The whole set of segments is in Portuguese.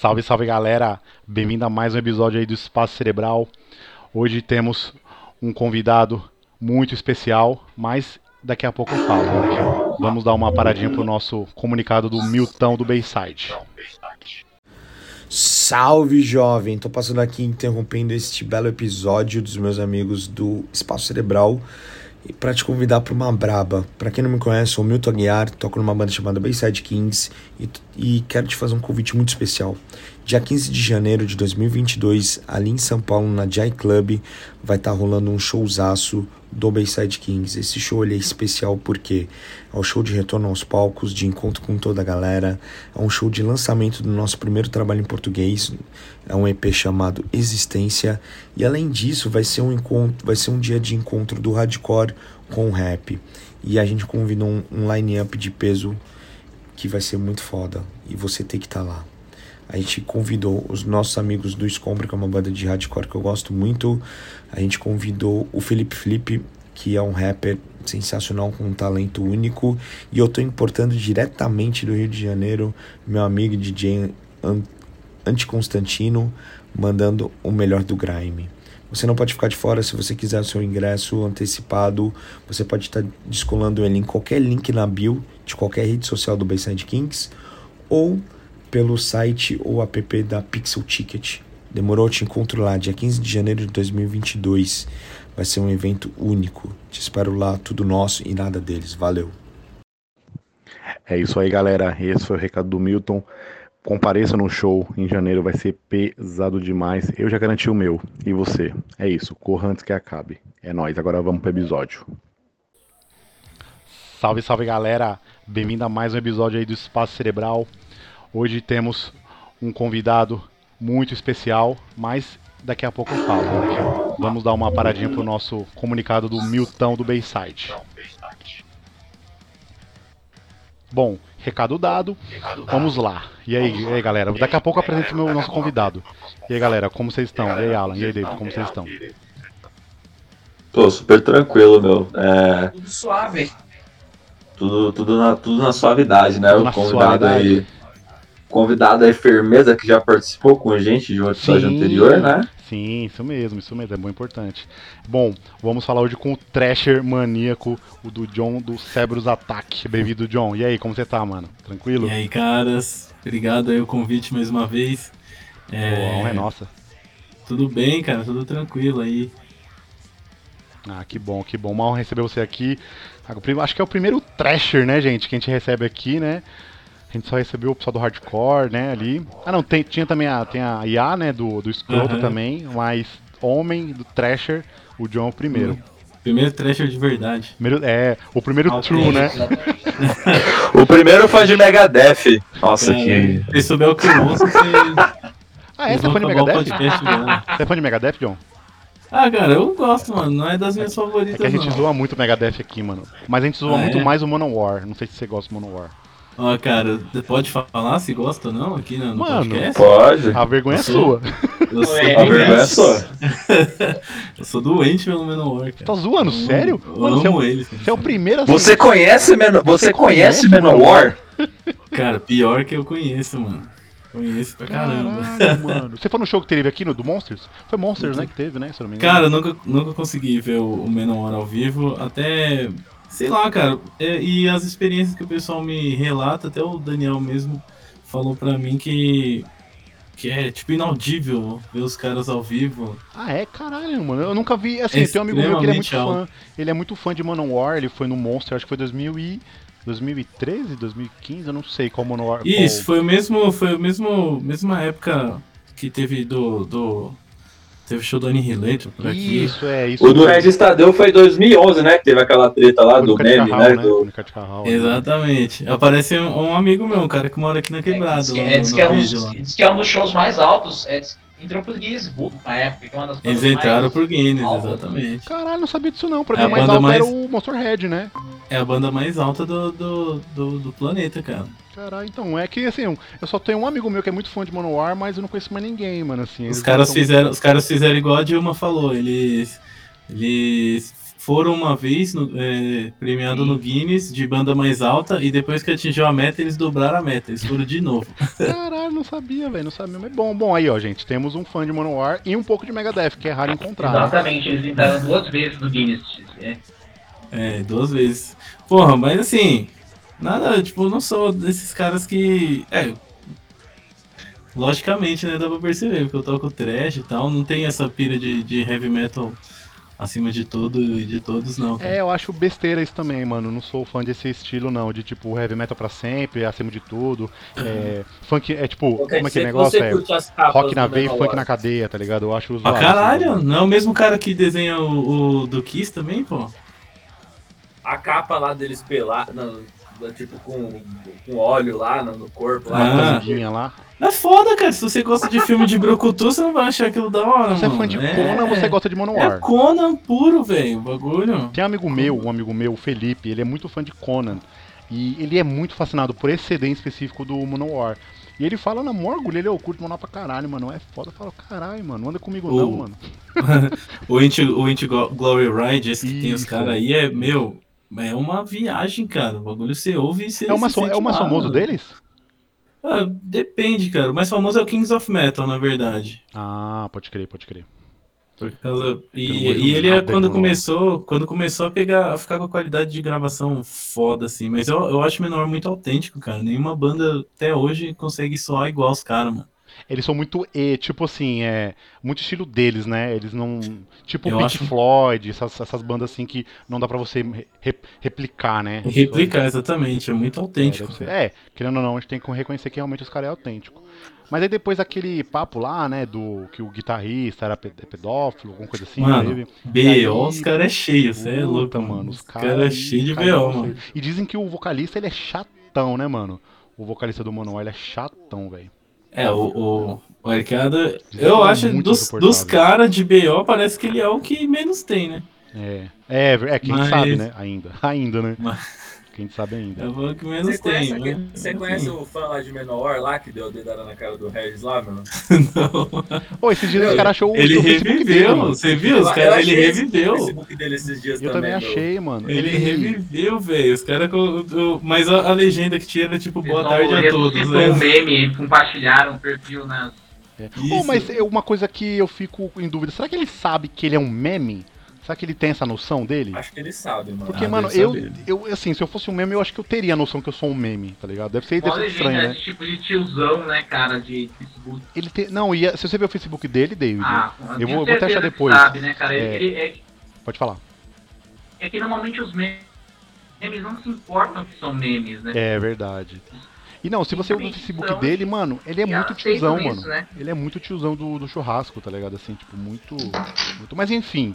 Salve, salve galera! Bem-vindo a mais um episódio aí do Espaço Cerebral. Hoje temos um convidado muito especial, mas daqui a pouco eu falo. Vamos dar uma paradinha pro nosso comunicado do Milton do Bayside. Salve jovem! Tô passando aqui interrompendo este belo episódio dos meus amigos do Espaço Cerebral e para te convidar para uma braba. Para quem não me conhece, sou Milton Aguiar, toco numa banda chamada Bayside Kings e, e quero te fazer um convite muito especial. Dia 15 de janeiro de 2022, ali em São Paulo, na Jai Club, vai estar tá rolando um showzaço do Bayside Kings. Esse show ele é especial porque é o show de retorno aos palcos, de encontro com toda a galera, é um show de lançamento do nosso primeiro trabalho em português, é um EP chamado Existência, e além disso vai ser um encontro, vai ser um dia de encontro do hardcore com o rap. E a gente convidou um, um line-up de peso que vai ser muito foda, e você tem que estar tá lá. A gente convidou os nossos amigos do Escombro, que é uma banda de hardcore que eu gosto muito. A gente convidou o Felipe Felipe, que é um rapper sensacional com um talento único. E eu tô importando diretamente do Rio de Janeiro meu amigo DJ Anticonstantino, mandando o melhor do grime. Você não pode ficar de fora se você quiser o seu ingresso antecipado. Você pode estar descolando ele em qualquer link na bio de qualquer rede social do Bayside Kings ou pelo site ou app da Pixel Ticket. Demorou, te encontro lá, dia 15 de janeiro de 2022. Vai ser um evento único. Te espero lá, tudo nosso e nada deles. Valeu. É isso aí, galera. Esse foi o recado do Milton. Compareça no show em janeiro, vai ser pesado demais. Eu já garanti o meu. E você? É isso, corra antes que acabe. É nóis, agora vamos pro episódio. Salve, salve galera! Bem-vindo a mais um episódio aí do Espaço Cerebral. Hoje temos um convidado muito especial, mas daqui a pouco eu falo. Vamos dar uma paradinha pro nosso comunicado do Milton do Bayside. Bom, recado dado, vamos lá. E aí, e aí galera? Daqui a pouco eu apresento o nosso convidado. E aí galera, como vocês estão? E aí Alan, e aí David, como vocês estão? Pô, super tranquilo, meu. É... Tudo suave. Tudo, tudo, na, tudo na suavidade, né? Tudo o convidado aí convidado aí, Firmeza, que já participou com a gente de um episódio sim, anterior, né? Sim, isso mesmo, isso mesmo, é muito importante. Bom, vamos falar hoje com o Thrasher maníaco, o do John do Cerberus Attack. Bem-vindo, John. E aí, como você tá, mano? Tranquilo? E aí, caras? Obrigado aí o convite mais uma vez. É... honra é nossa. Tudo bem, cara, tudo tranquilo aí. Ah, que bom, que bom. Mal receber você aqui. Acho que é o primeiro Thrasher, né, gente, que a gente recebe aqui, né? A gente só recebeu o pessoal do hardcore, né, ali. Ah, não, tem, tinha também a, tem a IA, né, do, do Scroto uhum. também, mas Homem, do Thrasher, o John é o primeiro. Primeiro Thrasher de verdade. Primeiro, é, o primeiro okay. True, né? o primeiro foi de Megadeth. Nossa, é, que... Se souber o que eu ouço, você... Ah, é? Você é fã de Megadeth? Você é fã de Megadeth, John? Ah, cara, eu gosto, mano. Não é das minhas favoritas. É que a gente não. zoa muito o Megadeth aqui, mano. Mas a gente zoa ah, muito é? mais o Manowar. Não sei se você gosta do Manowar. Ó, cara, pode falar se gosta ou não aqui no, Mano, podcast? Pode. A vergonha é sua. Eu sou, a vergonha é sua. eu sou doente pelo Menor, cara. Tá zoando, sério? Eu Mano, você é, ele, você é o primeiro Você conhece Menor? Você, você conhece Menor? Cara, pior que eu conheço, mano. Conheço pra caramba. Caralho, mano. Você foi no show que teve aqui no do Monsters? Foi Monsters, né, que teve, né? Se não me engano. Cara, eu nunca, nunca consegui ver o, o Menor ao vivo. Até Sei lá, cara. É, e as experiências que o pessoal me relata, até o Daniel mesmo falou pra mim que. Que é tipo inaudível ver os caras ao vivo. Ah, é? Caralho, mano. Eu nunca vi. Assim, é tem um amigo meu que ele é muito alto. fã. Ele é muito fã de Manowar, ele foi no Monster, acho que foi 2000 e. 2013, 2015, eu não sei qual Manowar. Isso, qual... foi o mesmo. Foi o mesmo. Mesma época que teve do. do Teve show do Annihilator por aqui. Isso, é, isso. O do Regis Tadeu foi em 2011, né? Que teve aquela treta lá do meme, né? Do... né? Exatamente. Aparece um, um, amigo meu, um cara que mora aqui na quebrada. É, diz, que, é, um, diz que é um dos shows mais altos. É, entrou pro Guinness na época, que é uma das Eles entraram pro Guinness, exatamente. Caralho, não sabia disso não. Pra é mim, mais alto mais... era o Monsterhead, né? É a banda mais alta do, do, do, do planeta, cara. Caralho, então, é que assim, eu só tenho um amigo meu que é muito fã de Manowar, mas eu não conheço mais ninguém, mano, assim. Os caras, fizeram, os caras fizeram igual a Dilma falou, eles. Eles foram uma vez no, é, premiado no Guinness de banda mais alta e depois que atingiu a meta, eles dobraram a meta. Eles foram de novo. Caralho, não sabia, velho. Não sabia. Mas bom, bom, aí, ó, gente. Temos um fã de Manowar e um pouco de Megadeth, que é raro encontrar. Né? Exatamente, eles entraram duas vezes no Guinness. É. é, duas vezes. Porra, mas assim, nada, tipo, eu não sou desses caras que. É, Logicamente, né? Dá pra perceber, porque eu toco trash e tal, não tem essa pira de, de heavy metal acima de tudo e de todos, não. Cara. É, eu acho besteira isso também, mano. Não sou fã desse estilo, não. De tipo, heavy metal pra sempre, acima de tudo. É, funk, é tipo, como é que é negócio? É, rock na veia e funk na cadeia, tá ligado? Eu acho zoado. Ah, caralho, assim, não é o mesmo cara que desenha o, o do Kiss também, pô? A capa lá deles pelar, tipo, com, com óleo lá no, no corpo, lá. Ah, lá. É foda, cara. Se você gosta de filme de Brucutu, você não vai achar aquilo da hora, Você mano. é fã de é... Conan, você gosta de Manowar. É Conan puro, velho, o bagulho. Tem um amigo meu, um amigo meu, o Felipe, ele é muito fã de Conan. E ele é muito fascinado por esse CD em específico do Manowar. E ele fala na maior orgulho, ele é o curto Manowar pra caralho, mano. É foda. Eu falo, caralho, mano, anda comigo o... não, mano. o Inti, o Inti Glory Ride, esse que Isso. tem os caras aí, é, meu, é uma viagem, cara. O bagulho você ouve e você. É, uma, é o mais famoso deles? Ah, depende, cara. O mais famoso é o Kings of Metal, na verdade. Ah, pode crer, pode crer. Causa... E, e ele é quando começou, quando começou a pegar, a ficar com a qualidade de gravação foda, assim. Mas eu, eu acho o Menor muito autêntico, cara. Nenhuma banda até hoje consegue soar igual os caras, mano eles são muito e, tipo assim, é muito estilo deles, né? Eles não, tipo Pink acho... Floyd, essas, essas, bandas assim que não dá para você re, replicar, né? Replicar, exatamente, é muito autêntico. É, é, querendo ou não, a gente tem que reconhecer que realmente os caras é autêntico. Mas aí depois aquele papo lá, né, do que o guitarrista era pedófilo, alguma coisa assim, mano, teve. B.O., os caras é cheio, você é louco, mano. Os caras cara é cheio de B.O., mano. E dizem que o vocalista, ele é chatão, né, mano? O vocalista do Manuel, ele é chatão, velho. É, o, o, o Arcada, eu é acho, dos, dos caras de BO, parece que ele é o que menos tem, né? É, é, é quem Mas... sabe, né? Ainda, ainda, né? Mas... Quem sabe ainda. É o que menos você tem. Conhece, né? Você conhece o fã lá de Menor lá que deu a dedada na cara do Regis lá, mano? Não. Pô, esses dias os caras achou Ele o reviveu, dele, você viu? Os cara, ele reviveu. O Facebook dele esses dias eu também, também achei, mano. Ele, ele reviveu, velho. Os caras. Mas a, a, legenda que tinha era tipo, boa tarde a todos. Né? um meme, compartilharam o perfil nas. É. Oh, mas uma coisa que eu fico em dúvida, será que ele sabe que ele é um meme? Será que ele tem essa noção dele? Acho que ele sabe, mano. Porque, ah, mano, eu, eu, assim, se eu fosse um meme, eu acho que eu teria a noção que eu sou um meme, tá ligado? Deve ser, deve ser estranho, né? Esse tipo de tiozão, né, cara, de Facebook. Ele tem, não, e se você ver o Facebook dele, David, ah, eu vou, vou até achar depois. Sabe, né, cara? É, ele, é, pode falar. É que normalmente os memes não se importam que são memes, né? É verdade. E não, se você usa o Facebook dele, mano, ele é muito tiozão, isso, mano. Né? Ele é muito tiozão do, do churrasco, tá ligado? Assim, tipo, muito, muito. Mas enfim,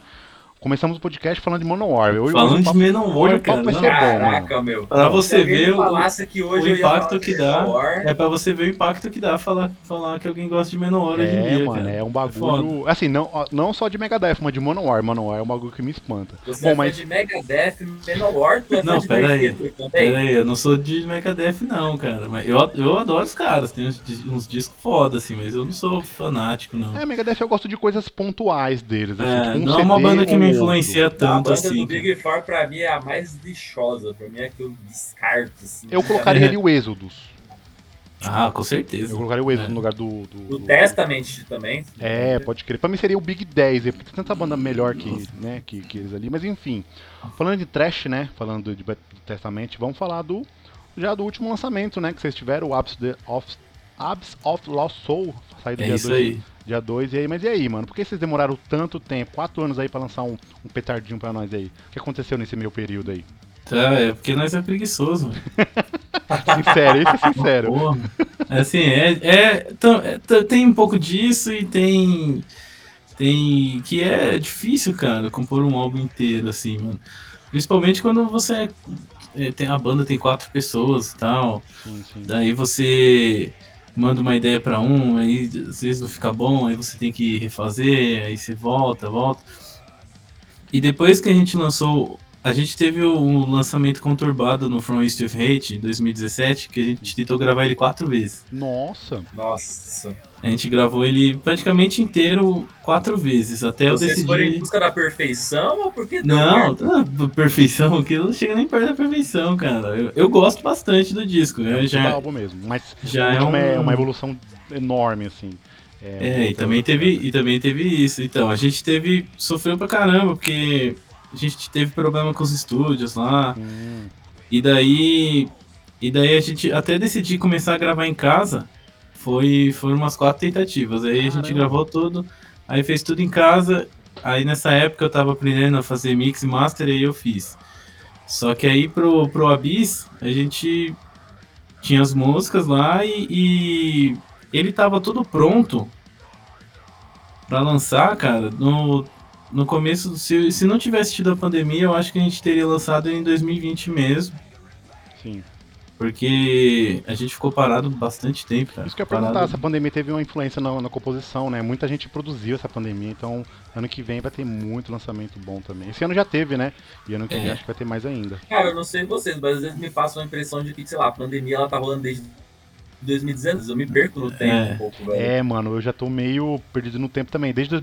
Começamos o podcast falando de Manowar. Hoje, falando de Manowar, hoje o papo vai ser bom, Caraca, meu. Pra você ver o, o impacto que dá. É pra você ver o impacto que dá falar, falar que alguém gosta de Manowar é, hoje em dia, mano, cara. é um bagulho... É assim, não, não só de Megadeth, mas de Manowar. Manowar é um bagulho que me espanta. Você bom, é mas... de Megadeth, Manowar, tu é Não, pera aí. Pera aí, eu não sou de Megadeth não, cara. Mas eu, eu adoro os caras, tem uns, uns discos foda, assim, mas eu não sou fanático, não. É, Megadeth eu gosto de coisas pontuais deles. Assim, é, tipo um não é uma banda que me influencia tanto tanto a banda assim. do Big Four, pra mim, é a mais lixosa. Pra mim é que eu descarto. Assim, eu colocaria é. ele o Êxodos. Ah, com certeza. Eu colocaria o Êxodo é. no lugar do. Do, do, do Testament também. É, pode crer. Pra mim seria o Big 10, porque tem tanta banda melhor que, né, que, que eles ali. Mas enfim, falando de trash, né? Falando de, de Testament, vamos falar do. Já do último lançamento, né? Que vocês tiveram, o Abs of, Abs of Lost Soul. Saído é dia isso 2, aí. Dia 2, e aí, mas e aí, mano? Por que vocês demoraram tanto tempo, quatro anos aí pra lançar um, um petardinho pra nós aí? O que aconteceu nesse meio período aí? Tá, é porque nós é preguiçoso. sincero, isso é sincero. Porra. É assim, é, é, é, tem um pouco disso e tem. Tem. Que é difícil, cara, compor um álbum inteiro, assim, mano. Principalmente quando você é, tem a banda tem quatro pessoas e tal. Sim, sim. Daí você manda uma ideia para um, aí às vezes não fica bom, aí você tem que refazer, aí você volta, volta. E depois que a gente lançou a gente teve um lançamento conturbado no From East of Hate em 2017, que a gente tentou gravar ele quatro vezes. Nossa. Nossa. A gente gravou ele praticamente inteiro quatro vezes, até Vocês eu decidir... foram em busca da perfeição ou porque Não, merda? ah, perfeição, que não chega nem perto da perfeição, cara. Eu, eu gosto bastante do disco. É Eu um já, álbum mesmo. Mas já é uma, um- uma evolução enorme, assim. É, e também teve, e também teve isso. Então, a gente teve. Sofreu pra caramba, porque a gente teve problema com os estúdios lá. Hum, E daí. E daí a gente até decidir começar a gravar em casa. Foi, foram umas quatro tentativas. Aí a gente Caramba. gravou tudo. Aí fez tudo em casa. Aí nessa época eu tava aprendendo a fazer mix e master e aí eu fiz. Só que aí pro, pro Abyss, a gente tinha as músicas lá e, e ele tava tudo pronto pra lançar, cara, no, no começo, se, se não tivesse tido a pandemia, eu acho que a gente teria lançado em 2020 mesmo, sim. porque a gente ficou parado bastante tempo, cara. Isso que eu ia perguntar, se a pandemia teve uma influência na, na composição, né? Muita gente produziu essa pandemia, então ano que vem vai ter muito lançamento bom também. Esse ano já teve, né? E ano que vem É. acho que vai ter mais ainda. Cara, eu não sei vocês, mas às vezes me passa uma impressão de que, sei lá, a pandemia ela tá rolando desde 2019. Eu me perco no tempo É. um pouco, velho. É, mano, eu já tô meio perdido no tempo também, desde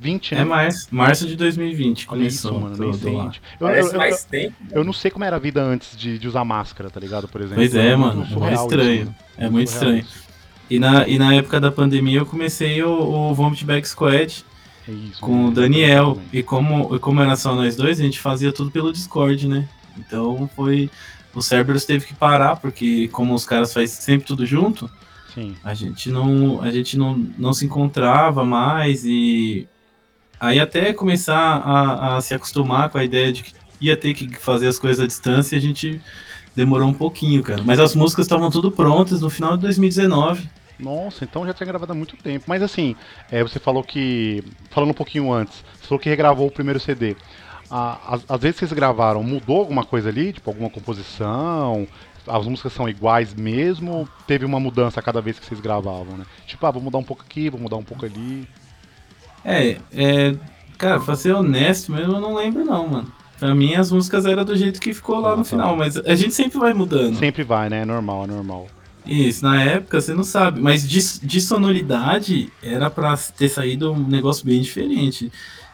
2020, né? É mais, março de 2020 Olha isso, começou mano, nem tudo sente. Eu, eu- eu- mais tempo. eu não sei como era a vida antes de, de usar máscara, tá ligado? Por exemplo. Pois é, É mano, muito é surreal muito estranho. É muito Surreal estranho. E na, e na época da pandemia eu comecei o, o Vomit Back Squad É isso, com mano. o Daniel. Também. E como, e como era só nós dois, a gente fazia tudo pelo Discord, né? Então foi. O Cerberus teve que parar, porque como os caras fazem sempre tudo junto, Sim. a gente não, a gente não, não se encontrava mais e aí até começar a, a se acostumar com a ideia de que ia ter que fazer as coisas à distância, a gente demorou um pouquinho, cara. Mas as músicas estavam tudo prontas no final de 2019. Nossa, então já tinha gravado há muito tempo. Mas assim, é, você falou que. Falando um pouquinho antes, você falou que regravou o primeiro CD. Às, vezes vocês gravaram, mudou alguma coisa ali? Tipo, alguma composição? As músicas são iguais mesmo? Ou teve uma mudança a cada vez que vocês gravavam, né? Tipo, ah, vou mudar um pouco aqui, vou mudar um pouco ali. É, é, cara, pra ser honesto mesmo, eu não lembro não, mano. Pra mim as músicas eram do jeito que ficou lá no final, mas a gente sempre vai mudando. Sempre vai, né? É normal, é normal. Isso, na época você não sabe, mas de, de sonoridade era pra ter saído um negócio bem diferente.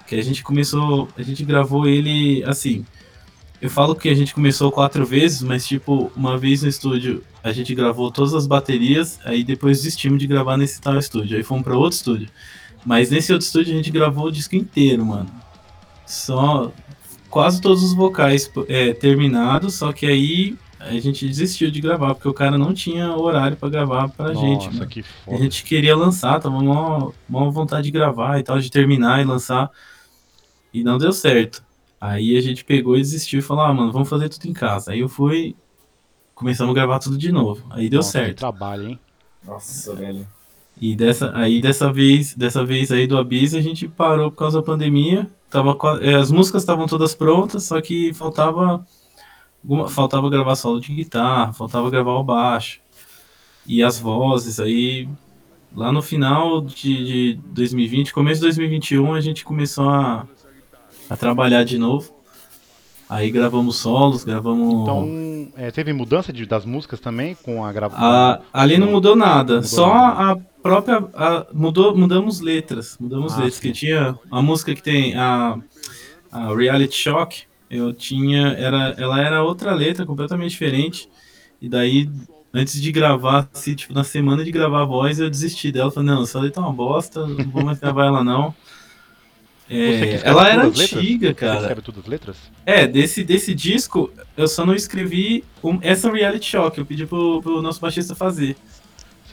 Que a gente começou, a gente gravou ele assim. Eu falo que a gente começou quatro vezes, mas tipo, uma vez no estúdio a gente gravou todas as baterias, aí depois desistimos de gravar nesse tal estúdio, aí fomos pra outro estúdio. Mas nesse outro estúdio a gente gravou o disco inteiro, mano. Só quase todos os vocais é, terminados, só que aí a gente desistiu de gravar, porque o cara não tinha horário pra gravar pra gente. Nossa, mano. que A foda. gente queria lançar, tava mó, mó vontade de gravar e tal, de terminar e lançar. E não deu certo. Aí a gente pegou e desistiu e falou, ah, mano, vamos fazer tudo em casa. Aí eu fui, começamos a gravar tudo de novo. Aí deu Nossa, Que certo. trabalho, hein? Nossa, velho. E dessa, aí dessa vez, dessa vez aí do Abyss a gente parou por causa da pandemia. Tava, é, as músicas estavam todas prontas, só que faltava alguma- faltava gravar solo de guitarra, faltava gravar o baixo. E as vozes aí lá no final de, de 2020, começo de 2021, a gente começou a, a trabalhar de novo. Aí gravamos solos, gravamos Então, é, teve mudança de- das músicas também com a gravação? a- ali não mudou nada, Mudou só nada. Própria. a- mudou, mudamos letras. Mudamos Ah, letras. sim. Que tinha a música que tem a, a Reality Shock. Eu tinha. Era, ela era outra letra, completamente diferente. E daí, antes de gravar, assim, tipo, na semana de gravar a voz, eu desisti dela. Falei, não, essa letra é uma bosta, não vou mais gravar ela não. Você É, ela era letras? antiga, Você cara. escreve todas as letras? É, desse, desse disco, eu só não escrevi um- essa reality shock. Eu pedi pro, pro nosso baixista fazer.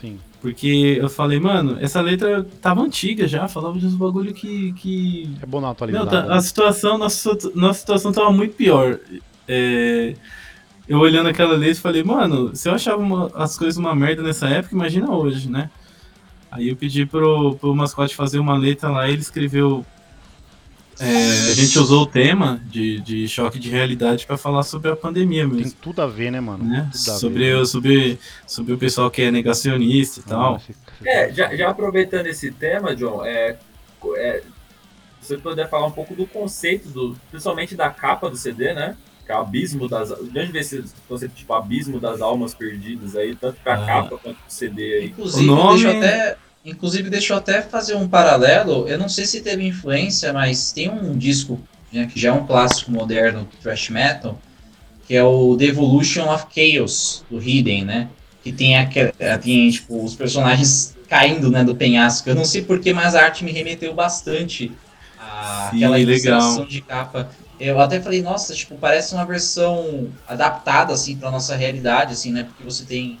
Sim. Porque eu falei, mano, essa letra tava antiga já, falava de uns bagulho que. que... É bom dar uma Não, tá- a situação, nossa, nossa situação tava muito pior. É, eu olhando aquela letra, falei, mano, se eu achava uma- as coisas uma merda nessa época, imagina hoje, né? Aí eu pedi pro, pro mascote fazer uma letra lá ele escreveu. É, a gente usou o tema de, de choque de realidade pra falar sobre a pandemia Tem mesmo. tudo a ver, né, mano? Né? Sobre, ver. o- sobre, sobre o pessoal que é negacionista e tal. Nossa, esse- É, já, já aproveitando esse tema, John, é, é, você puder falar um pouco do conceito, do, principalmente da capa do CD, né? Que é o abismo das. De onde vem esse conceito tipo abismo das almas perdidas aí, tanto pra Ah. capa quanto pro CD aí. Inclusive, O nome- deixa eu até, inclusive, deixa eu até fazer um paralelo. Eu não sei se teve influência, mas tem um disco né, que já é um clássico moderno do thrash metal, que é o The Evolution of Chaos, do Hidden, né? Que tem, aquele, tem tipo, os personagens caindo né, do penhasco. Eu não sei porquê, mas a arte me remeteu bastante Sim, àquela legal. ilustração de capa. Eu até falei, nossa, tipo, parece uma versão adaptada, assim, pra nossa realidade, assim, né? Porque você tem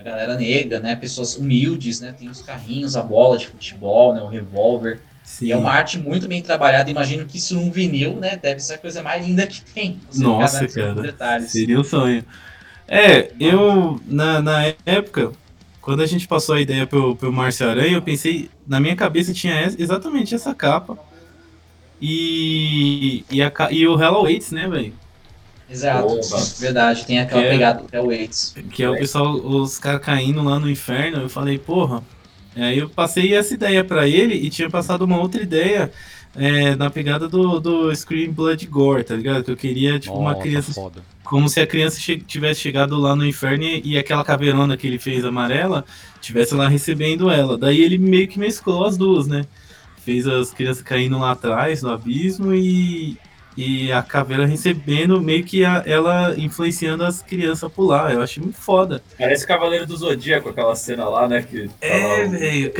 a galera negra, né? Pessoas humildes, né? Tem os carrinhos, a bola de futebol, né? O revólver. Sim. E é uma arte muito bem trabalhada. Imagino que isso num vinil, né? Deve ser a coisa mais linda que tem. Nossa, cara. Seria um sonho. É, eu, na, na época, quando a gente passou a ideia pro, pro Márcio Aranha, eu pensei, na minha cabeça tinha exatamente essa capa. E, e, a, e o Hello Waits, né, velho? Exato. Opa. Verdade. Tem aquela Que é- pegada até o Waits. Que é o pessoal, os caras caindo lá no inferno. Eu falei, porra. Aí eu passei essa ideia pra ele e tinha passado uma outra ideia é, na pegada do, do Scream Blood Gore, tá ligado? Que eu queria, tipo, uma Nossa, criança foda. como se a criança che- tivesse chegado lá no inferno e, e aquela caveirona que ele fez amarela tivesse lá recebendo ela. Daí ele meio que mesclou as duas, né? Fez as crianças caindo lá atrás no abismo e, e a caveira recebendo, meio que a- ela influenciando as crianças a pular. Eu achei muito foda. Parece Cavaleiro do Zodíaco, aquela cena lá, né? Que tá É, velho,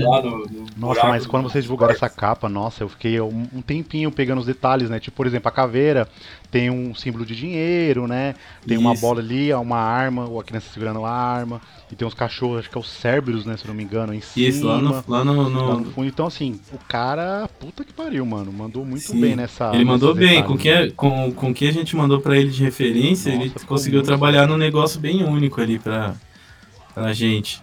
no Nossa, buraco mas do- quando vocês divulgaram essa capa, nossa, eu fiquei um, um tempinho pegando os detalhes, né? Tipo, por exemplo, a caveira tem um símbolo de dinheiro, né? Tem uma Isso. bola ali, uma arma, ou a criança segurando a arma. E tem uns cachorros, acho que é os Cerberus, né? Se eu não me engano, em cima. Isso, lá no, lá no, lá no- no fundo. Então, assim, o cara, puta que pariu, mano. Mandou muito Sim. bem nessa. Ele mandou bem, detalhes, com que, né? com, com que a gente mandou pra ele de referência, Nossa, ele conseguiu trabalhar num negócio bem único ali pra, pra gente.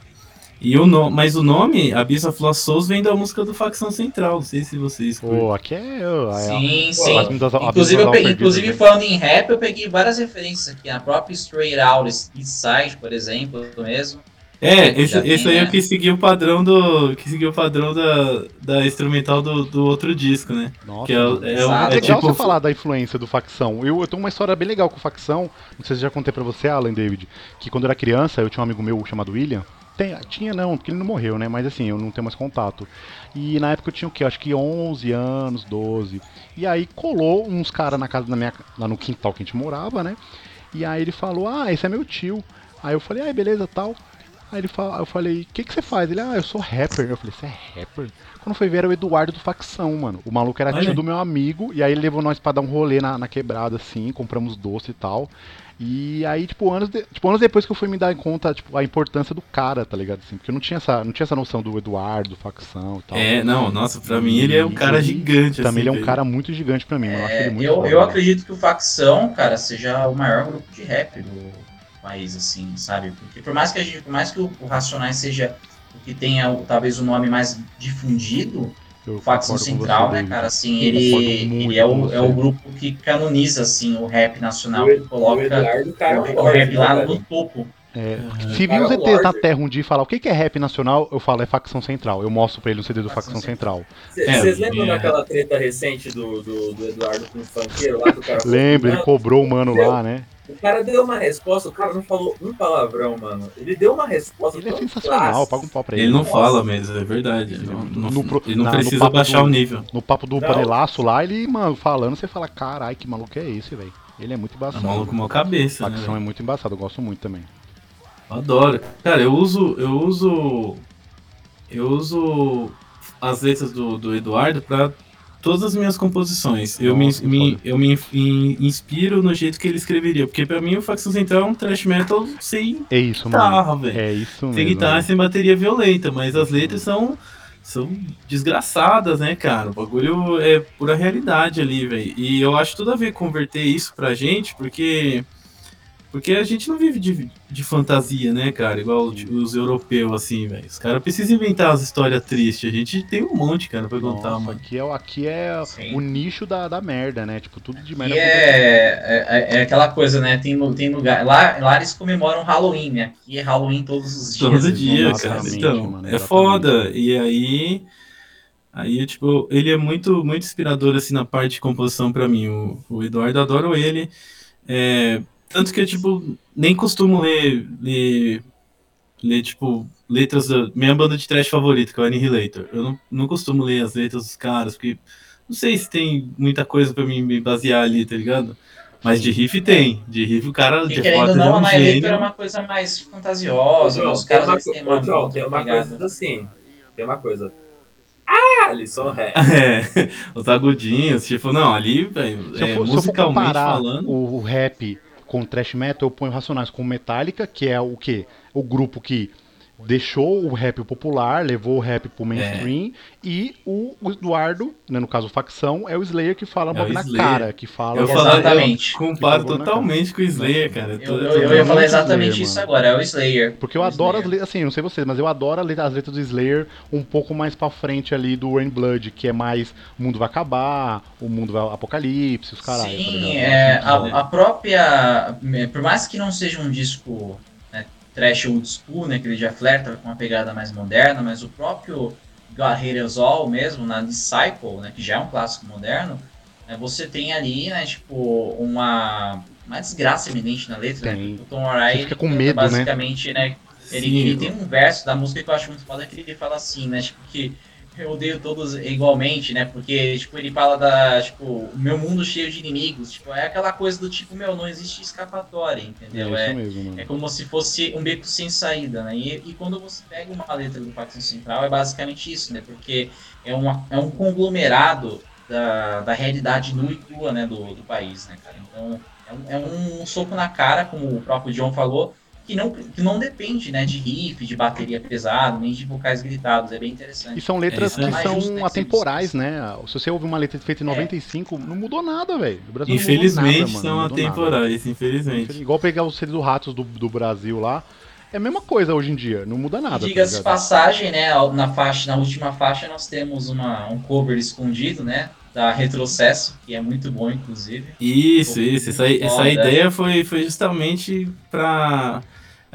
E o no, mas o nome, Abyss of Lost Souls, vem da música do Facção Central, não sei se vocês curtem. Pô, aqui é. é Sim, a- sim. Abismo Inclusive, eu peguei, Almas inclusive né? falando em rap, eu peguei várias referências aqui. A própria Straight Out, East Side, por exemplo, mesmo. É, esse, tem, esse aí é né? o que seguiu o padrão do. que seguiu o padrão da, da instrumental do, do outro disco, né? Nossa, Que é, mano. é, um- é legal tipo. você falar da influência do facção. Eu, eu tenho uma história bem legal com facção. Não sei se eu já contei pra você, Alan David. Que quando eu era criança, eu tinha um amigo meu chamado William. Tem- tinha não, porque ele não morreu, né? Mas assim, eu não tenho mais contato. E na época eu tinha o quê? Acho que 11 anos, 12. E aí colou uns caras na casa da minha. lá no quintal que a gente morava, né? E aí ele falou: Ah, esse é meu tio. Aí eu falei: Ah, beleza, tal. Aí ele fala, eu falei, o que, que você faz? Ele, ah, eu sou rapper. Eu falei, você é rapper? Quando foi ver, era o Eduardo do Facção, mano. O maluco era Olha. tio do meu amigo, e aí ele levou nós pra dar um rolê na, na quebrada, assim, compramos doce e tal. E aí, tipo anos, de- tipo, anos depois que eu fui me dar conta, tipo, a importância do cara, tá ligado? Assim, porque eu não tinha essa, não tinha essa noção do Eduardo, do Facção e tal. É, não, nossa, pra mim ele é um cara E gigante. Também assim, ele é um velho. cara muito gigante pra mim, mano. Eu acho ele muito É, eu, foda, eu mano. acredito que o Facção, cara, seja o maior grupo de rap do país, assim, sabe? Porque por mais que, a gente, por mais que o, o Racionais seja o que tenha talvez o nome mais difundido, Eu o Facção Central, né, cara, assim, ele, ele é, o, é o grupo que canoniza, assim, o rap nacional, O- que coloca o Eduardo, cara, o, é o forte, rap lá né, no topo. É, se vir os ETs na. Terra um dia e falar o que que é rap nacional, eu falo é facção central. Eu mostro pra ele o CD do Facção facção central. Cê- É, Vocês lembram é. daquela treta recente do, do, do Eduardo com o funkeiro lá que o cara falou, Lembra, ele "Não, cobrou o mano lá, né? O cara deu uma resposta, o cara não falou um palavrão, mano. Ele deu uma resposta. Ele é sensacional, paga um pau pra ele. Ele não fala mesmo, é verdade. Ele não, No pro- ele não na- no precisa baixar do- o nível. No papo do Não. panelaço lá, ele, mano, falando, você fala, carai, que maluco é esse, velho? Ele é muito É embaçado. um maluco mal cabeça, né? Facção velho? é muito embaçado, eu gosto muito também. Adoro. Cara, eu uso. Eu uso. Eu uso as letras do, do Eduardo pra todas as minhas composições. Eu, me, Nossa, me- eu me in- inspiro no jeito que ele escreveria. Porque pra mim o Facção Central é um thrash metal sem É isso, guitarra, velho. É isso Sem mesmo. guitarra, velho. sem bateria violenta, mas as letras são, são desgraçadas, né, cara? O bagulho é pura realidade ali, velho. E eu acho tudo a ver converter isso pra gente, porque. Porque a gente não vive de, de fantasia, né, cara? Igual os, os europeus, assim, velho. Os caras precisam inventar as histórias tristes. A gente tem um monte, cara, pra contar, Nossa, mano. aqui é, aqui é Sim. o nicho da, da merda, né? Tipo, tudo de E merda. é, é, é aquela coisa, né? Tem, tem lugar. Lá, lá eles comemoram Halloween, né? Aqui é Halloween todos os dias. Todo dia, cara. Então, mano, é foda. E aí. Aí, tipo, ele é muito, muito inspirador, assim, na parte de composição para mim. O, o, Eduardo, adoro ele. É, tanto que eu, tipo, nem costumo ler, ler, ler, tipo, letras da minha banda de trash favorita, que é o Annihilator. Eu não, não costumo ler as letras dos caras, porque não sei se tem muita coisa para mim me basear ali, tá ligado? Mas de riff tem. De riff o cara de querendo não, é um a Annihilator é uma coisa mais fantasiosa. os caras tem uma, tem uma, tem uma coisa assim. Tem uma coisa ah, ali só ré. É, os agudinhos, tipo, não, ali, velho, é, for, musicalmente falando. O, o rap com thrash metal, eu ponho Racionais com Metallica, que é o quê? O grupo que deixou o rap popular, levou o rap pro mainstream, é. e o, Eduardo, né, no caso facção, é o Slayer que fala é na cara, que fala... Eu, exatamente. eu comparo totalmente com o Slayer, cara. Eu, eu, eu ia falar exatamente Slayer, isso mano. agora, é o Slayer. Porque eu o adoro Slayer. as letras, assim, não sei vocês, mas eu adoro as letras do Slayer um pouco mais pra frente ali do Rain Blood, que é mais o mundo vai acabar, o mundo vai apocalipse, os caras. Sim, tá é, a, a própria... Por mais que não seja um disco trash old school, né, que ele já flerta com uma pegada mais moderna, mas o próprio God All mesmo, na Disciple, né, que já é um clássico moderno, né, você tem ali, né, tipo, uma, uma desgraça eminente na letra, né, tem. né, o Tom Araya, fica com medo, né? basicamente, né, né ele, ele, tem um verso da música que eu acho muito foda, que ele fala assim, né, tipo, que eu odeio todos igualmente, né? Porque, tipo, ele fala da, tipo, o meu mundo cheio de inimigos. Tipo, é aquela coisa do tipo, meu, não existe escapatória, entendeu? É, é, mesmo, é como se fosse um beco sem saída, né? E, e quando você pega uma letra do Pacto Central, é basicamente isso, né? Porque é, uma, é um conglomerado da, da realidade nua e crua, né, do, do país, né, cara? Então, é um, é um soco na cara, como o próprio John falou, que não, que não depende né, de riff, de bateria pesada, nem de vocais gritados. É bem interessante. E são letras é, que são justo, né, atemporais, né? Se você ouve uma letra feita em 95, é. não mudou nada, velho. Infelizmente nada, são atemporais, infelizmente. Igual pegar os seres do Ratos do, do Brasil lá. É a mesma coisa hoje em dia, não muda nada. Tá Diga-se tá passagem, né? Na faixa, na última faixa nós temos uma, um cover escondido, né? Da Retrocesso, que é muito bom, inclusive. Isso, isso. Essa, essa ideia foi, foi justamente para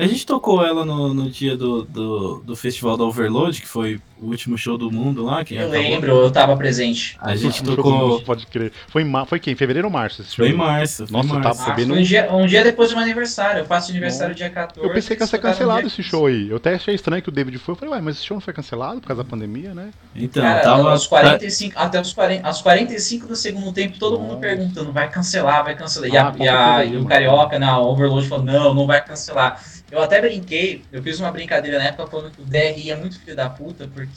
a gente tocou ela no, no dia do, do, do festival da Overload, que foi o último show do mundo lá. Que eu acabou. lembro, eu tava presente. A gente tocou. Pode crer. Foi, em, foi quem? Fevereiro ou março? Esse show? Foi em março. Foi Nossa, março. tá sabendo. Um dia, um dia depois do meu aniversário. Eu faço aniversário dia 14. Eu pensei que ia ser cancelado esse show aí. Eu até achei estranho que o David foi. Eu falei, ué, mas esse show não foi cancelado por causa da pandemia, né? Então, Cara, tava. Aos 45, até os 40, aos 45 do segundo tempo, todo mundo perguntando: vai cancelar, vai cancelar. Ah, e, a, e, a, e o Carioca na Overload falou: não, não vai cancelar. Eu até brinquei, eu fiz uma brincadeira na época falando que o DRI é muito filho da puta, porque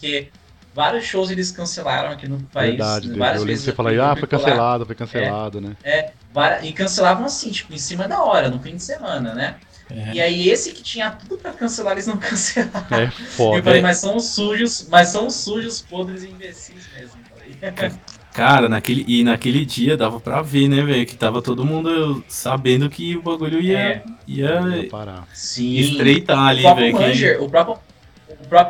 vários shows eles cancelaram aqui no país. Verdade, várias eu vezes. Você falou, ah, foi cancelado, foi cancelado, é, né? É, e cancelavam assim, tipo, em cima da hora, no fim de semana, né? É. E aí esse que tinha tudo pra cancelar, eles não cancelaram. É foda. Eu falei, mas são sujos, mas são sujos, podres e imbecis mesmo. Cara, naquele, e naquele dia dava pra ver, né, velho? Que tava todo mundo sabendo que o bagulho ia, é. ia, ia parar. Sim. estreitar ali, velho. Que... O próprio, o próprio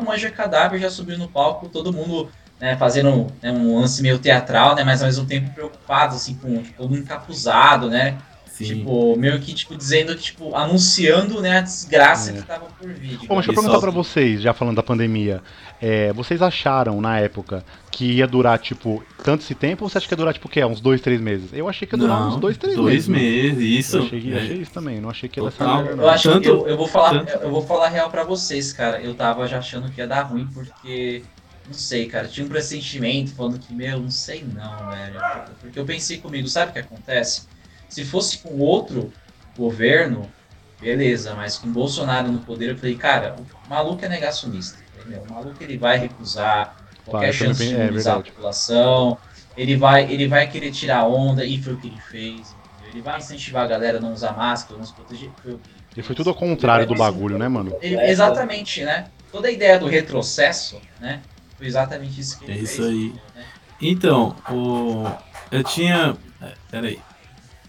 Manger Cadáver já subiu no palco, todo mundo né, fazendo né, um lance meio teatral, né? Mas ao mesmo tempo preocupado, assim, com todo mundo encapuzado, né? Sim. Tipo, meio que, tipo, dizendo que, tipo, anunciando, né, a desgraça é. que tava por vir. Bom, deixa eu perguntar pra vocês, já falando da pandemia. É, vocês acharam, na época, que ia durar, tipo, tanto esse tempo, ou você acha que ia durar, tipo, o quê? Uns dois, três meses? Eu achei que ia durar não, uns dois, três dois meses. Dois meses, isso. Eu achei, é. achei, isso também, não achei que ia ser Eu acho tanto, que eu, eu, vou falar, eu vou falar real pra vocês, cara. Eu tava já achando que ia dar ruim, porque... Não sei, cara. Tinha um pressentimento falando que, meu, não sei não, velho. Porque eu pensei comigo, sabe o que acontece? Se fosse com outro governo, beleza, mas com Bolsonaro no poder, eu falei, cara, o maluco é negacionista, entendeu? O maluco ele vai recusar qualquer chance de é imunizar é a população, ele vai, ele vai querer tirar onda, e foi o que ele fez, entendeu? Ele vai incentivar a galera a não usar máscara, não se proteger, foi o que ele fez. E foi tudo ao contrário do bagulho, né, mano? Ele, exatamente, né? Toda a ideia do retrocesso, né? Foi exatamente isso que ele é fez. É isso aí. Né? Então, o... eu tinha. É, peraí.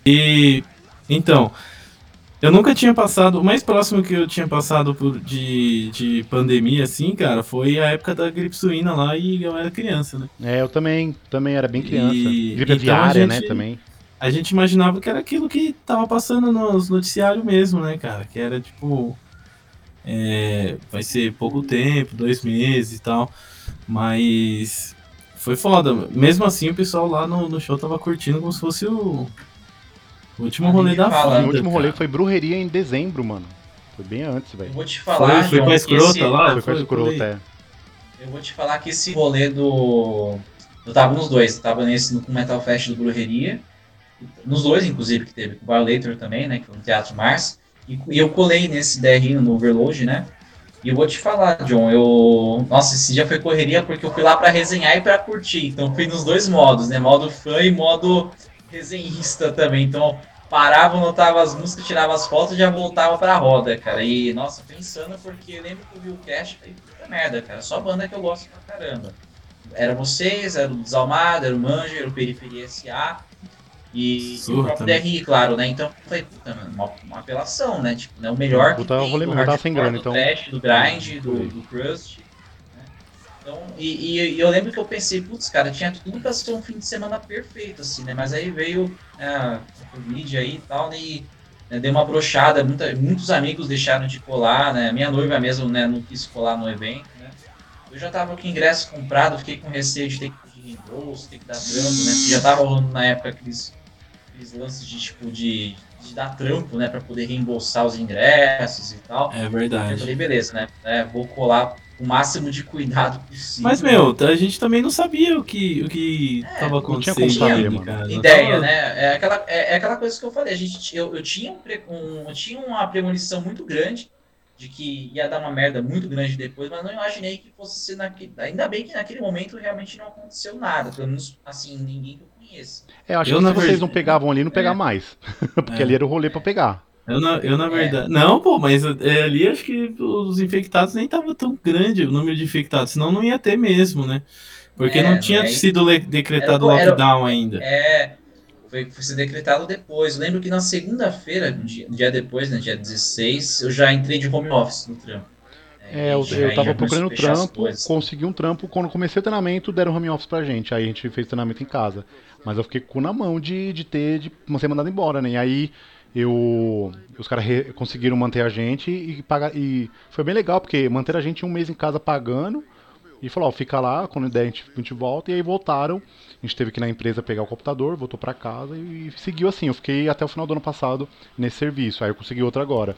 E então, eu nunca tinha passado. O mais próximo que eu tinha passado por, de, de pandemia, assim, cara, foi a época da gripe suína lá e eu era criança, né? É, eu também, também era bem criança. E, gripe então aviária, né, também. A gente imaginava que era aquilo que tava passando nos noticiários mesmo, né, cara? Que era tipo. É, vai ser pouco tempo, dois meses e tal. Mas foi foda. Mesmo assim, o pessoal lá no, no show tava curtindo como se fosse o, o último rolê da fala, o último rolê cara. foi Brujeria em dezembro, mano. Foi bem antes, Eu velho. vou te falar, Foi, foi João, com a escrota esse- lá? Foi com a escrota, é. Eu vou te falar que esse rolê do. Eu tava nos dois, eu tava nesse no Metal Fest do Brujeria. Nos dois, inclusive, que teve com o Violator também, né? Que foi no Teatro Mars. E, e eu colei nesse DR no Overload, né? E eu vou te falar, John, eu. Nossa, esse dia foi correria porque eu fui lá pra resenhar e pra curtir. Então eu fui nos dois modos, né? Modo fã e modo resenhista também. Então parava, anotava as músicas, tirava as fotos e já voltava pra roda, cara. E, nossa, pensando porque eu lembro que eu vi o cast e falei, puta merda, cara, só banda que eu gosto pra caramba. Era vocês, era o Desalmado, era o Manja, era o Periferia SA e, e o próprio também. DRI, claro, né? Então eu falei, puta, mano, uma, uma apelação, né? Tipo, né? o melhor Puta, que eu tem vou do lembrar, eu tava sem hardcore, grana, do então. trash, do grind, do, do crust. Então, e, e- eu lembro que eu pensei, putz, cara, tinha tudo pra ser um fim de semana perfeito, assim, né? Mas aí veio né, a Covid aí e tal, né? E né, deu uma brochada, muita, muitos amigos deixaram de colar, né? Minha noiva mesmo, né, não quis colar no evento, né? Eu já tava com o ingresso comprado, fiquei com receio de ter que pedir reembolso, ter que dar trampo, né? Porque já tava rolando na época aqueles, aqueles lances de, tipo, de, de dar trampo, né? Pra poder reembolsar os ingressos e tal. É Eu verdade. falei, beleza, né? É, vou colar o máximo de cuidado possível. Mas, meu, a gente também não sabia o que, o que É, tava não tinha acontecendo, saber. Não ideia, tava- né? É aquela, é, é aquela coisa que eu falei. A gente, eu, eu, tinha um, um- eu tinha uma premonição muito grande de que ia dar uma merda muito grande depois, mas não imaginei que fosse ser naquele. Ainda bem que naquele momento realmente não aconteceu nada. Pelo menos, assim, ninguém que eu conheço. É, eu acho Eu, que se vocês não pegavam ali, não pegar É. mais. Porque É. ali era o rolê pra pegar. Eu, na, eu, na É. verdade. Não, pô, mas é, ali acho que os infectados nem tava tão grande o número de infectados, senão não ia ter mesmo, né? Porque É, não tinha aí- sido decretado Era- era- lockdown ainda. É. Foi, foi ser decretado depois. Eu lembro que na segunda-feira, um dia, um dia depois, né, dia 16, eu já entrei de home office no trampo. É, eu, eu tava procurando trampo, consegui um trampo. Quando comecei o treinamento, deram home office pra gente. Aí a gente fez treinamento em casa. Mas eu fiquei com na mão de, de ter, de ser mandado embora, né? E aí eu. Os caras conseguiram manter a gente e pagar. E foi bem legal, porque manter a gente um mês em casa pagando. E falou, ó, fica lá, quando der a gente, a gente volta. E aí voltaram. A gente teve que ir na empresa pegar o computador, voltou pra casa e seguiu assim. Eu fiquei até o final do ano passado nesse serviço. Aí eu consegui outro agora.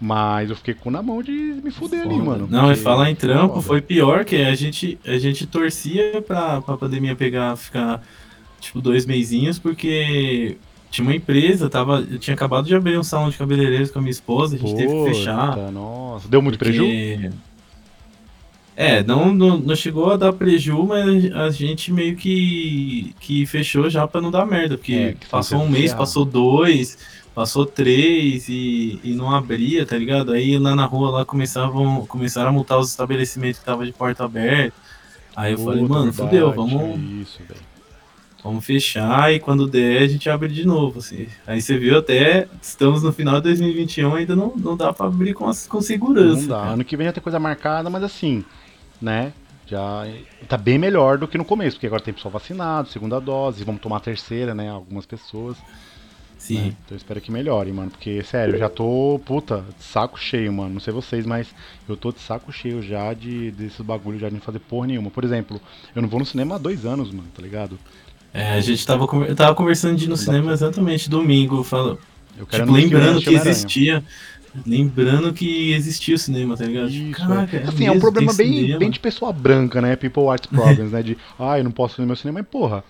Mas eu fiquei com na mão de me fuder ali, Foda. mano. Não, e falar em trampo foi pior, que a gente, a gente torcia pra, pra pandemia pegar, ficar tipo dois meizinhos, porque tinha uma empresa, tava, eu tinha acabado de abrir um salão de cabeleireiros com a minha esposa, a gente teve que fechar. Nossa, deu muito prejuízo? porque- É, não, não, não chegou a dar preju, mas a gente meio que, que fechou já pra não dar merda, porque É, passou um mês, passou dois, passou três e, e não abria, tá ligado? Aí lá na rua lá começavam, começaram a multar os estabelecimentos que tava de porta aberta. Aí eu falei, Puta, mano, verdade, fudeu, vamos, Isso, velho. Vamos fechar e quando der a gente abre de novo, assim. Aí você viu até, estamos no final de 2021, ainda não, não dá pra abrir com, com segurança. Não dá. cara. Ano que vem já tem coisa marcada, mas assim, né? Já tá bem melhor do que no começo, porque agora tem pessoal vacinado, segunda dose, vamos tomar a terceira, né? Algumas pessoas. Sim. né? Então eu espero que melhore, mano. Porque, sério, eu já tô, puta, de saco cheio, mano. Não sei vocês, mas eu tô de saco cheio já de desses bagulho já de não fazer porra nenhuma. Por exemplo, eu não vou no cinema há dois anos, mano, tá ligado? É, a gente tava, tava conversando de ir no cinema exatamente domingo, quero tipo, lembrando que existia. Lembrando que existia o cinema, tá ligado? Tipo, Isso, Caraca, é. é Assim, é um problema bem, cinema. bem de pessoa branca, né? People Arts Problems, né? De, ah, eu não posso ir no meu cinema, mas porra.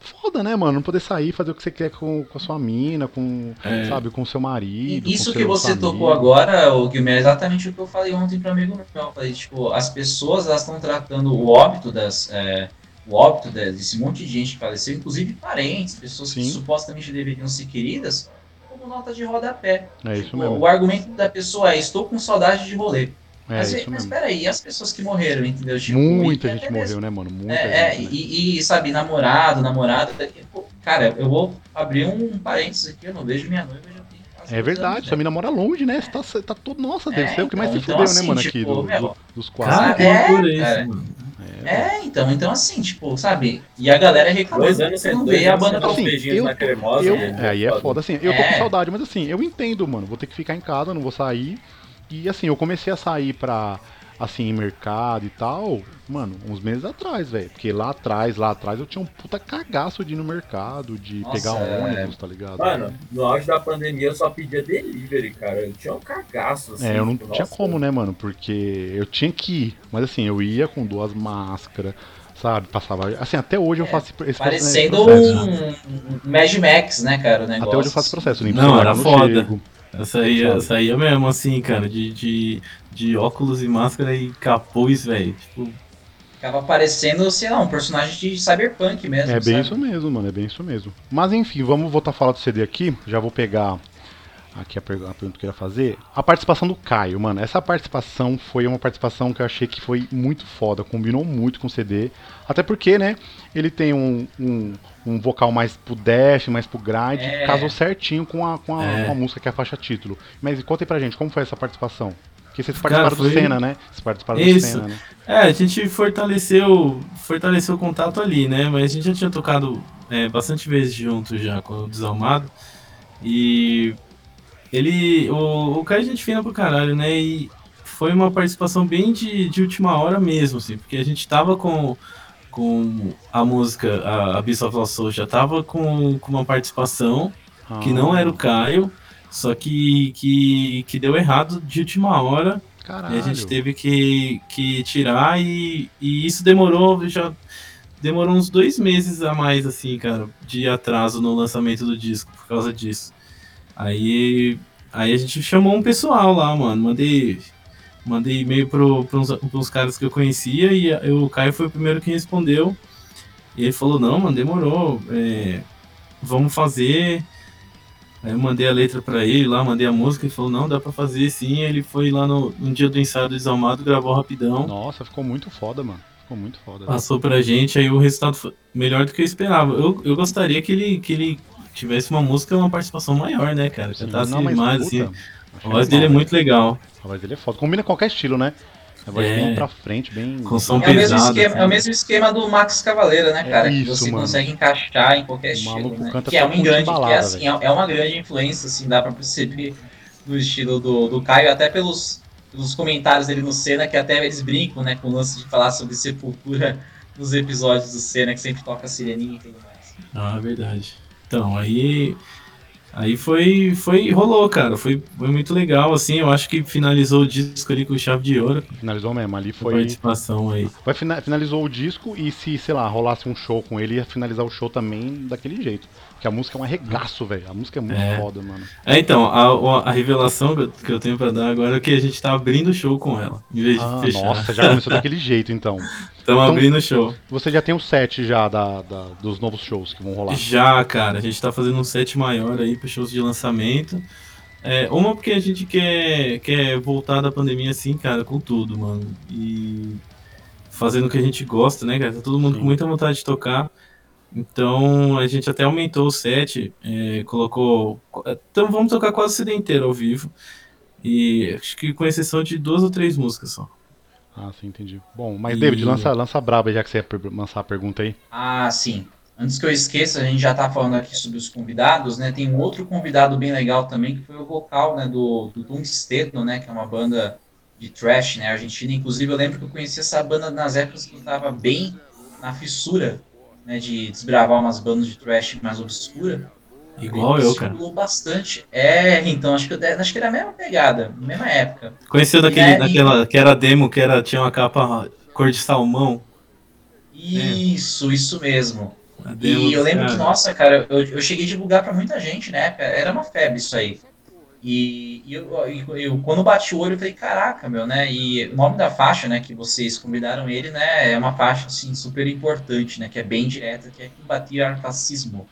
Foda, né, mano? Não poder sair, fazer o que você quer com, com a sua mina, com, É. sabe, com o seu marido. E Isso com que você amigo. tocou agora, o Guilherme, é exatamente o que eu falei ontem para amigo meu. Eu falei, tipo, as pessoas elas estão tratando o óbito das. é, o óbito de- desse monte de gente que faleceu, inclusive parentes, pessoas que Sim. supostamente deveriam ser queridas, como nota de rodapé. É isso Tipo, mesmo. o argumento da pessoa é, estou com saudade de rolê. É mas, isso mas mesmo. peraí, e as pessoas que morreram, entendeu? Tipo, Muita gente morreu, mesmo- né, mano? Muita É, é, gente. né? e, e, sabe, namorado, namorada. Cara, eu vou abrir um parênteses aqui, eu não vejo minha noiva já tem É verdade, anos, sua né? mina mora longe, né? Você tá, tá todo. Nossa, deve É, ser o que mais se então, fudeu, então, né, assim, mano, tipo, aqui do, meu, do- dos quatro. Que É, cara. É, então, então assim, tipo, sabe? E a galera que anos sem não vê a banda uns Assim, beijinhos eu- na cremosa. Eu, né? é, aí é foda, assim, eu tô com É. saudade, mas assim, eu entendo, mano, vou ter que ficar em casa, não vou sair. E assim, eu comecei a sair pra. Assim, em mercado e tal, mano, uns meses atrás, velho. Porque lá atrás, lá atrás, eu tinha um puta cagaço de ir no mercado, de Nossa, pegar é... ônibus, tá ligado? Mano, no auge da pandemia eu só pedia delivery, cara. Eu tinha um cagaço, assim. É, eu não tipo, tinha como, né, mano? Porque eu tinha que ir. Mas assim, eu ia com duas máscaras sabe? Passava. Assim, até hoje eu é, faço esse Parecendo processo. um, um Mad Max, né, cara? O negócio. Até hoje eu faço processo. Não, era foda. Chego. Eu saía, eu saía mesmo, assim, cara, de, de, de óculos e máscara e capuz, velho. Tipo. Ficava parecendo, sei lá, um personagem de cyberpunk mesmo. É bem sabe? isso mesmo, mano, é bem isso mesmo. Mas enfim, vamos voltar a falar do CD aqui. Já vou pegar aqui a, pergunta que eu queria fazer. A participação do Caio, mano. Essa participação foi uma participação que eu achei que foi muito foda, combinou muito com o CD. Até porque, né, ele tem um, um, um vocal mais pro dash, mais pro grind, é. casou certinho com a, com a, é. com a música que é a faixa título. Mas conta aí pra gente, como foi essa participação? Porque vocês participaram Cara, foi... do Senna, né? Vocês participaram Isso. do Senna, né? É, a gente fortaleceu, fortaleceu o contato ali, né? Mas a gente já tinha tocado é, bastante vezes junto já com o Desalmado. E ele. O, o cara é gente fina pro caralho, né? E foi uma participação bem de, de última hora mesmo, assim, porque a gente tava com com a música, a Abyss of Lost Soul já tava com, com uma participação ah. que não era o Caio, só que, que, que deu errado de última hora. Caralho. E a gente teve que, que tirar e, e isso demorou já demorou uns dois meses a mais, assim, cara, de atraso no lançamento do disco por causa disso. Aí, aí a gente chamou um pessoal lá, mano. Mandei Mandei e-mail para uns, caras que eu conhecia e eu, o Caio foi o primeiro que respondeu. E ele falou, não, mano, demorou. É, vamos fazer. Aí eu mandei a letra para ele lá, mandei a música, ele falou, não, dá para fazer sim. Ele foi lá no, no dia do ensaio do Desalmado, gravou rapidão. Nossa, ficou muito foda, mano. Ficou muito foda. Passou pra gente, aí o resultado foi melhor do que eu esperava. Eu, eu gostaria que ele, que ele tivesse uma música, uma participação maior, né, cara? Cantasse não, mais, assim. A voz dele é muito legal. A voz dele é foda. Combina qualquer estilo, né? A voz é. bem pra frente, bem. Com som é, pesado, o mesmo esquema, assim. é o mesmo esquema do Max Cavaleira, né, cara? É isso, que você mano. consegue encaixar em qualquer estilo. Né? Que é, um grande, balada, que é, assim, é uma grande influência, assim, dá pra perceber no estilo do, do Caio, até pelos, pelos comentários dele no Senna, que até eles brincam, né, com o lance de falar sobre sepultura nos episódios do Senna, que sempre toca sireninha e tudo mais. Ah, é verdade. Então, aí Aí foi, foi, rolou, cara. Foi, foi muito legal, assim. Eu acho que finalizou o disco ali com chave de ouro. Finalizou mesmo, ali foi. Participação aí. Vai, finalizou o disco e se, sei lá, rolasse um show com ele, ia finalizar o show também daquele jeito. Porque a música é um arregaço, velho. A música é muito é. foda, mano. É, então, a, a revelação que eu tenho pra dar agora é que a gente tá abrindo o show com ela, em vez ah, de fechar. Nossa, já começou daquele jeito, então. Estamos então, abrindo o show. Você já tem o set já da, da, dos novos shows que vão rolar? Já, cara. A gente tá fazendo um set maior aí para shows de lançamento. É, uma porque a gente quer, quer voltar da pandemia assim, cara, com tudo, mano. E fazendo o que a gente gosta, né, cara? Tá todo mundo Sim. com muita vontade de tocar. Então a gente até aumentou o set, é, colocou. Então vamos tocar quase o CD inteiro ao vivo. E acho que com exceção de duas ou três músicas só. Ah, sim, entendi. Bom, mas e... David, lança, lança braba já que você ia lançar a pergunta aí. Ah, sim. Antes que eu esqueça, a gente já tá falando aqui sobre os convidados, né? Tem um outro convidado bem legal também, que foi o vocal, né, do, do Tungsteno, né, que é uma banda de trash, né, argentina. Inclusive, eu lembro que eu conheci essa banda nas épocas que eu tava bem na fissura né, de desbravar umas bandas de trash mais obscura. Igual eu, cara. bastante. É, então acho que, eu, acho que era a mesma pegada, mesma época. Conheceu daquele, é, daquela, que era demo, que era, tinha uma capa cor de salmão. Isso, é. isso mesmo. e eu lembro cara. que, nossa, cara, eu, eu cheguei a divulgar pra muita gente, né? Era uma febre isso aí. E, e eu, eu, eu, quando bati o olho, eu falei, caraca, meu, né? E o nome da faixa, né, que vocês convidaram ele, né, é uma faixa, assim, super importante, né, que é bem direta, que é combater o racismo.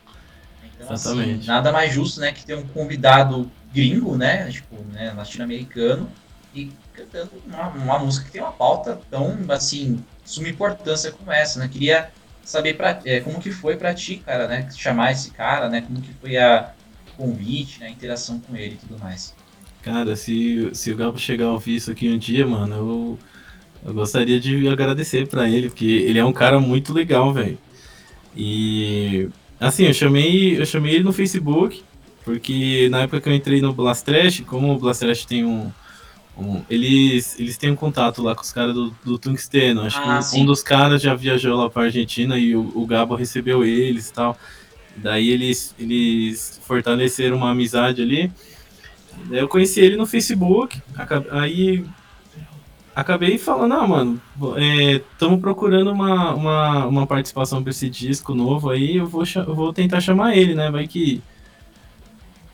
Então, assim, nada mais justo, né, que ter um convidado gringo, né, tipo, né, latino-americano, e cantando uma, uma, música que tem uma pauta tão, assim, suma importância como essa, né? Queria saber pra, é, como que foi para ti, cara, né, chamar esse cara, né, como que foi a convite, né, a interação com ele e tudo mais. Cara, se, se o Gabo chegar a ouvir isso aqui um dia, mano, eu, eu gostaria de agradecer para ele, porque ele é um cara muito legal, velho. E assim, eu chamei, eu chamei ele no Facebook, porque na época que eu entrei no Blast Trash, como o Blast Trash tem um, um, eles, eles têm um contato lá com os caras do, do Tungsteno. Acho Ah, que sim. um dos caras já viajou lá pra Argentina e o, o Gabo recebeu eles e tal. Daí eles, eles fortaleceram uma amizade ali. Daí eu conheci ele no Facebook, aí acabei falando, ah, mano, estamos procurando uma, uma, uma participação pra esse disco novo aí, eu vou, eu vou tentar chamar ele, né? Vai que.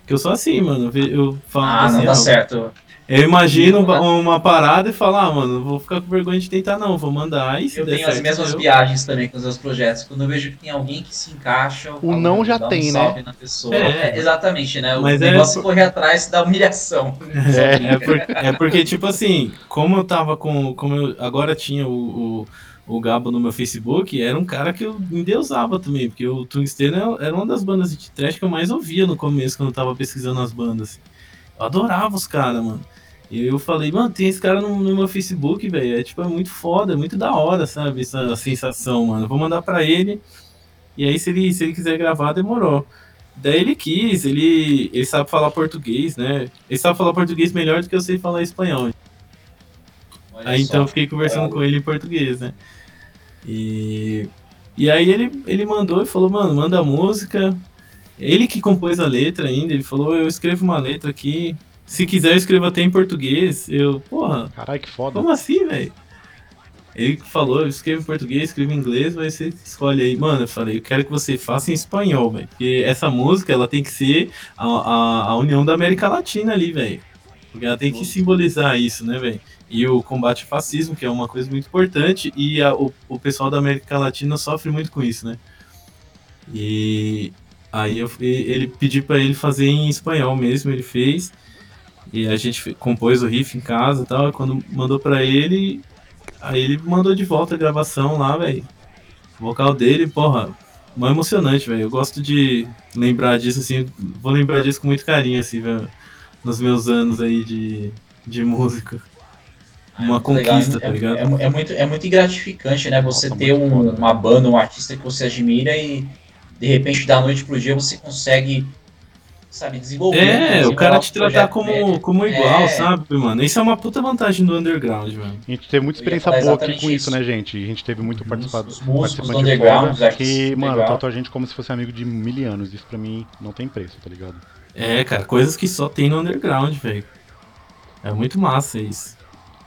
Que eu sou assim, mano. Eu falo Ah, assim, não dá ah, certo. Eu imagino uma, parada e falar, ah, mano, não vou ficar com vergonha de tentar, não, vou mandar. Se Eu tenho as certo, mesmas deu. viagens também com os meus projetos. Quando eu vejo que tem alguém que se encaixa, eu O não "Vou já dar um tem, né?" salve Na pessoa. É. É, exatamente, né? O Mas é- negócio é correr atrás da humilhação. É, por- é porque, tipo assim, como eu tava com. Como eu agora tinha o, o, o Gabo no meu Facebook, era um cara que eu endeusava também, porque o Tungsteno era uma das bandas de trash que eu mais ouvia no começo, quando eu tava pesquisando as bandas. Eu adorava os caras, mano. E eu falei, mano, tem esse cara no, no meu Facebook, velho. É tipo, é muito foda, é muito da hora, sabe? Essa sensação, mano. Eu vou mandar pra ele. E aí, se ele, se ele quiser gravar, demorou. Daí ele quis, ele, ele sabe falar português, né? Ele sabe falar português melhor do que eu sei falar espanhol. Olha Aí então eu fiquei conversando com ele em português, né? E, e aí ele, ele mandou e falou, mano, manda música. Ele que compôs a letra ainda, ele falou, eu escrevo uma letra aqui. Se quiser, eu escrevo até em português. Eu, porra, Caralho, que foda. como assim, velho? Ele falou, eu escrevo em português, escrevo em inglês, mas você escolhe aí. Mano, eu falei, eu quero que você faça em espanhol, velho. Porque essa música, ela tem que ser a, a, a união da América Latina ali, velho. Porque ela tem que simbolizar isso, né, velho? E o combate ao fascismo, que é uma coisa muito importante, e a- o, o pessoal da América Latina sofre muito com isso, né? E aí eu, ele pedi pra ele fazer em espanhol mesmo, ele fez. E a gente compôs o riff em casa e tal. E quando mandou pra ele, aí ele mandou de volta a gravação lá, velho. O vocal dele, porra, mó emocionante, velho. Eu gosto de lembrar disso, assim. Vou lembrar disso com muito carinho, assim, velho. Nos meus anos aí de, de música. Uma Muito legal, conquista, é, tá ligado? É, é muito, é muito gratificante, né? Você ter um- uma banda, um artista que você admira e de repente da noite pro dia você consegue, sabe, desenvolver. É, né? o cara te tratar como, médio. como igual, É. sabe, mano? Isso é uma puta vantagem do underground, mano. A gente teve muita experiência boa aqui com isso, isso. né, gente? A gente teve muito participado, os músicos do participante underground, foda artistas que, mano, tratou a gente como se fosse amigo de mil anos. Isso pra mim não tem preço, tá ligado? É, cara, coisas que só tem no underground, velho. É muito massa isso.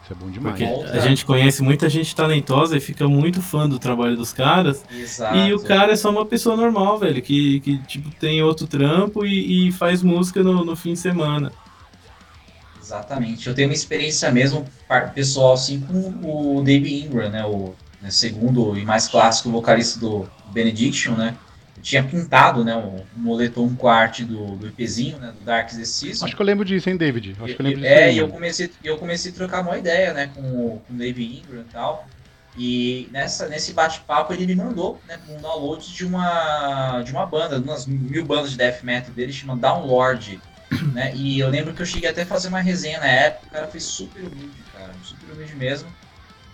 Isso é bom demais. Porque a gente conhece muita gente talentosa e fica muito fã do trabalho dos caras. Exato. E o cara é só uma pessoa normal, velho, que, que tipo, tem outro trampo e, e faz música no, no fim de semana. Exatamente. Eu tenho uma experiência mesmo pessoal assim com o Dave Ingram, né? O né, segundo e mais clássico vocalista do Benediction, né? Tinha pintado, né? O moletom com a arte do, do né? Do Dark Season. Acho que eu lembro disso, hein, David? Acho que eu lembro disso. É, e eu comecei, eu comecei a trocar uma ideia, né, com, o- com o Dave Ingram e tal. E nessa, nesse bate-papo ele me mandou, né, um download de uma, de uma banda, umas mil bandas de death metal dele, chama Downlord, né, e eu lembro que eu cheguei até a fazer uma resenha na época, o cara foi super humilde, cara, super humilde mesmo.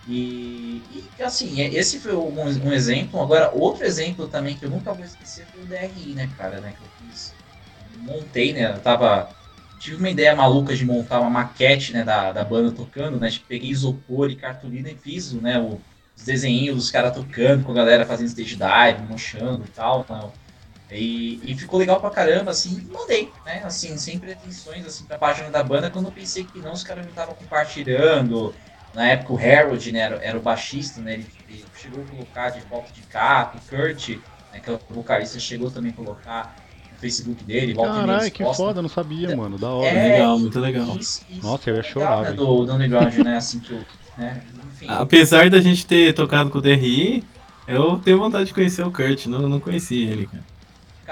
E, e, assim, é- esse foi um, um exemplo. Agora, outro exemplo também que eu nunca vou esquecer foi o DRI, né, cara, né, que eu fiz. Montei, né, eu tava tive uma ideia maluca de montar uma maquete né, da, da banda tocando, né? Tipo, peguei isopor e cartolina e fiz né, o- os desenhinhos dos caras tocando, com a galera fazendo stage dive, mochando e tal. né, e, e ficou legal pra caramba, assim, mandei, né? Assim, sem pretensões, assim, pra página da banda, quando eu pensei que não, os caras me estavam compartilhando. Na época o Harold, né, era, era o baixista, né? Ele, ele chegou a colocar de volta de capa, o Kurt, né, que é o vocalista, chegou também a colocar no Facebook dele, volta e Caralho, que foda, eu não sabia, mano. Da hora. É, legal, muito legal. Isso, isso Nossa, eu ia é legal, chorar, né, do, do underground, né? Assim que eu. Né, enfim. Apesar da gente ter tocado com o DRI, eu tenho vontade de conhecer o Kurt, não, não conheci ele, cara.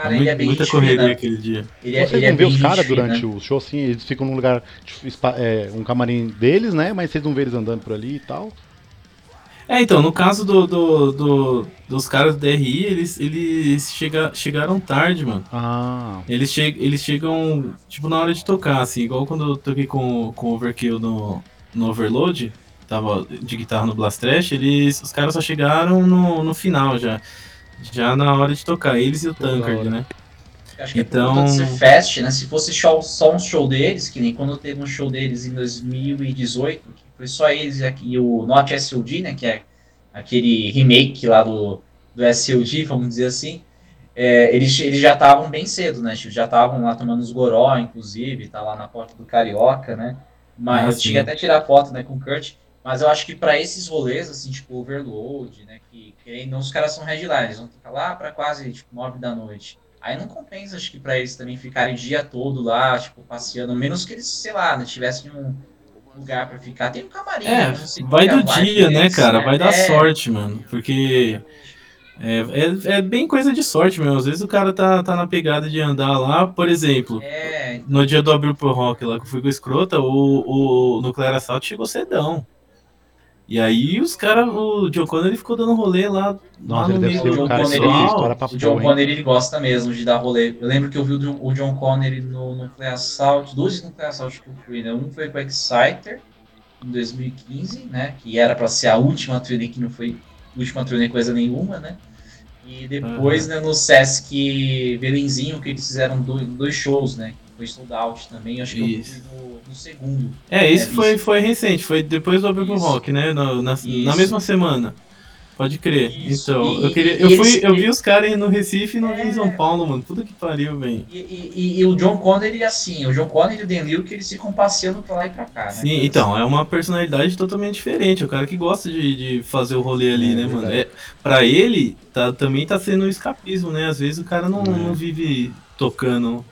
Cara, ele é bem Muita correria fina. aquele dia. Ele é, Vocês ele é não vê bem os caras durante o show, assim, eles ficam num lugar, tipo, é, um camarim deles, né? Mas vocês não vê eles andando por ali e tal. É, então, no caso do, do, do- dos caras do DRI, eles, eles chega, chegaram tarde, mano. Ah, Eles, che eles chegam, tipo, na hora de tocar, assim, igual quando eu toquei com, com o Overkill no, no Overload, tava de guitarra no Blast Trash, eles, os caras só chegaram no, no final já. Já na hora de tocar, eles e o Tankard, né? Acho que então... é ser fest, né? Se fosse show, só um show deles, que nem quando teve um show deles em 2018, que foi só eles e o Not SOD, né? Que é aquele remake lá do, do SOD, vamos dizer assim. É, eles, eles já estavam bem cedo, né? Já estavam lá tomando os goró, inclusive, tá lá na porta do Carioca, né? Mas ah, eu cheguei até tirar foto né, com o Kurt. Mas eu acho que para esses rolês, assim, tipo Overload, né? Que, não, os caras são headliners, vão ficar lá para quase tipo, 9 da noite. Aí não compensa, acho que para eles também ficarem o dia todo lá, tipo, passeando, menos que eles, sei lá, né, tivessem um lugar para ficar. Tem um camarim. É, né, vai do dia, né, cara? Vai dar é... sorte, mano. Porque é, é, é, bem coisa de sorte mesmo. Às vezes o cara tá, tá na pegada de andar lá, por exemplo, é... no dia do Abril pro Rock lá que eu fui com o Escrota, o, o Nuclear Assault chegou cedão. E aí os caras, o John Connor ele ficou dando rolê lá, Nossa, lá no meio do cara O John Connor ele gosta mesmo de dar rolê. Eu lembro que eu vi o John Connor no Nuclear Assault, dois Nuclear Assault que eu fui, né? Um foi com o Exciter em 2015, né? Que era para ser a última turnê que não foi última turnê coisa nenhuma, né? E depois, uhum. né, no Sesc Belenzinho, que eles fizeram dois, dois shows, né? Foi sold out também, acho que Isso. eu fui no, no segundo. É, isso foi, foi recente, foi depois do Abril Rock, né? No, na, na mesma semana. Pode crer. Isso. Então, e, eu queria. Eu, fui, eu vi os caras no Recife e não vi em São Paulo, mano. Tudo que pariu, velho. E, e, e, o John Connor, ele assim, o John Connor e o Dan Liu, que eles ficam passeando pra lá e pra cá, né? Sim, então, assim. é uma personalidade totalmente diferente. O cara que gosta de, de fazer o rolê ali, é, né, mano? É, pra ele, tá, também tá sendo um escapismo, né? Às vezes o cara não, não vive tocando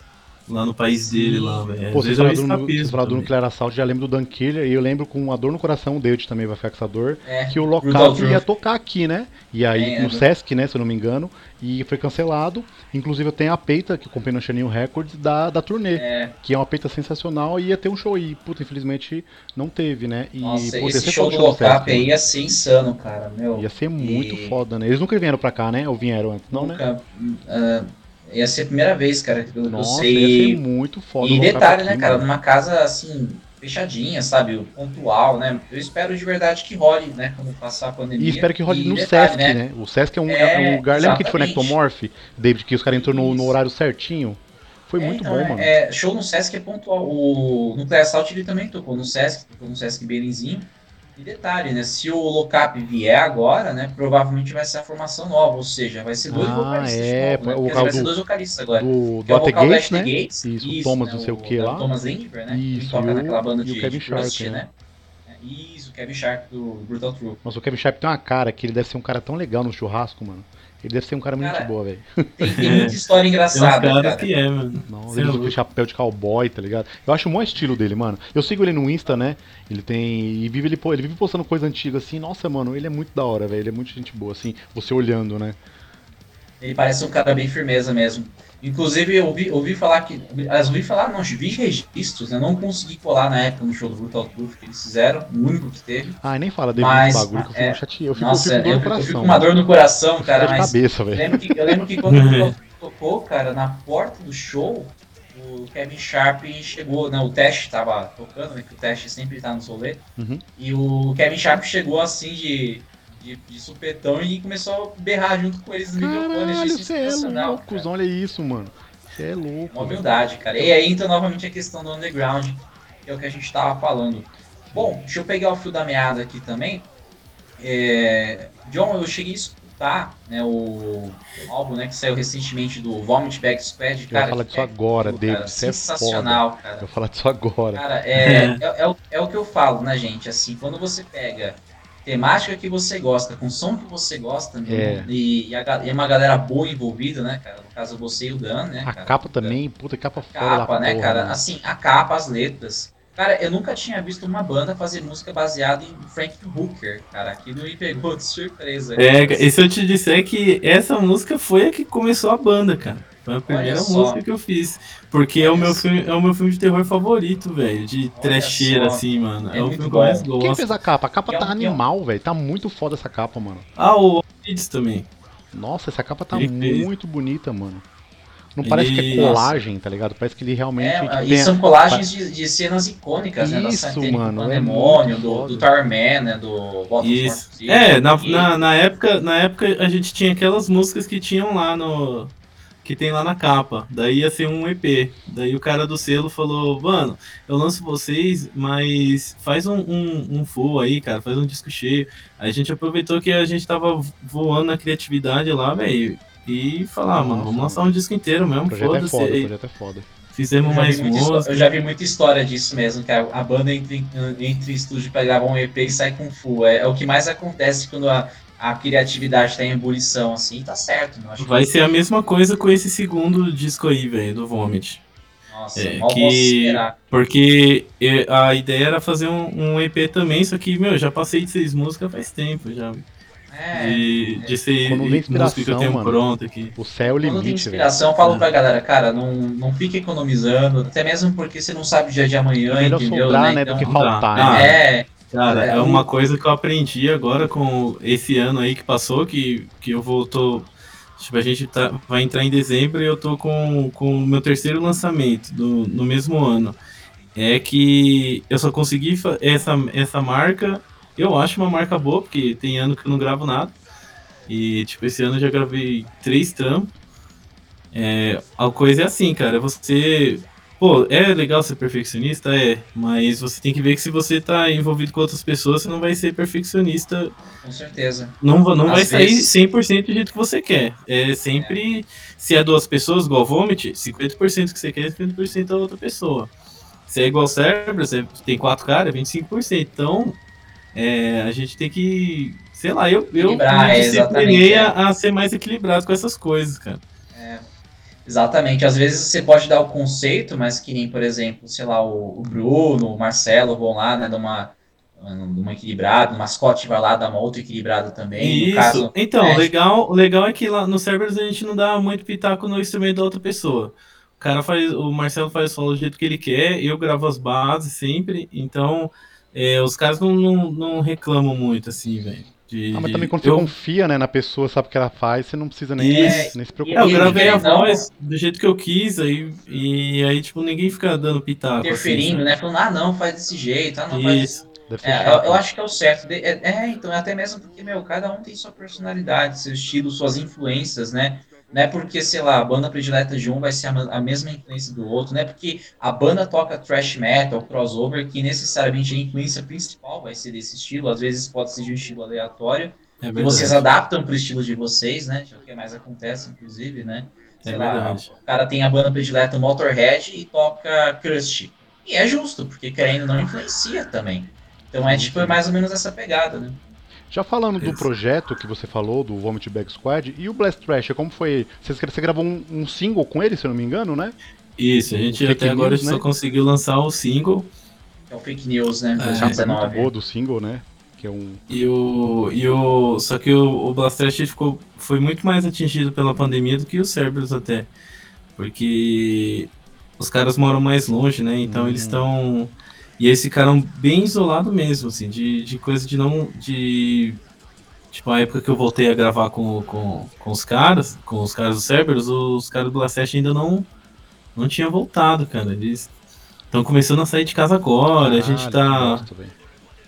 lá no país dele, lá, velho. Pô, você falou do, do Nuclear Assault, já lembro do Dan Killer, e eu lembro com uma dor no coração, o David também vai ficar com essa dor, é, que o local ia tocar aqui, né? E aí, é, no Sesc, né, se eu não me engano, e foi cancelado. Inclusive eu tenho a peita, que eu comprei no Chaninho Records, da, da turnê, é. que é uma peita sensacional, e ia ter um show aí. Puta, infelizmente não teve, né? E Nossa, esse show do Locap aí ia ser insano, cara, meu. Ia ser muito e... foda, né? Eles nunca vieram pra cá, né? Ou vieram antes, não, nunca, né? Uh Ia ser a primeira vez, cara, que eu, Nossa, sei. Ia ser muito foda. E detalhe, né, cara, numa casa assim, fechadinha, sabe? Pontual, né? Eu espero de verdade que role, né? Quando passar a pandemia. E espero que role e no detalhe, Sesc, né? né? O Sesc é um, é, é um lugar. Lembra que a gente foi no Ectomorph, David, que os caras entrou no, no, horário certinho? Foi é, muito então, bom, é, mano. É, show no Sesc é pontual. O Nuclear Assault ele também tocou no Sesc, tocou no Sesc Belenzinho. E detalhe, né? Se o Locap vier agora, né? Provavelmente vai ser a formação nova, ou seja, vai ser dois ah, vocalistas. É, novo, né? o vai do, ser dois vocalistas agora. Do, do é o Gates, né? Gates, isso, isso, Thomas, né? não sei o que lá. Thomas Lindbergh, né? Isso, Ele toca o, naquela banda de, o Kevin de Sharp, Rust, né? né? Isso, o Kevin Sharp do Brutal Truth. Nossa, o Kevin Sharp tem uma cara que ele deve ser um cara tão legal no churrasco, mano. Ele deve ser um cara, cara muito boa, velho. Tem, tem, muita história engraçada, tem cara. que é, mano. Não, ele usa chapéu de cowboy, tá ligado? Eu acho o maior estilo dele, mano. Eu sigo ele no Insta, né? Ele tem. E vive, ele, ele vive postando coisa antiga assim. Nossa, mano, ele é muito da hora, velho. Ele é muito gente boa, assim. Você olhando, né? Ele parece um cara bem firmeza mesmo. Inclusive, eu ouvi, ouvi falar que. As ouvi falar, não, vi registros, né? Não consegui colar na época no show do Brutal Truth que eles fizeram, o único que teve. Ah, nem fala dele mas, bagulho que eu fico é, chateado. Eu fico, nossa, eu fico, eu, coração, eu fico com uma dor no coração, cara. De mas cabeça, eu, lembro que, eu lembro que quando o tocou, cara, na porta do show, o Kevin Sharp chegou, né? O teste tava tocando, né? Que o teste sempre tá no rolê. Uhum. E o Kevin Sharp chegou assim de de, de supetão e começou a berrar junto com eles no microfone. Caralho, você é louco, olha isso, mano. Você é louco. Uma humildade, cara. E aí entra novamente a questão do underground, que é o que a gente tava falando. Bom, deixa eu pegar o fio da meada aqui também. É... John, eu cheguei a escutar né, o, álbum né, que saiu recentemente do Vomit Bag Squad. Cara, eu vou falar disso é, agora, David. Cara, é sensacional, é cara. Eu vou falar disso agora. Cara, é, é, é, o, é o que eu falo, né, gente? Assim, quando você pega temática que você gosta, com som que você gosta, é. e, e, a, e, uma galera boa envolvida, né, cara? No caso, você e o Dan, né? A cara? capa também, puta, capa foda. Capa, né, porra, cara? Né? Assim, a capa, as letras. Cara, eu nunca tinha visto uma banda fazer música baseada em Frank Hooker, cara. Aquilo me pegou de surpresa. É, e se eu te disser que essa música foi a que começou a banda, cara. Foi a primeira música que eu fiz. Porque é o, meu filme, é o meu filme de terror favorito, velho. De trecheira, assim, mano. É, é o filme que eu mais gosto. Quem fez a capa? A capa tá animal, velho. Tá muito foda essa capa, mano. Ah, o Kids também. Nossa, essa capa tá ele muito fez. bonita, mano. Não parece que é colagem, tá ligado? Parece que ele realmente. É, e são colagens de, de, cenas icônicas, né? Isso, da mano. Do demônio, é do, do Tarman, né? Do Bottom Isso. É, na, na, na, época, na época a gente tinha aquelas músicas que tinham lá no que tem lá na capa. Daí ia ser um EP. Daí o cara do selo falou, mano, eu lanço vocês, mas faz um, um, um full aí, cara, faz um disco cheio. Aí a gente aproveitou que a gente tava voando na criatividade lá, velho. E falar, ah, mano, vamos lançar um disco inteiro mesmo, é foda-se. É foda, o projeto é foda. Fizemos mais música. Eu já vi muita história disso mesmo, que a, banda entra entre estúdio para gravar um EP e sai com full. É, é, o que mais acontece quando a, a criatividade tá em ebulição, assim, tá certo. Não? Vai ser a mesma coisa com esse segundo disco aí, velho, do Vomit. Nossa, é, que... Porque a ideia era fazer um, um, EP também, só que, meu, já passei de seis músicas faz tempo já. É, de, de ser música que eu tenho mano, pronta aqui. O céu é o limite. Quando tem inspiração, eu falo é. pra galera, cara, não, não fique economizando, até mesmo porque você não sabe o dia de amanhã, é entendeu? Sobrar, né, né, então, do que faltar. Né? É, Cara, é, é uma coisa que eu aprendi agora com esse ano aí que passou, que, que eu vou, tô, tipo, a gente tá, vai entrar em dezembro e eu tô com, com o meu terceiro lançamento do, no mesmo ano. É que eu só consegui essa, essa marca, eu acho uma marca boa, porque tem ano que eu não gravo nada. E, tipo, esse ano eu já gravei três trampos. É, a coisa é assim, cara, você Pô, é legal ser perfeccionista? É, mas você tem que ver que se você tá envolvido com outras pessoas, você não vai ser perfeccionista. Com certeza. Não, não vai sair vezes... 100% do jeito que você quer. É sempre, é. se é duas pessoas, igual Vomit, 50% que você quer, 50% da outra pessoa. Se é igual cérebro, você tem quatro caras, 25%. Então, é, a gente tem que, sei lá, eu, eu me disciplinei a, a ser mais equilibrado com essas coisas, cara. Exatamente. Às vezes você pode dar o conceito, mas que nem, por exemplo, sei lá, o, Bruno, o Marcelo vão lá, né, numa, numa equilibrada, o mascote vai lá dar uma outra equilibrada também. Isso. Caso, então, é, legal, legal é que lá no servers a gente não dá muito pitaco no instrumento da outra pessoa. O cara faz, o Marcelo faz solo do jeito que ele quer, eu gravo as bases sempre, então é, os caras não, não, não reclamam muito, assim, velho. De, ah, mas também quando eu... você confia né, na pessoa, sabe o que ela faz, você não precisa nem, é, nem se preocupar. eu gravei a voz do jeito que eu quis, aí, e aí, tipo, ninguém fica dando pitaco. Interferindo, assim, né? Falando, ah, não, faz desse jeito, ah, não, Isso. faz é, eu, eu, acho que é o certo. É, é, então, até mesmo porque, meu, cada um tem sua personalidade, seu estilo, suas influências, né? Não é porque, sei lá, a banda predileta de um vai ser a, mesma influência do outro, não é porque a banda toca thrash metal, crossover, que necessariamente a influência principal vai ser desse estilo, às vezes pode ser de um estilo aleatório, é e vocês adaptam para o estilo de vocês, né? Que é o que mais acontece, inclusive, né? Sei é lá, o cara tem a banda predileta Motorhead e toca Crust. E é justo, porque querendo não influencia também. Então é tipo é mais ou menos essa pegada, né? Já falando do projeto que você falou, do Vomit Bag Squad, e o Blast Trash, como foi? Você, você gravou um, um, single com ele, se eu não me engano, né? Isso, a gente até agora news, né? só conseguiu lançar o single. É o fake news, né? É, é muito boa do single, né? Que é um... E o, e o, só que o, o Blast Trash ficou, foi muito mais atingido pela pandemia do que o Cerberus até. Porque os caras moram mais longe, né? Então eles estão e eles ficaram bem isolados mesmo, assim, de, de coisa de não. de. Tipo, a época que eu voltei a gravar com, com, com os caras, com os caras do Cerberus, os caras do Lacete ainda não, não tinham voltado, cara. Eles estão começando a sair de casa agora, ah, a gente tá.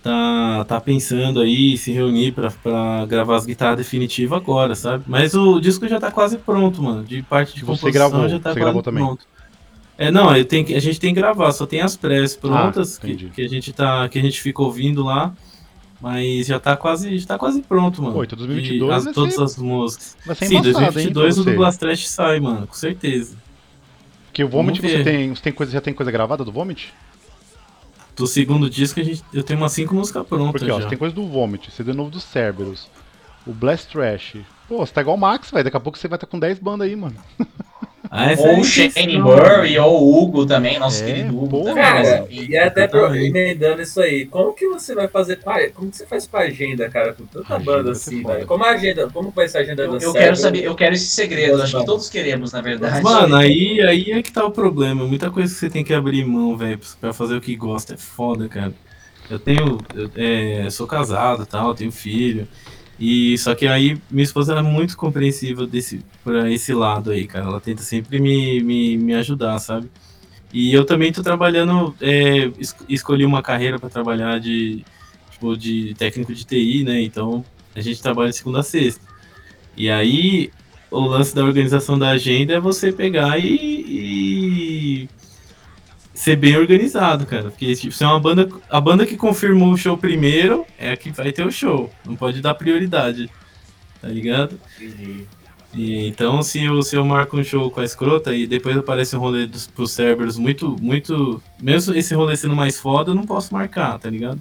Tá, tá pensando aí se reunir pra, pra gravar as guitarras definitivas agora, sabe? Mas o disco já tá quase pronto, mano. De parte de composição você gravou, já tá você quase também. pronto. É, não, eu tenho, a gente tem que gravar, só tem as press prontas ah, que, que, a gente tá, que a gente fica ouvindo lá. Mas já tá quase, já tá quase pronto, mano. Pô, 2022 as, Todas ser... as músicas. Sim, 2022 hein, o do Blast Trash sai, mano, com certeza. Que o Vomit você tem, você tem coisa, já tem coisa gravada do Vomit? Do segundo disco a gente, eu tenho umas 5 músicas prontas Porque, ó, já. você tem coisa do Vomit, CD novo do Cerberus, o Blast Trash. Pô, você tá igual o Max, velho. Daqui a pouco você vai estar tá com 10 bandas aí, mano. Ah, ou o Shane Murray, ou o Hugo também, nosso é, querido Hugo. Também, cara, e até emendando isso aí, como que você vai fazer, como que você faz com a agenda, cara, com tanta agenda banda assim, velho? Como a agenda, como vai ser a agenda eu, eu quero saber, eu quero esse segredo, acho que todos queremos, na verdade. Mano, aí, aí é que tá o problema, muita coisa que você tem que abrir mão, velho, pra fazer o que gosta, é foda, cara. Eu tenho, eu, é, sou casado tal, tenho filho, e só que aí minha esposa é muito compreensiva desse para esse lado aí, cara. Ela tenta sempre me, me, me ajudar, sabe? E eu também tô trabalhando, é, es escolhi uma carreira para trabalhar de tipo, de técnico de TI, né? Então a gente trabalha de segunda a sexta. E aí o lance da organização da agenda é você pegar e, e ser bem organizado, cara. Porque tipo, se é uma banda. A banda que confirmou o show primeiro é a que vai ter o show. Não pode dar prioridade. Tá ligado? E, então, se eu, se eu marco um show com a escrota e depois aparece um rolê dos, pros Cerberus muito, muito. Mesmo esse rolê sendo mais foda, eu não posso marcar, tá ligado?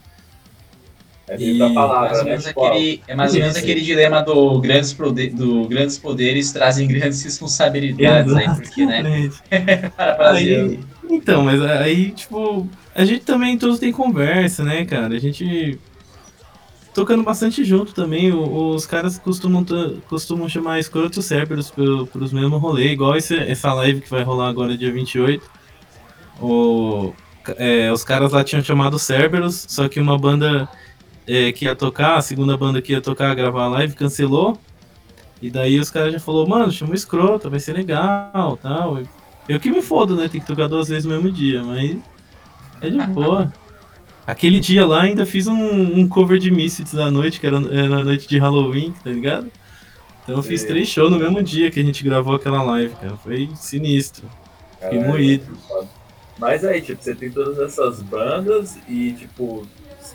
É e... palavra, mais ou menos né? aquele, é mais ou menos aquele dilema do grandes, poder, do grandes poderes trazem grandes responsabilidades aí, porque, né? aí, então, mas aí, tipo, a gente também todos tem conversa, né, cara? A gente tocando bastante junto também. Os caras costumam, costumam chamar escroto Cerberus para os mesmos rolês, igual esse, essa live que vai rolar agora dia 28. O, é, os caras lá tinham chamado Cerberus, só que uma banda é, que ia tocar, a segunda banda que ia tocar, gravar a live, cancelou. E daí os caras já falou, mano, chama o escroto, vai ser legal tal. Eu que me fodo, né? Tem que tocar duas vezes no mesmo dia, mas é de boa. Aquele dia lá ainda fiz um, um cover de Misfits da noite, que era, na noite de Halloween, tá ligado? Então eu fiz três shows no mesmo dia que a gente gravou aquela live, cara. Foi sinistro. Fiquei moído. Mas aí, tipo, você tem todas essas bandas e, tipo,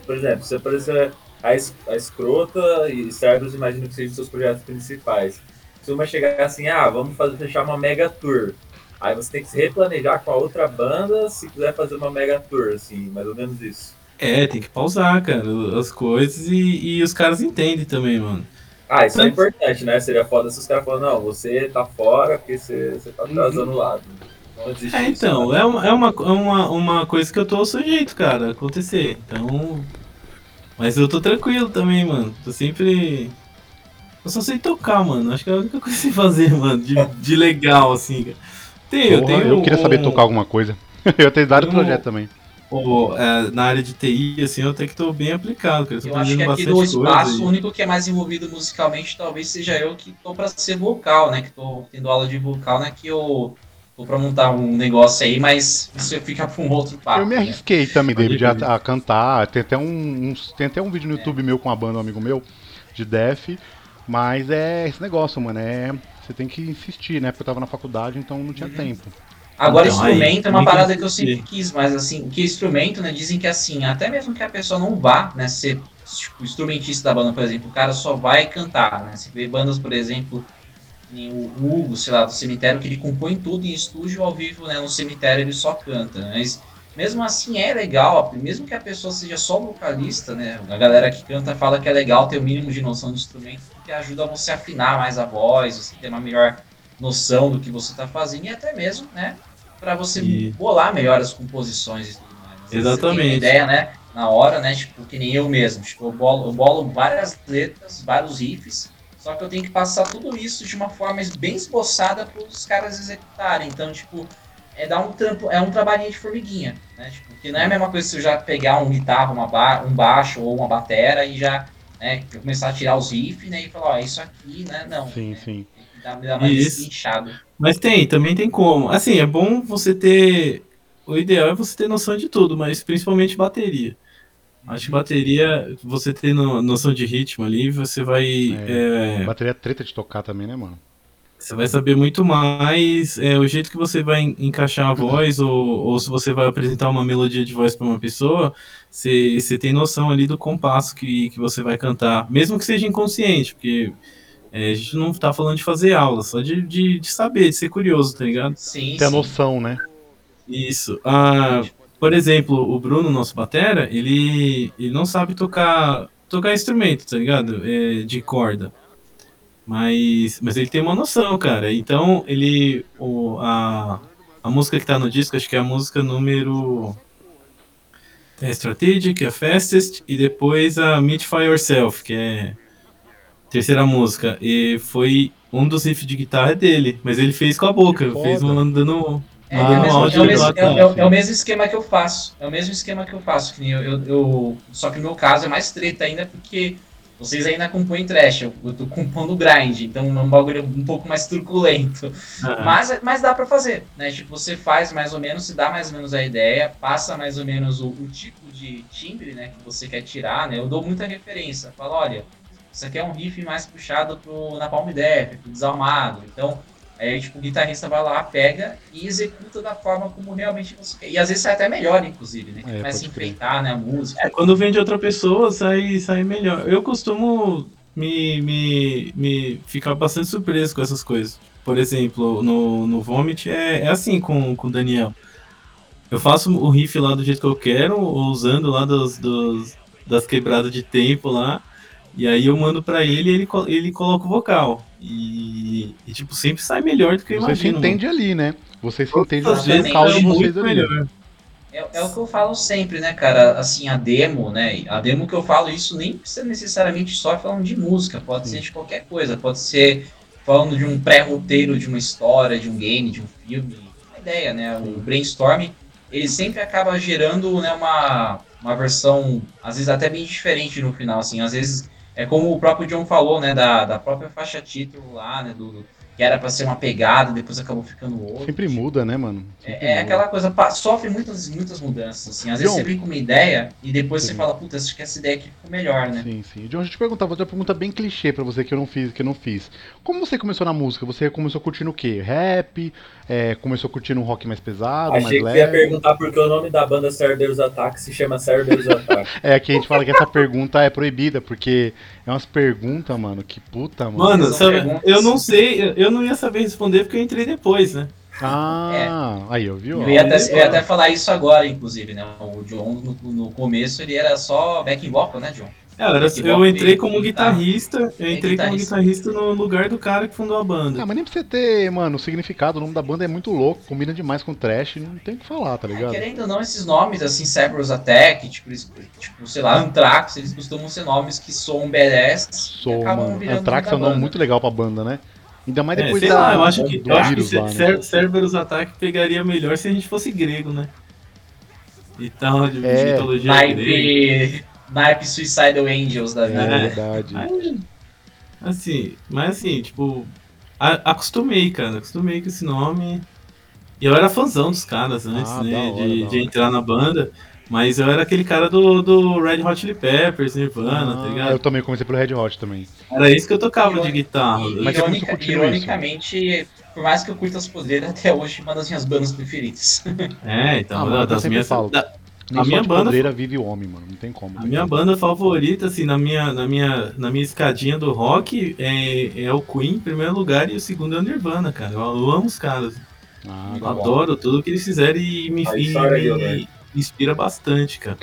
por exemplo, você aparecer a, a Escrota e Cerberus, imagino que sejam seus projetos principais. Se uma chegar assim, ah, vamos fazer, fechar uma mega tour. Aí você tem que se replanejar com a outra banda se quiser fazer uma mega tour, assim, mais ou menos isso. É, tem que pausar, cara, as coisas e, e os caras entendem também, mano. Ah, isso é importante, né? Seria foda se os caras falam, não, você tá fora porque você, você tá atrasando o lado. É, então, né? é, uma, é uma, uma, uma coisa que eu tô sujeito, cara, acontecer. Então. Mas eu tô tranquilo também, mano. Tô sempre. Eu só sei tocar, mano. Acho que é a única coisa que sei fazer, mano, de, de legal, assim, cara. Tem, Porra, eu tenho. Eu queria um... saber tocar alguma coisa. eu tenho dado um... projeto também é, na área de TI, assim, eu até que tô bem aplicado, cara. Eu, eu acho que aqui do espaço, o único que é mais envolvido musicalmente talvez seja eu que tô pra ser vocal, né? Que tô tendo aula de vocal, né? Que eu tô pra montar um negócio aí, mas isso fica pra um outro papo. Eu me né? arrisquei né? também, David, a, a, cantar. Tem até um, um, tem até um vídeo no é. YouTube meu com uma banda, um amigo meu, de Def. Mas é esse negócio, mano. É, você tem que insistir, né? Porque eu tava na faculdade, então não tinha uhum. tempo. Agora, então, instrumento aí, é uma parada que eu sempre quis, mas assim, que instrumento, né? Dizem que assim, até mesmo que a pessoa não vá, né, ser tipo, instrumentista da banda, por exemplo, o cara só vai cantar, né? Você vê bandas, por exemplo, o Hugo, sei lá, do cemitério, que ele compõe tudo em estúdio ao vivo, né? No cemitério ele só canta, né? Mas mesmo assim é legal, mesmo que a pessoa seja só vocalista, né? A galera que canta fala que é legal ter o mínimo de noção de instrumento, porque ajuda você a afinar mais a voz, você ter uma melhor noção do que você está fazendo e até mesmo, né, para você e... bolar melhor as composições e tudo mais. Exatamente. Você ideia, né, na hora, né, tipo, que nem eu mesmo, tipo, eu bolo, eu bolo várias letras, vários riffs, só que eu tenho que passar tudo isso de uma forma bem esboçada para os caras executarem. Então, tipo, é dar um trampo, é um trabalhinho de formiguinha, né? Tipo, que não é a mesma coisa se eu já pegar um guitarra, uma ba um baixo ou uma batera e já, né, começar a tirar os riffs, né, e falar, ó, isso aqui, né, não. Sim, né? sim. Dá, dá mais inchado. Mas tem, também tem como. Assim, é bom você ter. O ideal é você ter noção de tudo, mas principalmente bateria. Acho que bateria, você ter noção de ritmo ali, você vai. É, é... Bateria é treta de tocar também, né, mano? Você vai saber muito mais é, o jeito que você vai encaixar a voz, ou, ou se você vai apresentar uma melodia de voz para uma pessoa, você, você tem noção ali do compasso que, que você vai cantar, mesmo que seja inconsciente, porque é, a gente não tá falando de fazer aula, só de, de, de, saber, de ser curioso, tá ligado? Sim. Ter a noção, né? Isso. Ah, por exemplo, o Bruno, nosso batera, ele, ele não sabe tocar, tocar instrumento, tá ligado? É, de corda. Mas, mas ele tem uma noção, cara. Então, ele. O, a, a música que tá no disco, acho que é a música número. É Strategic, é Fastest, e depois a Meet Fire Yourself, que é terceira música. E foi um dos riffs de guitarra dele, mas ele fez com a boca, fez mandando. É, ah, é, mesmo, é, o mesmo, é, é, o mesmo esquema que eu faço. É o mesmo esquema que eu faço. Que eu, eu, eu, só que no meu caso é mais treta ainda, porque vocês ainda compõem trash, eu, eu tô compondo grind, então é um bagulho um pouco mais turculento. Uhum. Mas, mas dá pra fazer, né? Tipo, você faz mais ou menos, se dá mais ou menos a ideia, passa mais ou menos o, o tipo de timbre né, que você quer tirar, né? Eu dou muita referência. Falo, olha, isso aqui é um riff mais puxado pro, na Palm Death, pro desalmado. Então, aí, tipo, o guitarrista vai lá, pega e executa da forma como realmente você quer. E às vezes sai até melhor, inclusive, né? É, Começa a enfeitar, né, a música. É, quando vem de outra pessoa, sai, sai melhor. Eu costumo me, me, me ficar bastante surpreso com essas coisas. Por exemplo, no, no Vomit é, é assim com, com o Daniel. Eu faço o riff lá do jeito que eu quero, usando lá dos, dos- das quebradas de tempo lá. E aí eu mando pra ele e ele, ele coloca o vocal. E, e, tipo, sempre sai melhor do que eu Você se imagino. entende ali, né? Você se entende Às no vezes vocal é de vocês muito ali. melhor. É, é o que eu falo sempre, né, cara? Assim, a demo, né? A demo que eu falo, isso nem precisa necessariamente só falando de música, pode ser de qualquer coisa, pode ser falando de um pré-roteiro de uma história, de um game, de um filme, uma ideia, né? O brainstorm, ele sempre acaba gerando né, uma, uma versão, às vezes até bem diferente no final, assim, às vezes é como o próprio John falou, né, da, da própria faixa título lá, né, do, que era pra ser uma pegada, depois acabou ficando outra. Sempre muda, né, mano? Sempre É, é aquela coisa, sofre muitas, muitas mudanças, assim. Às vezes John. você vem com uma ideia e depois Sim. você fala, puta, acho que essa ideia aqui ficou melhor, né? Sim, sim. John, deixa eu te perguntar, vou ter uma pergunta bem clichê pra você que eu não fiz, que eu não fiz. Como você começou na música? Você começou curtindo o quê? Rap? É, começou curtindo um rock mais pesado, mais Achei que você ia leve? perguntar porque o nome da banda Cerberus Attack se chama Cerberus Attack. É que a gente fala que essa pergunta é proibida, porque é umas perguntas, mano, que puta, mano. Mano, eu não sei, eu- eu não ia saber responder porque eu entrei depois, né? Ah, aí eu vi, ó. Eu ia, até, eu ia até falar isso agora, inclusive, né? O John, no, no começo, ele era só backing vocal, né, John? É, eu, era- eu entrei como guitarrista, eu É entrei como guitarrista. no lugar do cara que fundou a banda. Ah, mas nem pra você ter, mano, o significado, o nome da banda é muito louco, combina demais com trash, não tem o que falar, tá É, ligado? querendo ou não, esses nomes, assim, Cerberus Attack, tipo, eles- tipo, sei lá, Anthrax, eles costumam ser nomes que soam badass Sou, acabam mano. virando Anthrax é um nome muito legal pra banda, né? Ainda mais É, depois sei da, lá, eu acho que, eu acho que lá, né? Cer- Cerberus Attack pegaria melhor se a gente fosse grego, né? E tal, de É. mitologia. Naipe, naipe Suicidal Angels da vida. É É. verdade. Aí, assim, mas assim, tipo, a- acostumei, cara, acostumei com esse nome. E eu era fãzão dos caras antes, Ah, né, hora, de, de entrar na banda. Mas eu era aquele cara do, do Red Hot Chili Peppers, Nirvana, tá Ah, ligado? eu também comecei pelo Red Hot também. Era isso que eu tocava de guitarra. E- Mas ironica- isso. ironicamente, por mais que eu curta as podreiras, até hoje uma das minhas bandas preferidas. É, então, Ah, mano, das minhas. falo. da- Nem A minha banda- podreira vive o homem, mano. Não tem como. A minha banda favorita, assim, na minha, na minha, na minha escadinha do rock é, é o Queen em primeiro lugar e o segundo é o Nirvana, cara. Eu, amo os caras. Ah, Eu bom. adoro tudo que eles fizeram e me, Aí e Gilberto. Inspira bastante, cara.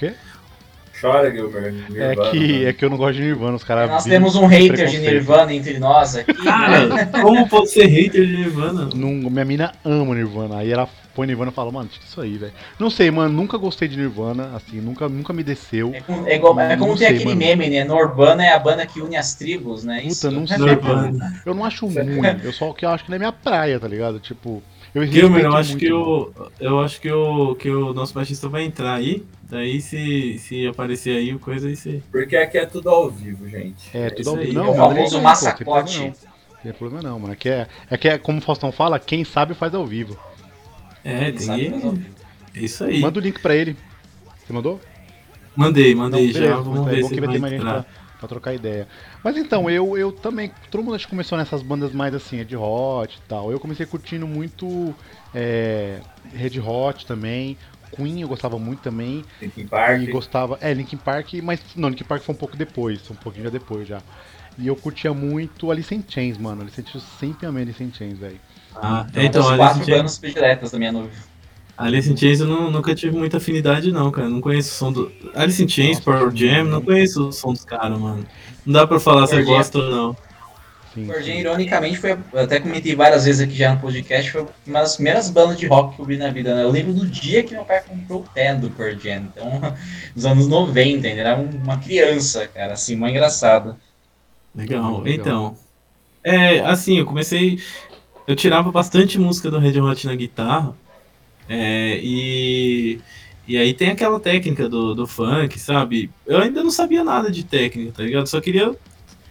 Chora, Gilbert. É Nirvana, que, mano. é que eu não gosto de Nirvana, os caras. Nós temos um hater de. Nirvana entre nós aqui. né? Cara, como pode ser hater de Nirvana? Não, minha mina ama Nirvana. Aí ela põe Nirvana e fala, mano, isso aí, velho. Não sei, mano, nunca gostei de Nirvana, assim, nunca, nunca me desceu. É, com- é igual- é como tem sei, aquele mano. meme, né? Norbana é a banda que une as tribos, né? Puta, não sei, Nirvana. mano. Eu não acho ruim. Eu só que eu acho que não é minha praia, tá ligado? Tipo, eu Gilmer, eu acho muito, que o. Eu acho que o, que o nosso baixista vai entrar aí. Daí se, se aparecer aí o coisa aí você. Porque aqui é tudo ao vivo, gente. É, É tudo ao vivo. É Não, o famoso é isso aí, pô, massacote. Não tem problema não. Não tem problema não, mano. Aqui é, aqui é, como o Faustão fala, quem sabe faz ao vivo. É, tem Sabe, mas, ó, que. É isso aí. Manda o link pra ele. Você mandou? Mandei, mandei Não, já. beleza, Vamos é ver bom se que vai vai ter mais gente entrar. pra, pra trocar ideia. Mas então, eu, eu também, todo mundo acho que começou nessas bandas mais assim, Red Hot e tal. Eu comecei curtindo muito é, Red Hot também. Queen eu gostava muito também. Linkin Park. E gostava. É, Linkin Park, mas. Não, Linkin Park foi um pouco depois, um pouquinho já depois já. E eu curtia muito Alice in Chains, mano. Alice in Chains, eu sempre amei Alice in Chains, velho. Ah, então, das Alice quatro in Chains- bandas prediletas da minha noiva. Alice in Chains eu não- nunca tive muita afinidade não, cara. Não conheço o som do. Alice in Chains, Nossa, Pearl sim. Jam, não conheço o som dos caras, mano. Não dá pra falar se eu gosto ou não. Pearl Jam, ironicamente, foi, eu até comentei várias vezes aqui já no podcast, foi uma das primeiras bandas de rock que eu vi na vida, né? Eu lembro do dia que meu pai comprou o Ten do Pearl Jam, então, nos anos 90, ainda era uma criança, cara, assim, uma engraçada. Legal. Legal. Então. É, assim, eu comecei. Eu tirava bastante música do Red Hot na guitarra. É, e. E aí tem aquela técnica do, do funk, sabe? Eu ainda não sabia nada de técnica, tá ligado? Só queria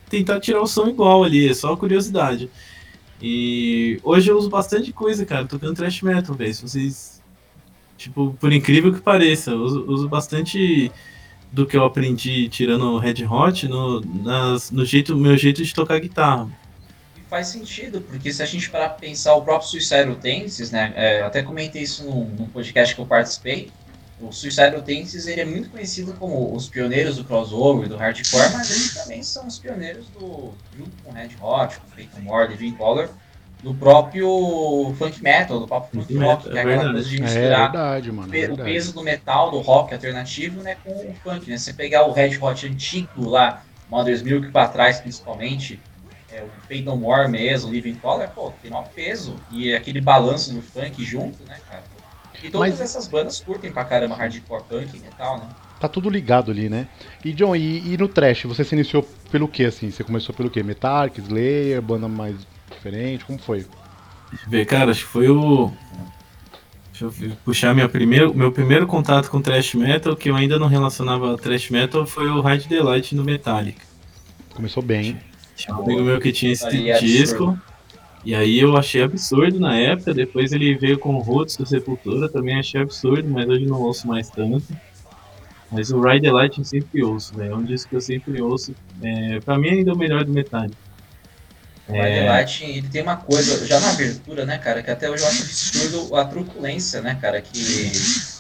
tentar tirar o som igual ali, é só curiosidade. E hoje eu uso bastante coisa, cara, tocando thrash metal, velho. Se vocês. Tipo, por incrível que pareça, eu uso, uso bastante do que eu aprendi tirando Red Hot no, nas, no jeito, meu jeito de tocar guitarra. Faz sentido, porque se a gente parar pensar o próprio Suicidal Tenses, né? É, até comentei isso num, num, podcast que eu participei. O Suicidal Tenses ele é muito conhecido como os pioneiros do crossover, do hardcore, mas eles também são os pioneiros do junto com Red Hot, com Peyton Moore, Living Color, do próprio funk metal, do próprio funk rock, que é, é aquela coisa de é misturar é verdade, mano, é o peso do metal, do rock alternativo, né, com o funk, né? Você pegar o Red Hot antigo lá, Mother's Milk para trás principalmente, é, o No More mesmo, o Living Color, pô, tem maior peso. E aquele balanço do funk junto, né, cara? E todas Mas... essas bandas curtem pra caramba hardcore punk e metal, né? Tá tudo ligado ali, né? E John, e, e no trash, você se iniciou pelo que, assim? Você começou pelo que? Metallic, Slayer, banda mais diferente? Como foi? Deixa eu ver, cara, acho que foi o. Deixa eu puxar minha primeiro, meu primeiro contato com thrash metal, que eu ainda não relacionava a thrash metal, foi o Hard Delight no Metallica. Começou bem. Tinha um amigo meu que tinha esse é disco. E aí eu achei absurdo na época, depois ele veio com o Roots do Sepultura, também achei absurdo, mas hoje não ouço mais tanto. Mas o Ride the Light eu sempre ouço, velho. É um disco que eu sempre ouço. É, pra mim ainda é o melhor do Metallica. O Ride the Light, ele tem uma coisa, já na abertura, né, cara, que até hoje eu acho absurdo a truculência, né, cara, que,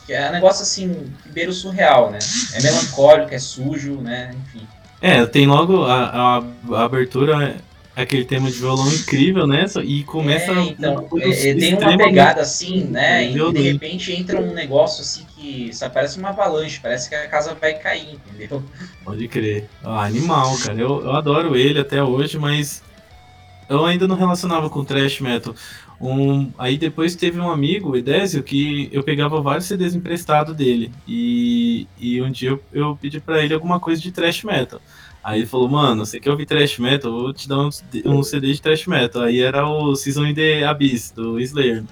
que é um negócio assim, que beira o surreal, né? É melancólico, é sujo, né, enfim. É, tem logo a, a, a abertura aquele tema de violão incrível, né? E começa. É, então, é, tem uma pegada assim, né? E de repente entra um negócio assim que só parece uma avalanche, parece que a casa vai cair, entendeu? Pode crer. Ah, animal, cara. Eu, eu adoro ele até hoje, mas eu ainda não relacionava com thrash metal. Um, aí depois teve um amigo, o Edésio, que eu pegava vários CDs emprestados dele. E, e um dia eu, eu pedi para ele alguma coisa de thrash metal. Aí ele falou, mano, você quer ouvir thrash metal? Eu vou te dar um, um CD de thrash metal. Aí era o Season in the Abyss, do Slayer.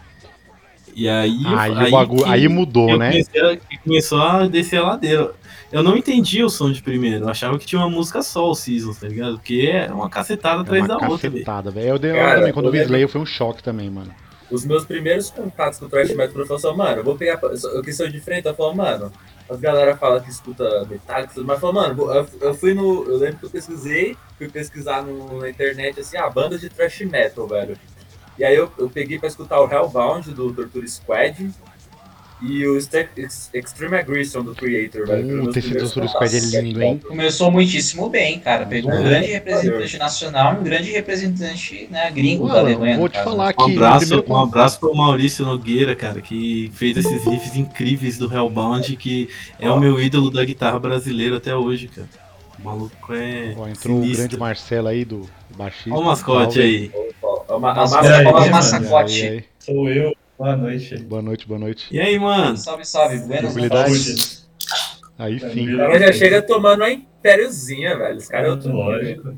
E aí. Aí, aí, bagulho, aí mudou, né? A, começou a descer a ladeira. Eu não entendi o som de primeiro. Eu achava que tinha uma música só, o Seasons, tá ligado? Porque é uma cacetada atrás é da cacetada, outra. Cacetada, velho. Eu dei Cara, também, quando eu vi Slayer foi um choque também, mano. Os meus primeiros contatos com o Thrash Metal, eu falei assim, mano, eu vou pegar. Eu que sou de frente, eu falo, mano, as galera fala que escuta Metallica, mas fala, mano, eu, eu, fui no. Eu lembro que eu pesquisei, fui pesquisar no, na internet assim, ah, banda de thrash metal, velho. E aí eu, eu peguei pra escutar o Hellbound do Torture Squad, e o Extreme Aggression do Creator, velho. Hum, esse Squad é lindo, hein? Começou muitíssimo bem, cara. Pegou um grande representante nacional um grande representante né, gringo Mano, da Alemanha. Vou te falar que. Um abraço, um abraço pro Maurício Nogueira, cara, que fez esses riffs incríveis do Hellbound, que é o meu ídolo da guitarra brasileira até hoje, cara. O maluco é. Ó, entrou sinistro. o grande Marcelo aí do baixista. Olha o mascote aí. Olha o mascote. Sou eu. Boa noite. Boa noite, boa noite. E aí, mano? Salve, salve. Buenas noite. Aí sim. Cara já chega tomando uma impériozinha, velho. Os caras... Lógico.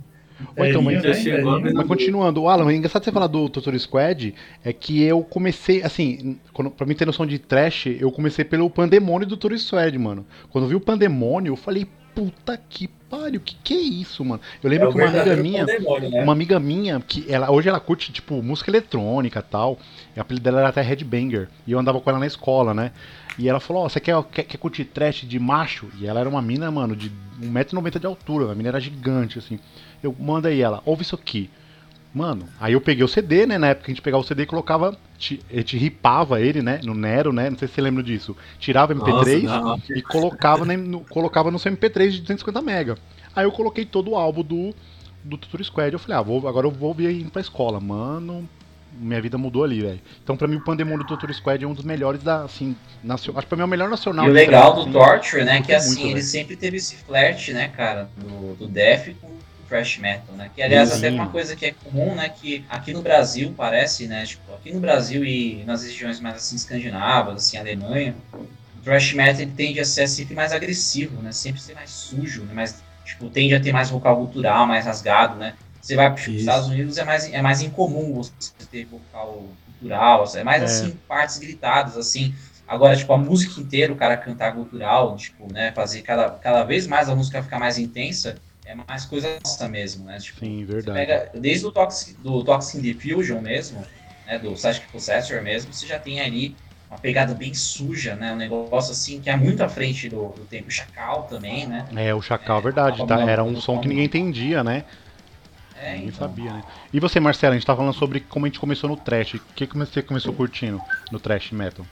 Ou então, mas, chegou, mas continuando, o Alan, o engraçado você falar do Totor Squad é que eu comecei, assim, quando, pra mim ter noção de trash, eu comecei pelo Pandemônio do Totor Squad, mano. Quando eu vi o Pandemônio, eu falei, puta que pariu, que que é isso, mano? Eu lembro é que uma amiga minha, né? uma amiga minha, que ela, hoje ela curte, tipo, música eletrônica e tal, e a apelido dela era até Headbanger, e eu andava com ela na escola, né? E ela falou, ó, oh, você quer, quer, quer curtir trash de macho? E ela era uma mina, mano, de 1,90m de altura, a mina era gigante, assim. Eu, manda aí ela, ouve isso aqui. Mano, aí eu peguei o CD, né? Na época a gente pegava o CD e colocava. A gente ripava ele, né? No Nero, né? Não sei se você lembra disso. Tirava MP3 Nossa, e colocava, né, no, colocava no seu MP3 de 250 MB. Aí eu coloquei todo o álbum do, do Tutor Squad. Eu falei, ah, vou, agora eu vou vir indo pra escola. Mano, minha vida mudou ali, velho. Então, pra mim, o Pandemônio do Tutor Squad é um dos melhores da, assim, nacional. Acho que pra mim é o melhor nacional. E o legal do assim, Torture, né? Que assim, muito, ele sempre teve esse flerte, né, cara, do, do Def com thrash metal, né? Que aliás Sim. até uma coisa que é comum, né? Que aqui no Brasil parece, né? Tipo, aqui no Brasil e nas regiões mais assim escandinavas, assim Alemanha, o thrash metal ele tende a ser sempre mais agressivo, né? Sempre ser mais sujo, né? Mais, tipo, tende a ter mais vocal cultural, mais rasgado, né? Você vai para os Estados Unidos é mais é mais incomum você ter vocal cultural, é mais é. assim partes gritadas assim. Agora, tipo, a música inteira, o cara cantar cultural, tipo, né, fazer cada, cada vez mais a música ficar mais intensa, é mais coisa nossa mesmo, né? Tipo, Sim, verdade. Pega, desde o Toxic, do Toxic Diffusion mesmo, né, do Psychic Possessor mesmo, você já tem ali uma pegada bem suja, né? Um negócio assim que é muito à frente do, do tempo. O Chacal também, né? É, o Chacal, é, verdade. Tá, era um som que ninguém entendia, né? É, ninguém então. sabia, né? E você, Marcelo, a gente tá falando sobre como a gente começou no trash. O que você começou curtindo no trash metal?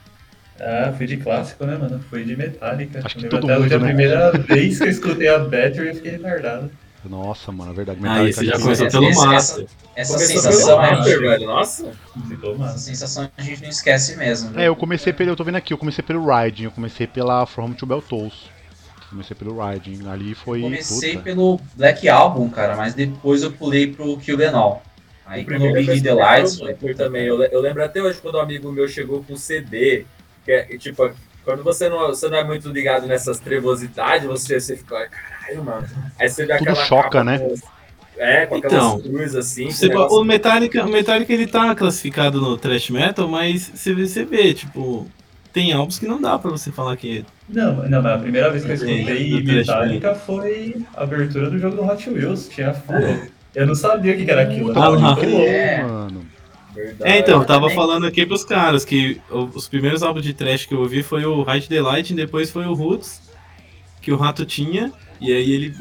Ah, fui de clássico, né, mano? Fui de Metallica. Acho que Eu todo até mundo, hoje, né? a primeira vez que eu escutei a Battery, eu fiquei retardado. Nossa, mano, é verdade. Ah, esse já aqui- começou essa- pelo essa- Master. Essa Começou sensação é velho. Nossa. Ficou Essa massa. sensação a gente não esquece mesmo. É, eu comecei pelo. Eu tô vendo aqui, eu comecei pelo Riding, eu comecei pela From to Beltos. Comecei pelo Riding. Ali foi. Comecei puta. pelo Black Album, cara, mas depois eu pulei pro Kill All. Aí O quando eu primeiro vi the Lights, foi também. Eu, eu lembro até hoje quando um amigo meu chegou com CD, é tipo, quando você não, você não é muito ligado nessas trevosidades, você, você fica, caralho, mano. Aí você vê Tudo aquela choca, capa né? com- é, com aquelas Então, cruzes assim. Você- negócio- o Metallica, o Metallica ele tá classificado no thrash metal, mas você vê, você vê, tipo, tem álbuns que não dá pra você falar que Não, não, mas a primeira vez que eu Sim, escutei Trash Metallica foi a abertura do jogo do Hot Wheels. Tinha fogo. Eu não sabia o que era aquilo. Ah, louco. É. mano. Verdade. É, então, eu tava também. falando aqui pros caras que o- os primeiros álbuns de trash que eu ouvi foi o Hide the Light, e depois foi o Roots, que o Rato tinha, e aí ele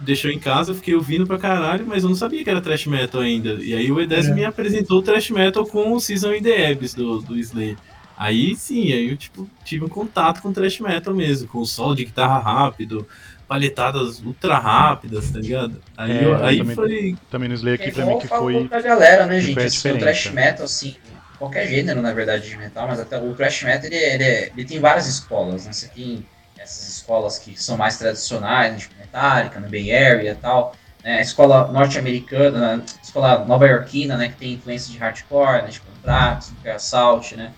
deixou em casa, eu fiquei ouvindo pra caralho, mas eu não sabia que era trash metal ainda. E aí o Edes É. me apresentou o trash metal com o Season in the Abyss do, do Slayer. Aí sim, aí eu tipo, tive um contato com trash metal mesmo, com o solo de guitarra rápido, palhetadas ultra rápidas, tá ligado? Aí, É, eu- aí também- foi. Também no Slayer aqui É pra mim que foi. pra galera, né, que gente? Assim, o thrash metal, assim, qualquer gênero, na verdade, de metal, mas até o thrash metal, ele, ele, é- ele tem várias escolas, né? Você tem essas escolas que são mais tradicionais, né, tipo Metallica, no Bay Area e tal, né? A escola norte-americana, a escola nova-iorquina, né, que tem influência de hardcore, né, tipo Anthrax, Nuclear Assault, né?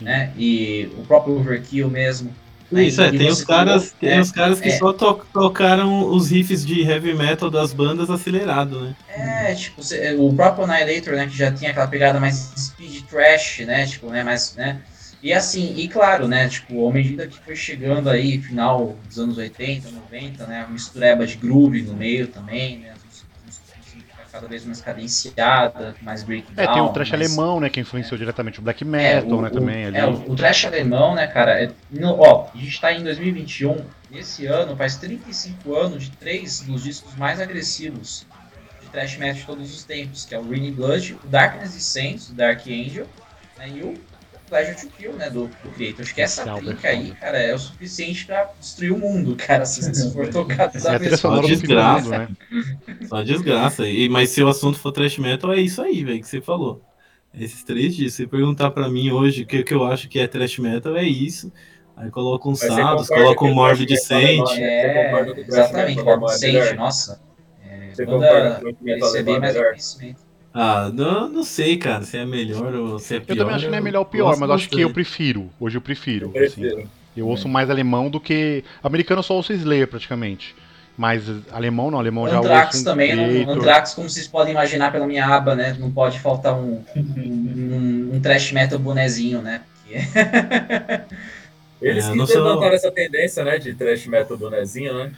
né? E o próprio Overkill mesmo. Né? Isso, é, E tem os caras, tem é, os caras que é. só to- tocaram os riffs de heavy metal das bandas acelerado, né? É, tipo, cê- o próprio Annihilator, né, que já tinha aquela pegada mais speed trash, né, tipo, né, mais, né, e assim, e claro, né, tipo, à medida que foi chegando aí, final dos anos 80, 90, né, mistureba de groove no meio também, né, cada vez mais cadenciada, mais breakdown. É, tem o trash mais- alemão, né? Que influenciou diretamente o black metal, o- né? o- Também ali. É, o, o trash alemão, né, cara? É, no- ó, a gente tá em 2021. Esse ano faz 35 anos de três dos discos mais agressivos de trash metal de todos os tempos, que é o Rainy Blood, o Darkness Descends, do Dark Angel, né, e o Pleasure to Kill, né, do, do Creator. Acho que essa é trinca aí, foda. cara, é o suficiente pra destruir o mundo, cara, se você for tocar É a da trilha vez. do desgraça. né? Só desgraça. E, mas se o assunto for thrash metal, é isso aí, velho, que você falou. Esses três dias. Se perguntar pra mim hoje o que, que eu acho que é thrash metal, é isso. Aí coloca um Sados, coloca um o Morbid metal Saint. é- que É, exatamente, metal Morbid é Saint, nossa. É, Você concorda que o metal alemão bem é melhor? Ah, não, não sei, cara, se é melhor ou se é pior. Eu também acho que não é melhor ou pior, mas acho que eu prefiro. Hoje eu prefiro. Eu assim. prefiro. Eu ouço mais alemão do que. Americano eu só ouço Slayer praticamente. Mas alemão não, alemão já Anthrax ouço um também, não, Creator. Anthrax, como vocês podem imaginar pela minha aba, né? Não pode faltar um, um, um trash metal bonezinho, né? Eles É, que não sou- levantaram essa tendência, né, de trash metal bonezinho, né?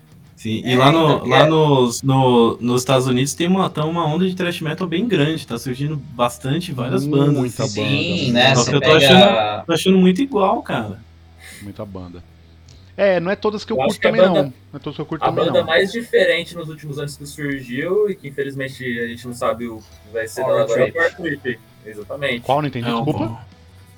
Sim, É, e lá, no, então, lá é. nos, no, nos Estados Unidos tem uma, tá uma onda de thrash metal bem grande, tá surgindo bastante várias bandas. Muita assim. Sim, banda, né? Só que eu tô pega. achando- Tô achando muito igual, cara. Muita banda. É, não é todas que eu, Eu curto que também banda- não. Não é todas que eu curto A também banda não. mais diferente nos últimos anos que surgiu e que infelizmente a gente não sabe o que vai ser da agora é o Trip. Power Trip. Exatamente. Qual? Não entendi, É, o- desculpa.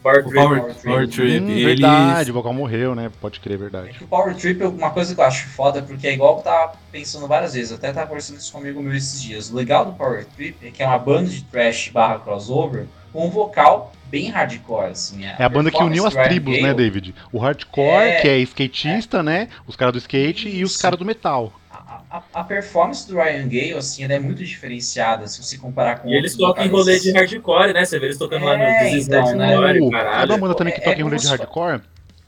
Power Trip. Power, Power Power Trip. Hum, eles- verdade, o vocal morreu, né? Pode crer, É verdade. que o Power Trip, uma coisa que eu acho foda, porque é igual eu tava pensando várias vezes, eu até tava conversando isso comigo meu esses dias. O legal do Power Trip é que é uma banda de trash barra crossover com um vocal bem hardcore, assim. É a banda que uniu as tribos, né, Gale, David? O hardcore, É. que é skatista, né? Os caras do skate e os Isso. caras do metal. A, performance do Ryan Gale, assim, ela é muito diferenciada se você comparar com E eles outros tocam em rolê de hardcore, né? Você vê eles tocando lá no É, This Is então, né? Sabe uma banda também que É- toca é em rolê de hardcore?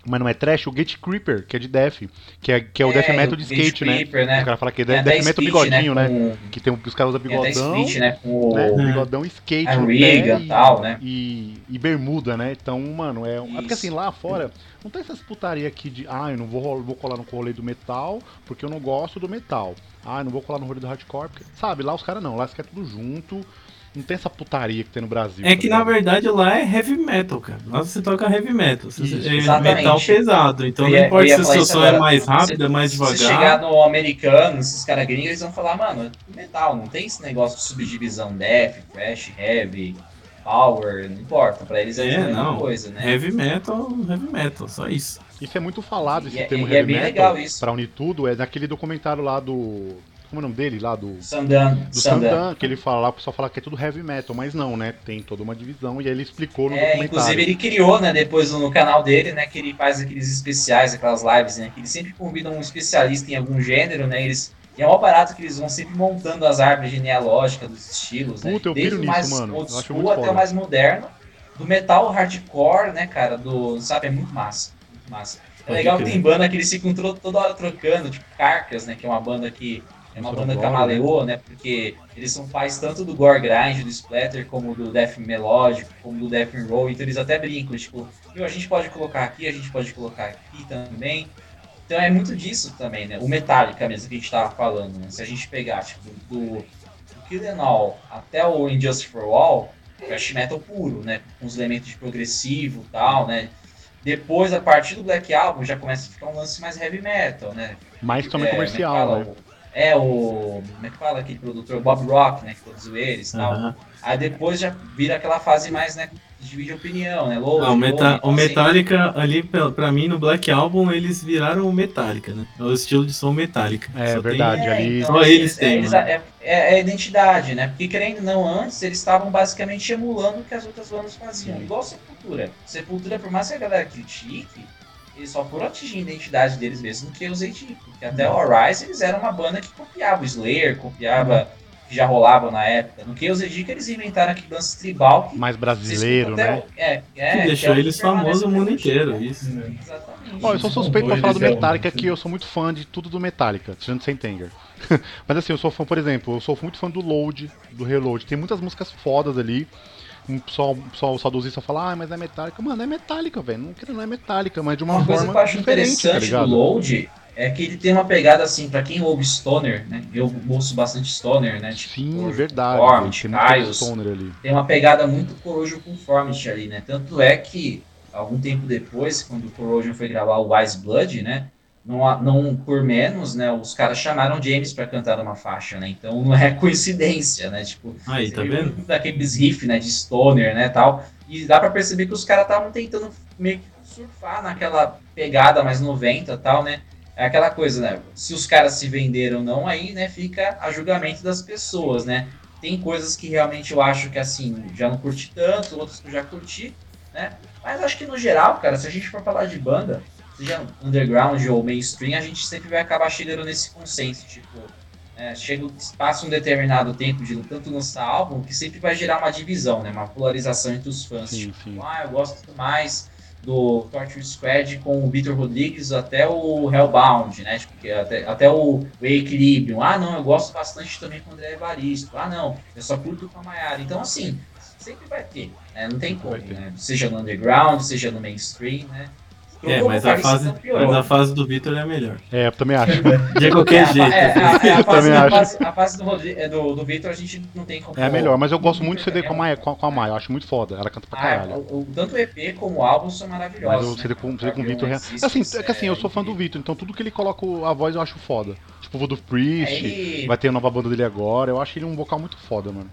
Mas não é trash, o Gate Creeper, que é de Death. Que é, que é o É, Death Metal de o skate, né? Creeper, né? O cara fala que é até Death Metal Split, bigodinho, né? Com, Que tem, os caras usam bigodão. Split, né? Com o... né? Uhum. Bigodão skate no Reagan pé e tal, né? E, e bermuda, né? Então, mano, é, é porque Isso. assim, lá fora, não tem essas putaria aqui de, ah, eu não vou, vou colar no rolê do metal porque eu não gosto do metal. Ah, eu não vou colar no rolê do hardcore, porque, sabe, lá os caras não, lá eles querem tudo junto. Não tem essa putaria que tem no Brasil. É tá que na verdade lá é heavy metal, cara. Lá você toca heavy metal. Você- Isso, é exatamente. metal pesado. Então não importa se o seu som é mais rápido, Se- é mais Se você devagar. chegar no americano, esses caras gringos, eles vão falar, mano, é metal, não tem esse negócio de subdivisão death, thrash, heavy, power, não importa. Pra eles é, É, a mesma não. coisa, né? Heavy metal, heavy metal, só isso. Isso é muito falado, esse E é- termo e é heavy bem metal, legal isso. pra unir tudo, é naquele documentário lá do... Como é o nome dele? Lá do... Sandan, Do Sandan. Que ele fala lá, o pessoal fala que é tudo heavy metal, mas não, né? Tem toda uma divisão, e aí ele explicou no É, documentário. inclusive ele criou, né, depois no canal dele, né, que ele faz aqueles especiais, aquelas lives, né, que ele sempre convida um especialista em algum gênero, né, eles e é mó barato que eles vão sempre montando as árvores genealógicas dos estilos, né, Puta, eu desde o mais nisso, mano. old school até o mais moderno, do metal hardcore, né, cara, do, sabe, é muito massa, muito massa. É Pode legal que tem banda que eles ficam toda hora trocando, tipo Carcas, né, que é uma banda que é uma banda que gore, camaleou, né? Porque eles são pais tanto do gore grind, do splatter, como do death melódico, como do death and roll. Então eles até brincam, tipo, "Meu, a gente pode colocar aqui, a gente pode colocar aqui também. Então é muito disso também, né? O Metallica mesmo que a gente tava falando, né? Se a gente pegar, tipo, do, do Kill Them All até o Injustice for All, thrash metal puro, né? Com os elementos de progressivo e tal, né? Depois, a partir do Black Album, já começa a ficar um lance mais heavy metal, né? Mas também É, comercial, é né? É o. Como é que fala aquele produtor? Bob Rock, né? Que produziu eles e tal. Aham. Aí depois já vira aquela fase mais, né? De divide opinião, né? Low, Ah, o, Meta- então, o assim, Metallica ali, pra, pra mim, no Black Album, eles viraram o Metallica, né? É o estilo de som Metallica. É, Só verdade. tem- ali- Só eles têm, eles- né? é, é- é a identidade, né? Porque querendo ou não, antes eles estavam basicamente emulando o que as outras bandas faziam. Sim. Igual Sepultura. Sepultura, por mais que a galera critique, eles só foram atingir a identidade deles mesmo que os AD. Porque até o Horizon eles eram uma banda que copiava o Slayer, copiava que já rolava na época. No que os AD que eles inventaram aquele lance tribal que Mais brasileiro, até né? É, é, Que deixou é eles que permanece famosos o mundo inteiro, né? isso. Exatamente. Ó, eu sou suspeito pra falar do Metallica, que eu sou muito fã de tudo do Metallica, tirando Sentenger. Mas assim, eu sou fã, por exemplo, eu sou muito fã do Load, do Reload. Tem muitas músicas fodas ali. Um pessoal, um pessoal saudosista fala, ah, mas é Metallica. Mano, é Metallica, velho. Não, querendo, não é Metallica, mas de uma, Uma coisa forma que eu acho tá interessante do ligado? Load é que ele tem uma pegada assim, pra quem ouve Stoner, né? Eu ouço bastante Stoner, né? Tipo, Sim, Corrosion verdade. Conformity, Caios. stoner ali. Tem uma pegada muito Corrosion Conformity ali, né? Tanto é que, algum tempo depois, quando o Corrosion foi gravar o Wise Blood, né? Não, não por menos, né? Os caras chamaram James pra cantar uma faixa, né? Então não é coincidência, né? Tipo, Aí, tá vendo? Daqueles riff, né, de stoner, né, tal. E dá pra perceber que os caras estavam tentando meio que surfar naquela pegada mais 90 e tal, né. É aquela coisa, né, se os caras se venderam ou não, aí, né, fica a julgamento das pessoas, né. Tem coisas que realmente eu acho que, assim, já não curti tanto, outras que eu já curti, né. Mas acho que no geral, cara, se a gente for falar de banda, seja underground ou mainstream, a gente sempre vai acabar chegando nesse consenso, tipo, é, chega, passa um determinado tempo de tanto lançar álbum que sempre vai gerar uma divisão, né? Uma polarização entre os fãs. Sim, tipo, sim. ah, eu gosto mais do Torture Squad com o Vitor Rodrigues até o Hellbound, né? Tipo, que até, até o, o Equilibrium. Ah, não, eu gosto bastante também com o André Evaristo. Ah, não, eu só curto com a Maiara. Então, assim, sempre vai ter, né? Não tem como, né? Seja no underground, seja no mainstream, né? É, mas a, fase, mas a fase do Vitor é melhor. É, eu também acho. De É, qualquer a, fa- jeito. é, a- é, a Eu fase, também a acho. fase- a fase do, é, do, do Victor a gente não tem como. É a melhor, mas eu gosto muito do CD com a É, Maia, com a, com a Maia, eu acho muito foda. Ela canta pra Ah, caralho. o, o- tanto o EP como o álbum são Mas maravilhosos. o né? CD com, CD com o Vitor. é- Assim, é que assim, eu sou fã do. Vitor, então tudo que ele coloca a voz eu acho foda. Tipo o É, Priest, ele- vai ter a nova banda dele agora. Eu acho ele um vocal muito foda, mano.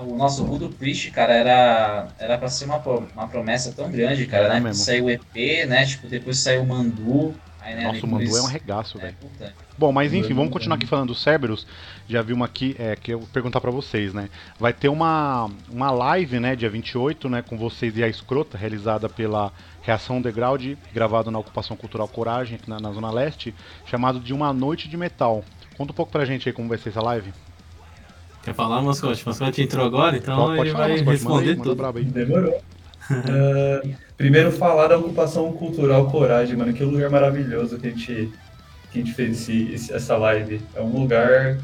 O nosso Voodoo Priest, cara, era, era pra ser uma, uma promessa tão grande, cara, né? mesmo. Saiu o EP, né? Tipo, depois saiu o Mandu. Aí, né, Nossa, o depois- Mandu é um regaço, É, velho. puta. Bom, mas enfim, vamos continuar aqui falando do Cerberus. Já vi uma aqui, é, que eu vou perguntar pra vocês, né? Vai ter uma, uma live, né, dia 28, né, com vocês e a Escrota, realizada pela Reação Underground, gravado na Ocupação Cultural Coragem, aqui na, na Zona Leste, chamado de Uma Noite de Metal. Conta um pouco pra gente aí como vai ser essa live. Quer falar, Mascote? Mascote entrou agora, então Pode- ele pode vai responder manda tudo. aí. Demorou. Ah, primeiro falar da ocupação cultural Coragem, mano. Que lugar maravilhoso que a gente, que a gente fez esse- esse- essa live. É um lugar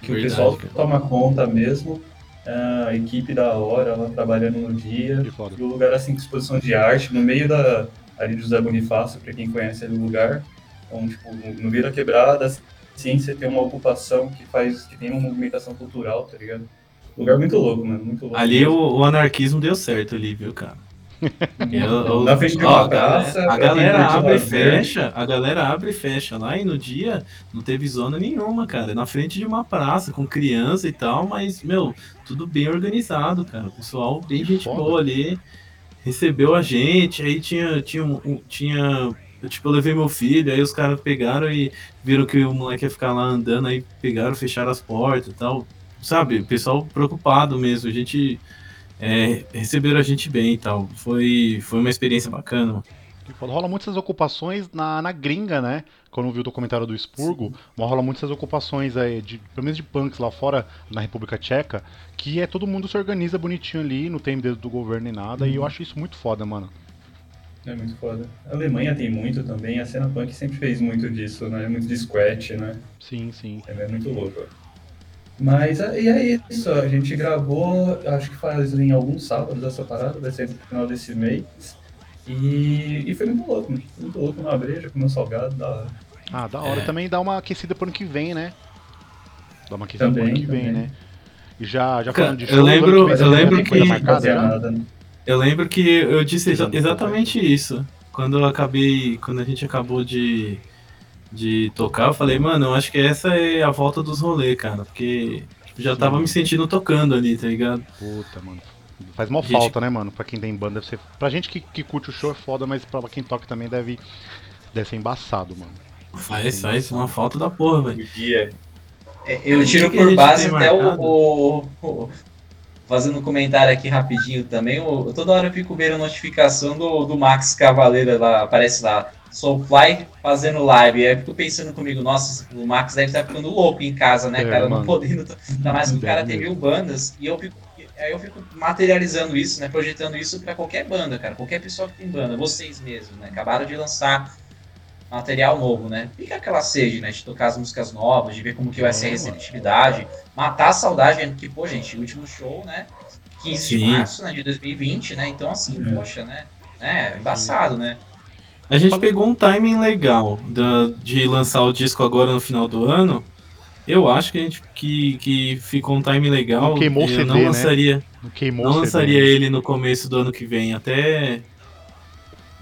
que o Verdade, pessoal cara. toma conta mesmo. Ah, a equipe da hora, lá trabalhando no dia. E o lugar assim com exposição de arte, no meio da ali do José Bonifácio, pra quem conhece ali o lugar. Então, tipo, no no Vila Quebrada, sim, você tem uma ocupação que faz, que tem uma movimentação cultural, tá ligado? Lugar muito louco, mano. Muito louco. Ali o, o anarquismo deu certo ali, viu, cara? Eu, Na frente de uma ó, praça, A galera abre e fecha, a galera abre e fecha lá e no dia não teve zona nenhuma, cara. Na frente de uma praça com criança e tal, mas, meu, tudo bem organizado, cara. O pessoal bem gente Foda. boa ali, recebeu a gente, aí tinha, tinha, tinha, eu, tipo, eu levei meu filho, aí os caras pegaram e viram que o moleque ia ficar lá andando, aí pegaram, fecharam as portas e tal. Sabe, o pessoal preocupado mesmo, a gente é, receberam a gente bem e tal. Foi, foi uma experiência bacana. Rola muitas ocupações na, na gringa, né? Quando eu vi o documentário do Spurgo, mas rola muitas ocupações aí, de, pelo menos de punks lá fora, na República Tcheca, que é todo mundo se organiza bonitinho ali, não tem dedo do governo nem nada, e eu acho isso muito foda, mano. É muito foda. A Alemanha tem muito também, a cena punk sempre fez muito disso, né? Muito de scratch, né? Sim, sim. É muito louco. Mas é- e é isso, a gente gravou, acho que faz em alguns sábados essa parada, vai ser no final desse mês. E, e foi muito louco, mano. Muito louco uma breja, comer um salgado, da hora. Ah, da hora. É. Também dá uma aquecida pro ano que vem, né? Dá uma aquecida Também, pro ano que vem, também. né? E já, já falando de eu shows, ano lembro- eu lembro que- marcada nada, né? Eu lembro que eu disse exa- exatamente isso. Quando eu acabei, quando a gente acabou de, de tocar, eu falei, mano, eu acho que essa é a volta dos rolês, cara. Porque tipo, já Sim. tava me sentindo tocando ali, tá ligado? Puta, mano. Faz mó Gente- falta, né, mano? Pra quem tem banda, deve ser. Pra gente que, que curte o show é foda, mas pra quem toca também deve, deve ser embaçado, mano. Faz, faz uma falta da porra, velho. É, Eu tiro por base até o- o- Fazendo um comentário aqui rapidinho também, o- toda hora eu fico vendo notificação do, do Max Cavaleira lá, aparece lá, Soulfly fazendo live. Aí eu fico pensando comigo, nossa, o Max deve estar ficando louco em casa, né, É, cara? Não mano. podendo. Ainda mais que o cara tem mil bandas. E eu fico. Aí eu fico materializando isso, né? Projetando isso pra qualquer banda, cara. Qualquer pessoa que tem banda, vocês mesmos, né? Acabaram de lançar material novo, né? Fica aquela sede, né? De tocar as músicas novas, de ver como que vai ser a receptividade, matar a saudade, né? porque, pô, gente, o último show, né? 15 de Sim. março né, de 2020, né? Então, assim, É. poxa, né? É, embaçado, né? A gente pegou um timing legal da- de lançar o disco agora no final do ano. Eu acho que a gente que, que ficou um timing legal. Não queimou o Eu CD, não né? lançaria, Não queimou não CD, lançaria né? ele no começo do ano que vem, até.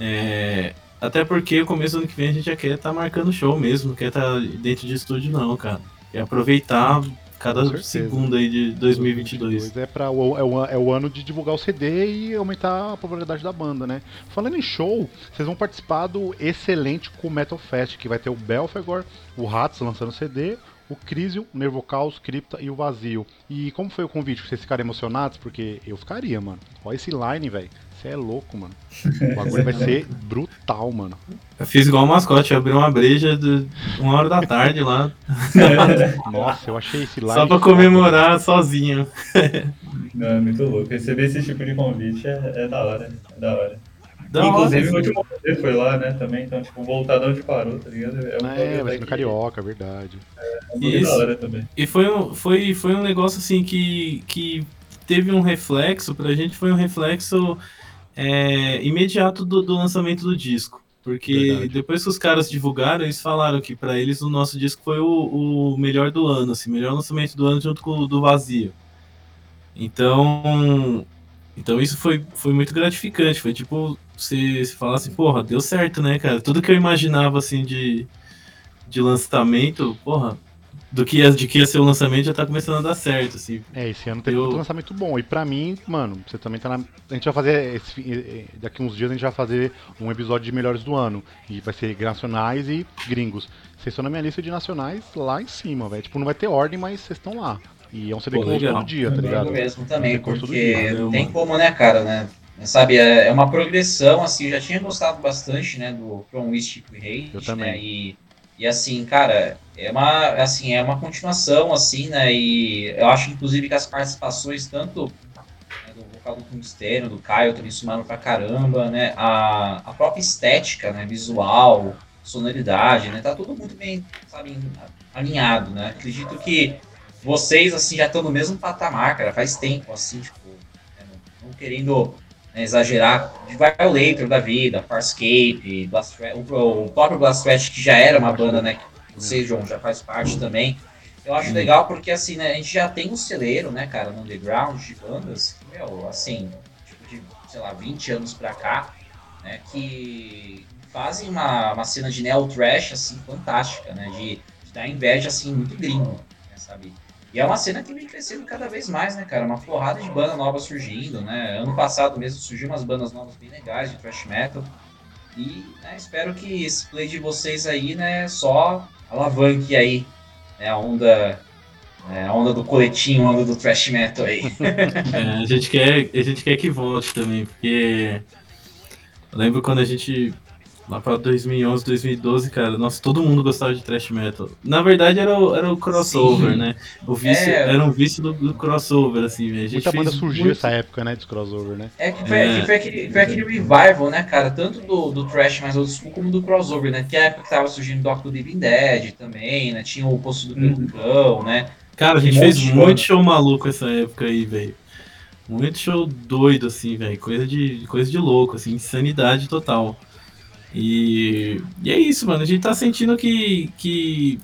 é, até porque o começo do ano que vem a gente já quer estar marcando show mesmo, não quer estar dentro de estúdio, não, cara. Quer aproveitar cada Com segundo aí de 2022. É, pra, o, é, o, é o ano de divulgar o CD e aumentar a popularidade da banda, né? Falando em show, vocês vão participar do excelente Cool Metal Fest, que vai ter o Belfagor, o Rats lançando CD, o Crisium, o Nervocaus, Cripta e o Vazio. E como foi o convite? Vocês ficaram emocionados? Porque eu ficaria, mano. Olha esse line, velho. Você é louco, mano. O bagulho vai ser brutal, mano. Eu fiz igual o mascote, eu abri uma breja de uma hora da tarde lá, Nossa, eu achei esse line. só pra comemorar sozinho. Não, é muito louco. Receber esse tipo de convite é, é da hora. É da hora. Da Inclusive, hora. o último rolê foi lá, né? Também, então, tipo, voltar de onde parou, tá ligado? É um É, vai ser no Carioca, verdade. É um Isso. da hora também. E foi um, foi, foi um negócio assim que, que teve um reflexo, pra gente foi um reflexo é, imediato do, do lançamento do disco. Porque Verdade. depois que os caras divulgaram, eles falaram que pra eles o nosso disco foi o, o melhor do ano, assim, melhor lançamento do ano junto com o do Vazio. Então, então isso foi, foi muito gratificante. Foi tipo, você, você falar assim, porra, deu certo, né, cara? Tudo que eu imaginava assim de, de lançamento, porra, do que de que ia ser o lançamento já tá começando a dar certo, assim. É, esse ano teve Eu- muito lançamento bom. E pra mim, mano, você também tá na. A gente vai fazer. esse daqui uns dias a gente vai fazer um episódio de melhores do ano. E vai ser nacionais e gringos. Vocês estão na minha lista de nacionais lá em cima, velho. Tipo, não vai ter ordem, mas vocês estão lá. E é um CD Pô, que legal. todo dia, tá Legal ligado? Mesmo também, porque dia, não tem como, né, cara, né? Sabe, é é uma progressão, assim, eu já tinha gostado bastante, né, do From Wish to Hate, Eu também. né, e, e assim, cara, é uma, assim, é uma continuação, assim, né, e eu acho, inclusive, que as participações, tanto né, do vocal do Tungstênio, do Caio, também sumaram pra caramba, né, a, a própria estética, né, visual, sonoridade, né, tá tudo muito bem, sabe, alinhado, né, acredito que vocês, assim, já estão no mesmo patamar, cara, faz tempo, assim, tipo, né, não, não querendo né, exagerar, de Violator da vida, Farscape, Blast Threat- o, o próprio Blast Threat, que já era uma banda, né, que vocês, João, já faz parte também, Eu acho legal porque, assim, né, a gente já tem um celeiro, né, cara, no underground de bandas, que, meu, assim, tipo de, sei lá, 20 anos pra cá, né, que fazem uma, uma cena de neo trash, assim, fantástica, né, de, de dar inveja, assim, muito gringo, né, sabe? E é uma cena que vem crescendo cada vez mais, né, cara? Uma porrada de banda nova surgindo, né? Ano passado mesmo surgiu umas bandas novas bem legais de thrash metal. E né, espero que esse play de vocês aí, né, só alavanque aí né, a onda é, a onda do coletinho, a onda do thrash metal aí. é, a, gente quer, a gente quer que volte também, porque eu lembro quando a gente lá pra 2011, 2012, cara, nossa, todo mundo gostava de thrash metal. Na verdade era o, era o crossover, Sim. né? O vício, é... Era um vício do, do crossover, assim, velho. Muita banda surgiu muito... essa época, né, de crossover, né? É que foi, é. Que foi, aquele, foi aquele revival, né, cara, tanto do, do thrash mais old school como do crossover, né? Que é a época que tava surgindo o Doc do Living Dead também, né? Tinha o Poço do Pelucão, uhum. né? Cara, a gente um fez muito show maluco essa época aí, velho. Muito show doido, assim, velho. Coisa de, coisa de louco, assim, insanidade total. E, e é isso, mano. A gente tá sentindo que, que,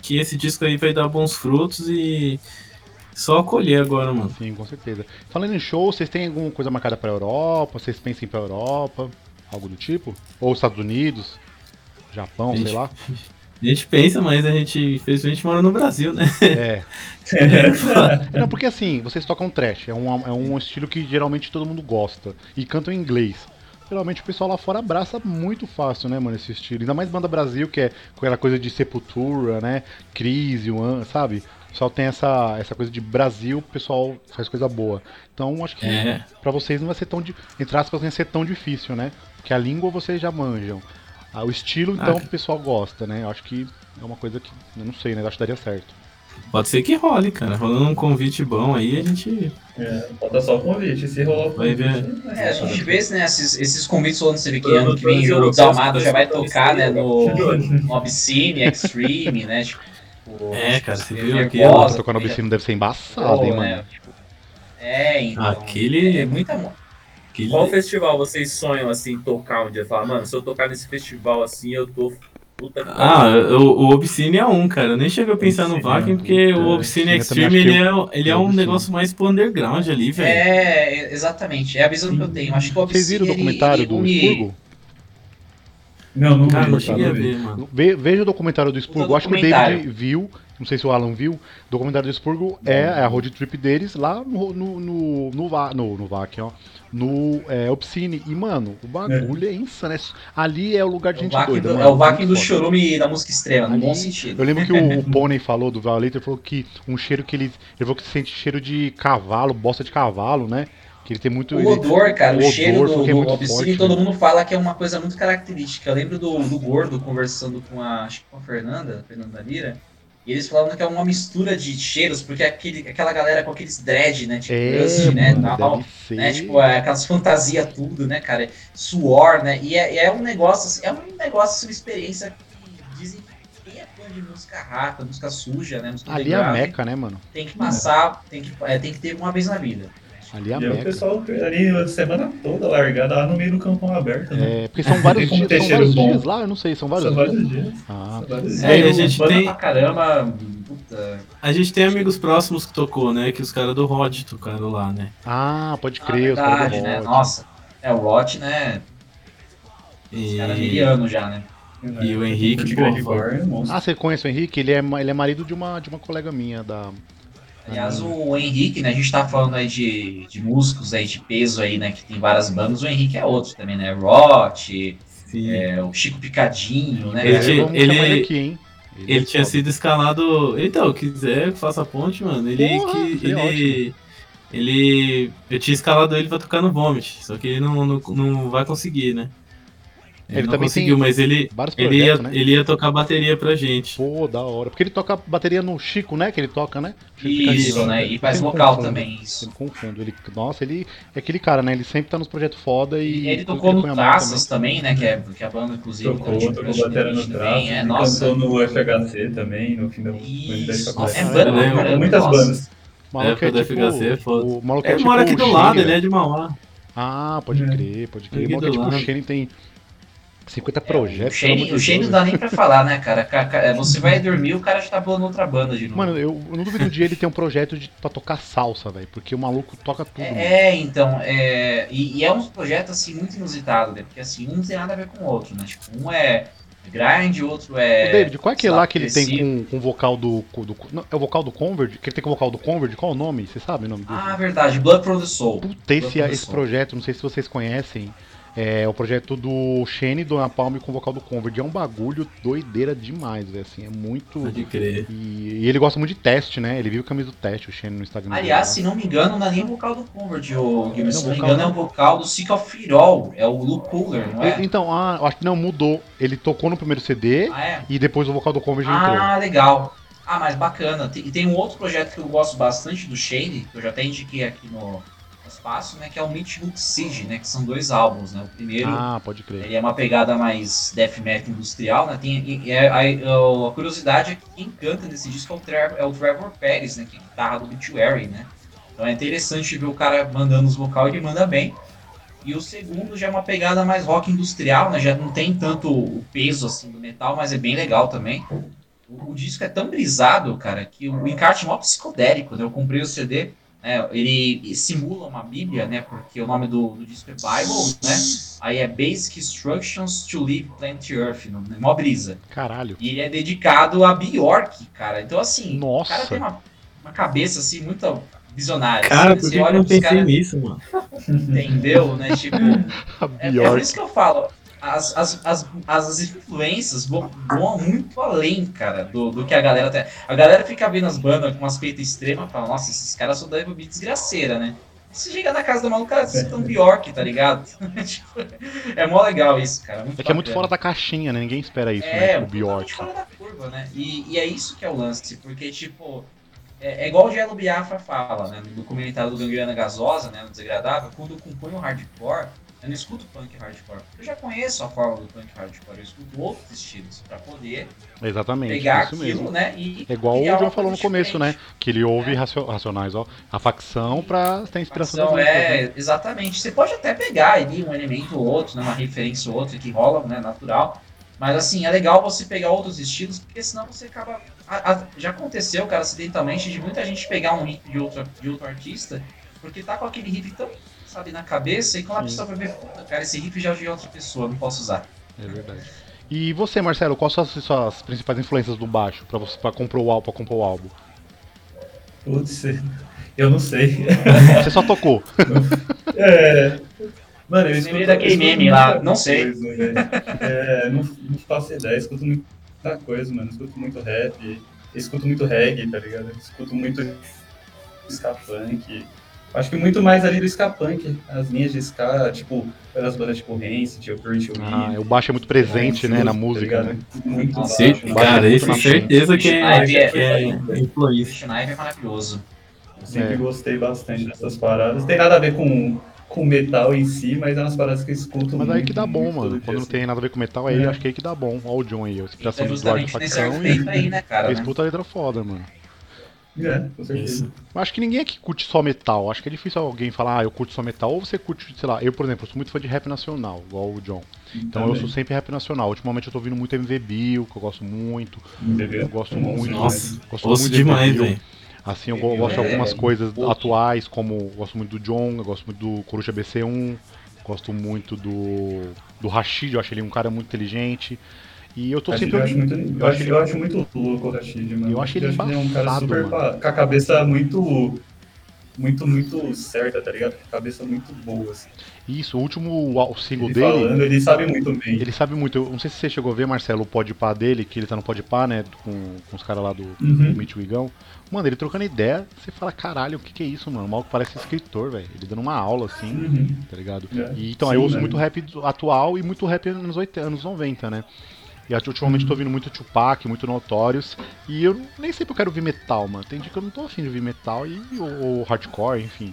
que esse disco aí vai dar bons frutos e só colher agora, mano. Sim, com certeza. Falando em show, vocês têm alguma coisa marcada pra Europa? Vocês pensam pra Europa? Algo do tipo? Ou Estados Unidos? Japão, gente, sei lá? A gente pensa, mas a gente infelizmente mora no Brasil, né? É. Não, porque assim, vocês tocam trash, é um, é um estilo que geralmente todo mundo gosta. E cantam em inglês geralmente o pessoal lá fora abraça muito fácil, né, mano, esse estilo. Ainda mais banda Brasil, que é com aquela coisa de Sepultura, né, Crise, One, sabe? O pessoal tem essa, essa coisa de Brasil, o pessoal faz coisa boa. Então, acho que é. para vocês não vai ser tão, entre aspas, não vai ser tão difícil, né? Porque a língua vocês já manjam. Ah, o estilo, então, ah, o pessoal gosta, né? Eu acho que é uma coisa que, eu não sei, né? Eu acho que daria certo. Pode ser que role, cara. Rolando um convite bom aí, a gente. É, falta só o convite. Se rolar o convite. Vai ver. É, a gente vê né, esses, esses convites rolando, você vê que ano que vem o Dalmado já vai tocar, né? No, no Obscene, Extreme, né? Tipo, é, cara, você viu aqui. Nossa, tocar no Obscene deve ser embaçado, hein, mano. Tipo, é, então. Aquele. É muita. Aquele... Qual festival vocês sonham assim tocar um dia? Falar, mano, se eu tocar nesse festival assim, eu tô Puta ah, o, o Obscene é um, cara. Eu nem cheguei a pensar no Vacuum, porque é, o Obscene Extreme ele é, ele é um negócio mais pro underground ali, velho. É, exatamente. É a visão Sim. que eu tenho. Acho que o Obscene. Vocês viram o documentário do Spurgo? Não, não, cara, não cheguei a ver, mano. veja o documentário do Spurgo. Acho que o David viu não sei se o Alan viu, o documentário do Spurgo é a road trip deles lá no, no, no, no, no, no VAC, ó. No é, Obscene. E, mano, o bagulho é, é insano. É, ali é o lugar de é gente doida. Do, mano, é o VAC do chorume da música extrema, no bom sentido. Eu lembro que o, Pony falou do Violator, falou que um cheiro que ele. Ele falou que sente cheiro de cavalo, bosta de cavalo, né? Que ele tem muito. O odor, cara, o, cheiro do, é do Obscene, todo né? mundo fala que é uma coisa muito característica. Eu lembro do, do Gordo conversando com a, acho que com a Fernanda, Fernanda Lira e eles falavam que é uma mistura de cheiros, porque é aquele, aquela galera com aqueles dread, né? Tipo, é, né? Tal, né? Tipo, é, aquelas fantasias tudo, né, cara? Suor, né? E é, é um negócio, assim, é um negócio, assim, uma experiência que dizem que quem é fã de música rata, música suja, né? Música Ali é a meca, né, mano? Tem que passar, tem que, é, tem que ter uma vez na vida. Ali é a e o pessoal ali a semana toda largada lá no meio do campão aberto. Né? É, porque são vários, dias, são vários dias lá, eu não sei, são vários, são vários dias. Ah, vários é, a gente tem. Pra caramba, puta. A gente tem amigos próximos que tocou, né? Que os caras do Rod tocaram lá, né? Ah, pode crer, ah, verdade, os caras do Rod. Né? Nossa, é o Rod, né? E... Os caras já, né? E o Henrique, pô, é Ah, você conhece o Henrique? Ele é, ele é marido de uma, de uma colega minha da, Aliás, o Henrique, né? A gente tá falando aí de, de músicos aí de peso aí, né? Que tem várias bandas. O Henrique é outro também, né? Roth, é, o Chico Picadinho, né? Ele, tinha, ele, ele, aqui, hein? ele, ele tinha sido escalado. Então, quiser, faça a ponte, mano. Ele. Porra, que, ele, ele. Eu tinha escalado ele pra tocar no Vomit. Só que ele não, não, não vai conseguir, né? Ele, ele também conseguiu, mas ele, ele, ia, né? ele ia tocar bateria pra gente. Pô, da hora. Porque ele toca bateria no Chico, né? Que ele toca, né? Chico isso, né? E faz vocal confundo, também, isso. Eu confundo. Ele, nossa, ele é aquele cara, né? Ele sempre tá nos projetos foda e... e ele tocou no Traças também, né? Que é, que é a banda, inclusive... Tocou, tocou bateria no Traças. É, nossa. Cantou no FHC também, no fim da... Isso. É banda, Muitas bandas. O maluco é, é tipo, FHC, é foda. O maluco é, ele tipo mora aqui do lado, ele é de Mauá. Ah, pode crer, pode crer. O maluco é tipo o Shane tem 50 projetos. É, o Shane não dá nem pra falar, né, cara? É, você vai dormir o cara já tá bolando outra banda de novo. Mano, eu, eu não duvido dia ele tem um projeto de, pra tocar salsa, velho. Porque o maluco toca tudo. É, é então. É, e, e, é um projeto, assim, muito inusitado, né? Porque, assim, um não tem nada a ver com o outro, né? Tipo, um é grind, o outro é. O David, qual é aquele lá que ele tem com, com o vocal do. do não, é o vocal do Convert? Que ele tem com o vocal do Convert? Qual o nome? Você sabe o nome dele? Ah, verdade. Blood from the Soul. Puta, esse, esse projeto, não sei se vocês conhecem. É o projeto do Shane, do Napalm com o vocal do Convert. É um bagulho doideira demais, véio, assim, é muito. Pode crer. E, e, ele gosta muito de teste, né? Ele vive o camisa do teste, o Shane no Instagram. Aliás, se não me engano, não é nem o vocal do Convert, o Guilherme. Se não me engano, é o vocal do Sick of Firol, é o Lu Cooler, não é? Então, ah, acho que não, mudou. Ele tocou no primeiro CD ah, é? e depois o vocal do Convert ah, entrou. Ah, legal. Ah, mas bacana. E tem um outro projeto que eu gosto bastante do Shane, que eu já até indiquei aqui no, espaço, né, que é o Midwood Siege, né, que são dois álbuns, né, o primeiro ah, pode crer. ele é uma pegada mais death metal industrial, né, tem, é, a, a, a, curiosidade é que quem canta nesse disco é o, Trevor, é o Trevor Pérez, né, que é a guitarra do Obituary, né, então é interessante ver o cara mandando os vocal e ele manda bem, e o segundo já é uma pegada mais rock industrial, né, já não tem tanto o peso, assim, do metal, mas é bem legal também, o, o disco é tão brisado, cara, que o encarte é mó psicodélico, né, eu comprei o CD é, ele simula uma Bíblia, né? Porque o nome do, do, disco é Bible, né? Aí é Basic Instructions to Live Plant Earth, no, no mó brisa. Caralho. E ele é dedicado a Bjork, cara. Então, assim, Nossa. o cara tem uma, uma cabeça, assim, muito visionária. Cara, por que eu não pensei cara, nisso, mano? Entendeu, né? Tipo, é, é por isso que eu falo as, as, as, as influências vão, vão muito além, cara, do, do que a galera tem. A galera fica vendo as bandas com umas peitas extremas e fala, nossa, esses caras só devem ouvir desgraceira, né? Se chega na casa do maluco, cara, vocês estão Bjork, tá ligado? Tipo, é mó legal isso, cara. Muito é que é muito fora da caixinha, né? Ninguém espera isso, é, né? O Bjork. fora da curva, né? E, e é isso que é o lance, porque, tipo, é, é igual o Gelo Biafra fala, né? No documentário do Gangrena Gasosa, né? No Desagradável, quando compõe o hardcore, eu não escuto punk hardcore. Eu já conheço a forma do punk hardcore. Eu escuto outros estilos para poder Exatamente, pegar isso aquilo, mesmo. né? E é igual o João falou no começo, né? Que ele ouve é. Racionais, ó. A facção para ter inspiração. Facção, é, né? exatamente. Você pode até pegar ali um elemento ou outro, né? uma referência ou outra que rola, né? Natural. Mas assim, é legal você pegar outros estilos, porque senão você acaba. A, a, já aconteceu, cara, acidentalmente, de muita gente pegar um riff de outro, de outro artista, porque tá com aquele riff tão sabe, na cabeça, e quando a pessoa vai ver, puta, cara, esse riff já é de outra pessoa, não posso usar. É verdade. E você, Marcelo, quais são as suas principais influências do baixo para você para comprar o álbum, para comprar o álbum? Putz, eu não sei. Você só tocou. é. Mano, eu escuto, daquele meme lá, não sei. Coisa, é, não, não faço ideia, escuto muita coisa, mano. Escuto muito rap, escuto muito reggae, tá ligado? Escuto muito ska punk. Acho que muito mais ali do ska punk, as linhas de ska, tipo, pelas bandas tipo Rancid, o Kurt Ah, o baixo é muito presente, né, na música, tá né? Muito Nossa, baixo. Cara, isso com certeza que é, que é, é influência. Schneider é maravilhoso. Eu sempre é. gostei bastante dessas paradas. Tem nada a ver com com metal em si, mas é umas paradas que eu escuto Mas aí que dá bom, mano. Quando não tem nada a ver com metal, aí é. acho que aí que dá bom. Olha o John aí, a inspiração do Eduardo Facção e aí, né, cara, fez né? puta letra foda, mano. É, com certeza. Acho que ninguém aqui curte só metal. Acho que é difícil alguém falar, ah, eu curto só metal. Ou você curte, sei lá, eu, por exemplo, sou muito fã de rap nacional, igual o John. Então Também. eu sou sempre rap nacional. Ultimamente eu tô ouvindo muito MV Bill, que eu gosto muito. MV eu gosto muito. Nossa, gosto muito demais, velho. Assim, eu gosto de algumas coisas atuais, como eu gosto muito do John, eu gosto muito do Coruja BC1, gosto muito do, do Rashid, eu acho ele um cara muito inteligente. E eu tô sempre. Eu acho, muito, eu, acho, eu acho muito louco o Rashid, mano. Eu acho ele, eu acho ele é um cara super pa... com a cabeça muito. Muito, muito certa, tá ligado? Com a cabeça muito boa, assim. Isso, o último single ele dele. Falando, ele sabe muito bem. Ele sabe muito. Eu não sei se você chegou a ver, Marcelo, o podpá dele, que ele tá no podpá, né? Com, com os caras lá do, uhum. do Meet Wigão. Mano, ele trocando ideia, você fala, caralho, o que, que é isso, mano? O maluco parece escritor, velho. Ele dando uma aula, assim, uhum. tá ligado? É. E, então, Sim, aí eu ouço muito rap atual e muito rap nos 80, anos 90, né? E ultimamente tô ouvindo muito Tupac, muito Notorious. E eu nem sei se eu quero ouvir metal, mano. Tem dia que eu não tô afim de ouvir metal e, ou, ou hardcore, enfim.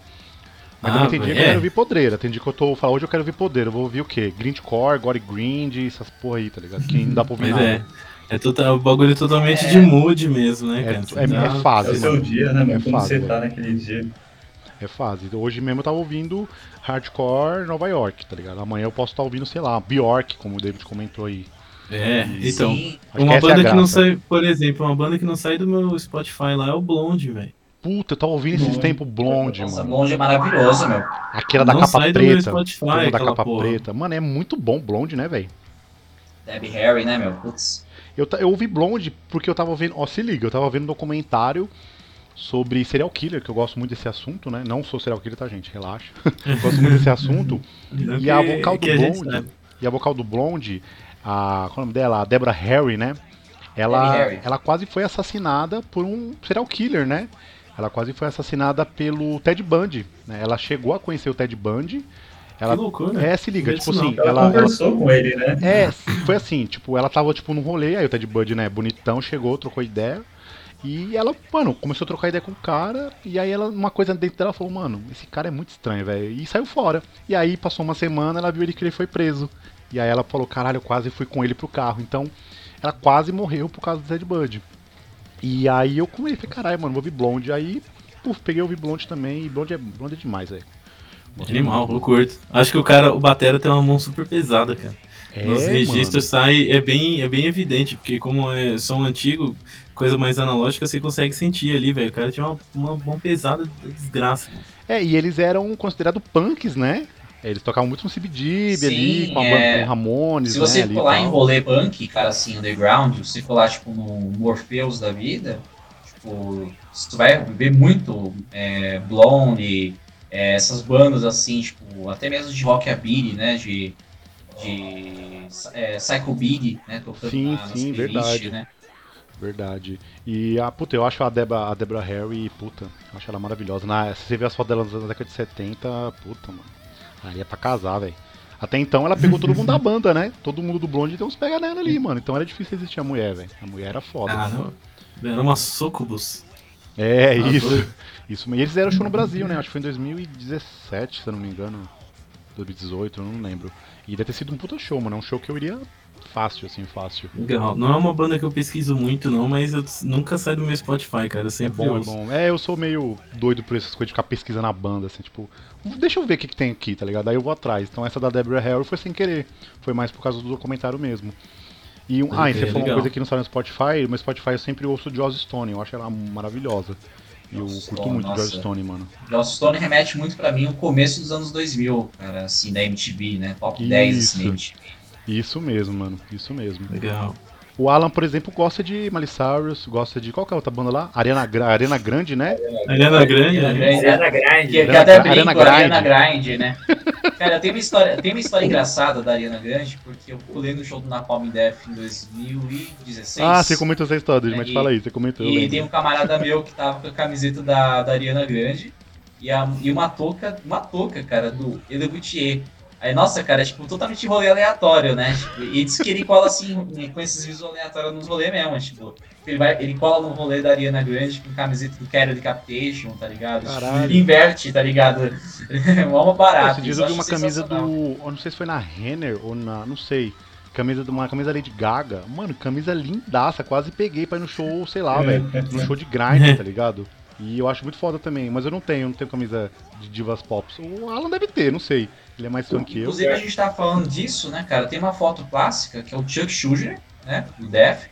Mas ah, também tem dia que eu quero ouvir podreira. Tem dia que eu tô falando, hoje eu quero ouvir podreira. Eu vou ouvir o quê? Grindcore, Gore Grind, essas porra aí, tá ligado? Que não dá pra ouvir nada. É. É, é o bagulho totalmente é, de mood mesmo, né, cara? É, é, é fase, É o seu dia, né, mano? É Como fase, você tá naquele dia. É fase. Hoje mesmo eu tava ouvindo hardcore Nova York, tá ligado? Amanhã eu posso estar ouvindo, sei lá, Bjork, como o David comentou aí. É, então. Sim. Uma é banda que não sai, por exemplo, uma banda que não sai do meu Spotify lá é o Blonde, velho. Puta, eu tava ouvindo esses tempos Blonde, Nossa, mano. Blonde é maravilhoso, meu. Aquela da Não capa sai do meu preta. Spotify, da capa porra. preta. Mano, é muito bom Blonde, né, velho? Debbie Harry, né, meu? Putz. Eu, eu ouvi Blonde porque eu tava vendo. Ó, se liga, eu tava vendo um documentário sobre serial killer, que eu gosto muito desse assunto, né? Não sou serial killer, tá, gente? Relaxa. Eu gosto muito desse assunto. E a vocal do Blonde, e a vocal do Blonde, a, qual é o nome dela? A Deborah Harry, né? Ela, Harry. ela quase foi assassinada por um serial killer, né? Ela quase foi assassinada pelo Ted Bundy, né? Ela chegou a conhecer o Ted Bundy. Ela, Que loucura. É, se liga, tipo não. assim, Ela, ela, ela, conversou com ele, né? é, foi assim, tipo, ela tava tipo num rolê, aí o Ted Bundy, né, bonitão, chegou, trocou ideia. E ela, mano, começou a trocar ideia com o cara, e aí ela, uma coisa dentro dela falou, mano, esse cara é muito estranho, velho. E saiu fora. E aí passou uma semana, ela viu ele que ele foi preso. E aí ela falou, caralho, eu quase fui com ele pro carro. Então, ela quase morreu por causa do Ted Bundy. E aí eu com ele, falei, caralho, mano, vou ouvir Blonde. Aí, puf, peguei ouvir Blonde também, e Blonde é, Blonde é demais, velho. Animal, eu curto. Acho que o cara, o Batera tem uma mão super pesada, cara. É, Nos mano. registros sai, é bem, é bem evidente, porque como é som antigo, coisa mais analógica, você consegue sentir ali, velho. O cara tinha uma, uma mão pesada de desgraça. mano. É, e eles eram considerados punks, né? Eles tocavam muito no CBGB ali, com a é. banda com Ramones, Se você né, for lá em rolê punk, cara, assim, underground, se você for lá, tipo, no Morpheus da vida, tipo, você vai ver muito é, Blonde, é, essas bandas, assim, tipo, até mesmo de rockabilly, né, de, de é, psychobilly, né, tocando Sim, na, sim, verdade. né. Verdade. E a puta, eu acho a Debra, a Deborah Harry, puta, eu acho ela maravilhosa. Na, se você vê as fotos dela na década de 70, puta, mano. Aí é pra casar, velho. Até então ela pegou todo mundo da banda, né? Todo mundo do Blonde tem uns pega nela ali, mano. Então era difícil existir a mulher, velho. A mulher era foda. Ah, não. Era uma socobus. É, Ah, isso. Isso, e eles fizeram show no Brasil, né? Acho que foi em 2017, se eu não me engano. 2018, eu não lembro. E deve ter sido um puta show, mano. É um show que eu iria fácil, assim, fácil. Legal. Não é uma banda que eu pesquiso muito, não, mas eu nunca sai do meu Spotify, cara. Eu É sempre bom, é ouço. bom. É, eu sou meio doido por essas coisas de ficar pesquisando a banda, assim, tipo, deixa eu ver o que, que tem aqui, tá ligado? Aí eu vou atrás. Então essa da Deborah Harry foi sem querer. Foi mais por causa do documentário mesmo. E um, ah, e você falou uma coisa que não saiu no Spotify, no meu Spotify eu sempre ouço Joss Stone, eu acho ela maravilhosa. Eu Joss curto Stone, muito nossa. Joss Stone, mano. Joss Stone remete muito pra mim o começo dos anos 2000, cara, assim, da MTV, né, top 10, assim, da Isso. MTV. Isso mesmo, mano. Isso mesmo. Legal. O Alan, por exemplo, gosta de Cyrus, gosta de. Qual que é a outra banda lá? Arena, Gra- Arena Grande, né? Ariana Grande, Ariana né? Grande. Cena grande. Que, até brinco, Ariana Grande. Né? Cara, tem uma história, tem uma história engraçada da Ariana Grande, porque eu pulei no show do Napalm Death em 2016. Ah, você comentou essa história, mas E- fala aí, você comentou. eu E tem um camarada meu que tava com a camiseta da, da Ariana Grande e, a, e uma touca, uma touca, cara, do Elegoutier. Aí, nossa, cara, tipo, totalmente rolê aleatório, né? Tipo, e diz que ele cola assim, com esses visuais aleatórios nos rolês mesmo, tipo. Ele, vai, ele cola no rolê da Ariana Grande com camiseta do Carol Decapitation, tá ligado? Caralho. Tipo, inverte, tá ligado? É uma barata. Esse dia isso eu vi uma camisa do. Eu não sei se foi na Renner ou na. Não sei. Camisa de uma camisa Lady Gaga. Mano, camisa lindaça. Quase peguei pra ir no show, sei lá, velho. No show de grind, tá ligado? E eu acho muito foda também. Mas eu não tenho, eu não tenho camisa de divas pop. O Alan deve ter, não sei. Ele é mais fã que eu. Inclusive, a gente tá falando disso, né, cara? Tem uma foto clássica que é o Chuck Schumer, né? Do Def,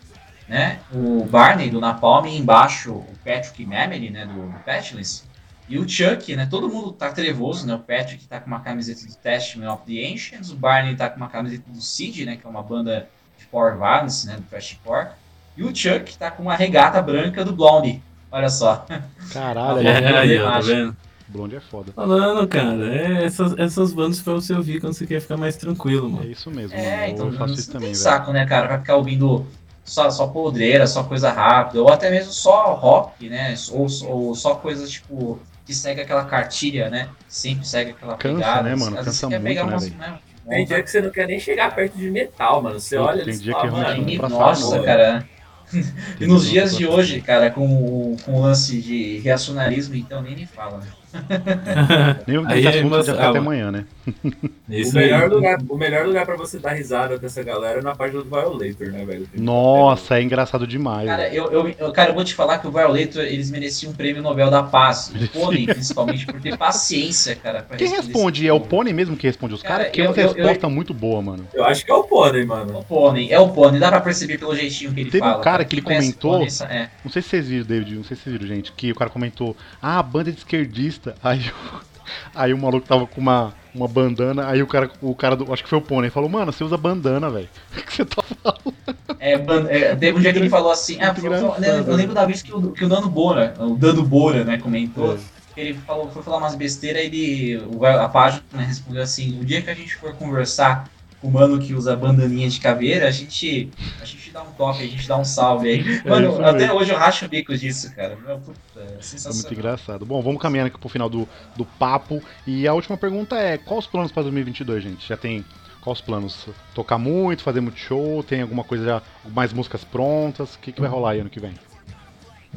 né? O Barney do Napalm e embaixo o Patrick Memory, né? Do Petless. E o Chuck, né? Todo mundo tá trevoso, né? O Patrick tá com uma camiseta do Testament of the Ancients. O Barney tá com uma camiseta do Seed, né? Que é uma banda de Power Violence, né? Do Trashcore. E o Chuck tá com uma regata branca do Blondie. Olha só. Caralho, É, aí, tá imagem. vendo? Blonde é foda. Falando, cara, é essas, essas bandas pra você ouvir quando você quer ficar mais tranquilo, É mano. isso mesmo, É, mano. então eu faço isso tem também, velho. saco, né, cara? Vai ficar ouvindo só, só podreira, só coisa rápida, ou até mesmo só rock, né? Ou, ou só coisa, tipo, que segue aquela cartilha, né? Sempre segue aquela Cansa, pegada. né, mano? Cansa você muito, pegar né, umas, né, Tem dia que você não quer nem chegar perto de metal, mano. Você olha tem e dia fala, que mano, pra nossa, falar, cara. E nos dias de hoje, cara, com, o- com o lance de reacionarismo, então nem me fala, né? Nem o Aí é assunto já embaçado. fica até amanhã, né? Isso O melhor, aí. lugar, o melhor lugar pra você dar risada dessa galera é na página do Violator, né, velho? Nossa, é engraçado demais. Cara, eu, eu, eu- cara, eu vou te falar que o Violator, eles mereciam um prêmio Nobel da Paz. O Pônei, principalmente, por ter paciência, cara. pra Quem responde? É o. Pony mesmo que responde os Cara, caras? Que é eu- uma eu- resposta muito boa, mano. Eu acho que é o Pônei, É mano. o Pônei, é o Pônei, dá pra perceber pelo jeitinho que ele Teve um fala. cara que ele comentou- essa- é. Não sei se vocês viram, David, não sei se vocês viram, gente, que o cara comentou, ah, banda de esquerdista. Aí, o- aí o maluco tava com uma, uma bandana, aí o cara, o cara do, acho que foi o Pony, falou, mano, você usa bandana, velho. O que você tá falando? É, ban- é, teve um dia que ele falou assim, ah, foi- engraçado, eu lembro da vez que o, que o Dano Bora, o Dano Bora, né, comentou, É. ele falou, foi falar umas besteiras, ele, a página né, respondeu assim, o dia que a gente for conversar o mano que usa bandaninha de caveira, a gente, a gente dá um toque, a gente dá um salve aí. Mano, É até mesmo. hoje eu racho o bico disso, cara. Meu, puta, é É muito engraçado. Bom, vamos caminhando aqui pro final do, do papo. E a última pergunta é: quais os planos para 2022, gente? Já tem. Quais os planos? Tocar muito, fazer muito show? Tem alguma coisa já. Mais músicas prontas? O que, que vai rolar aí ano que vem?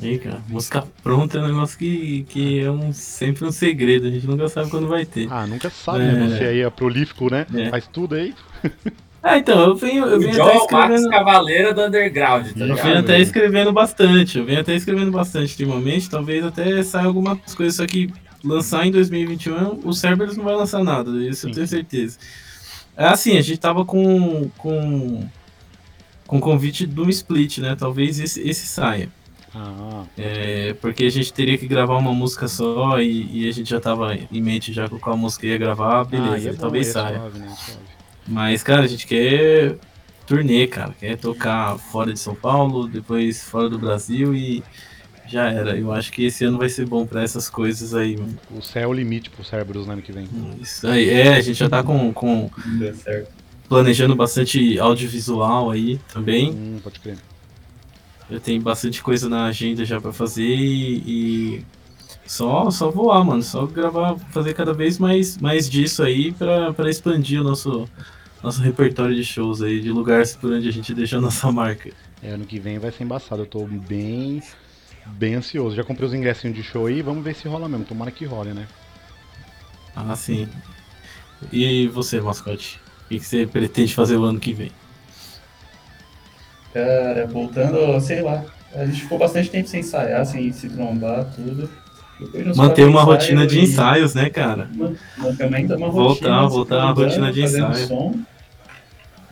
Aí, cara, música pronta é um negócio que, que é um, sempre um segredo, a gente nunca sabe quando vai ter. Ah, nunca sabe, É. né? Você aí é prolífico, né? É. Faz tudo aí. Ah, então, eu venho, eu venho até é o Max escrevendo. Cavaleira do Underground, tá Eu Isso venho ligado? até escrevendo bastante, eu venho até escrevendo bastante ultimamente, talvez até saia algumas coisas, só que lançar em 2021, o Cerberus não vai lançar nada, isso eu Sim. tenho certeza. É assim, a gente tava com com com convite do split, né? Talvez esse, esse saia. Ah, É, porque a gente teria que gravar uma música só e, e a gente já tava em mente já com qual música ia gravar, ah, beleza, e é bom, talvez é saia. suave, né? Suave. Mas, cara, a gente quer turnê, cara. Quer tocar fora de São Paulo, depois fora do Brasil e já era. Eu acho que esse ano vai ser bom pra essas coisas aí, mano. O céu é o limite pro Cerberus no ano que vem. Isso aí. É, a gente já tá com, com planejando bastante audiovisual aí também. Hum, pode crer. Já tem bastante coisa na agenda já pra fazer e, e só, só voar, mano. Só gravar, fazer cada vez mais, mais disso aí pra, pra expandir o nosso, nosso repertório de shows aí, de lugares por onde a gente deixou a nossa marca. É, ano que vem vai ser embaçado. Eu tô bem. Bem ansioso. Já comprei os ingressinhos de show aí, vamos ver se rola mesmo. Tomara que role, né? Ah, sim. E você, mascote? O que você pretende fazer o ano que vem? Cara, voltando, sei lá. A gente ficou bastante tempo sem ensaiar, sem se trombar, tudo. Manter uma ensaios rotina de e- ensaios, né, cara? Man- Manter uma, ainda uma Voltar, rotina. voltar a cuidando, rotina de fazendo ensaio. som,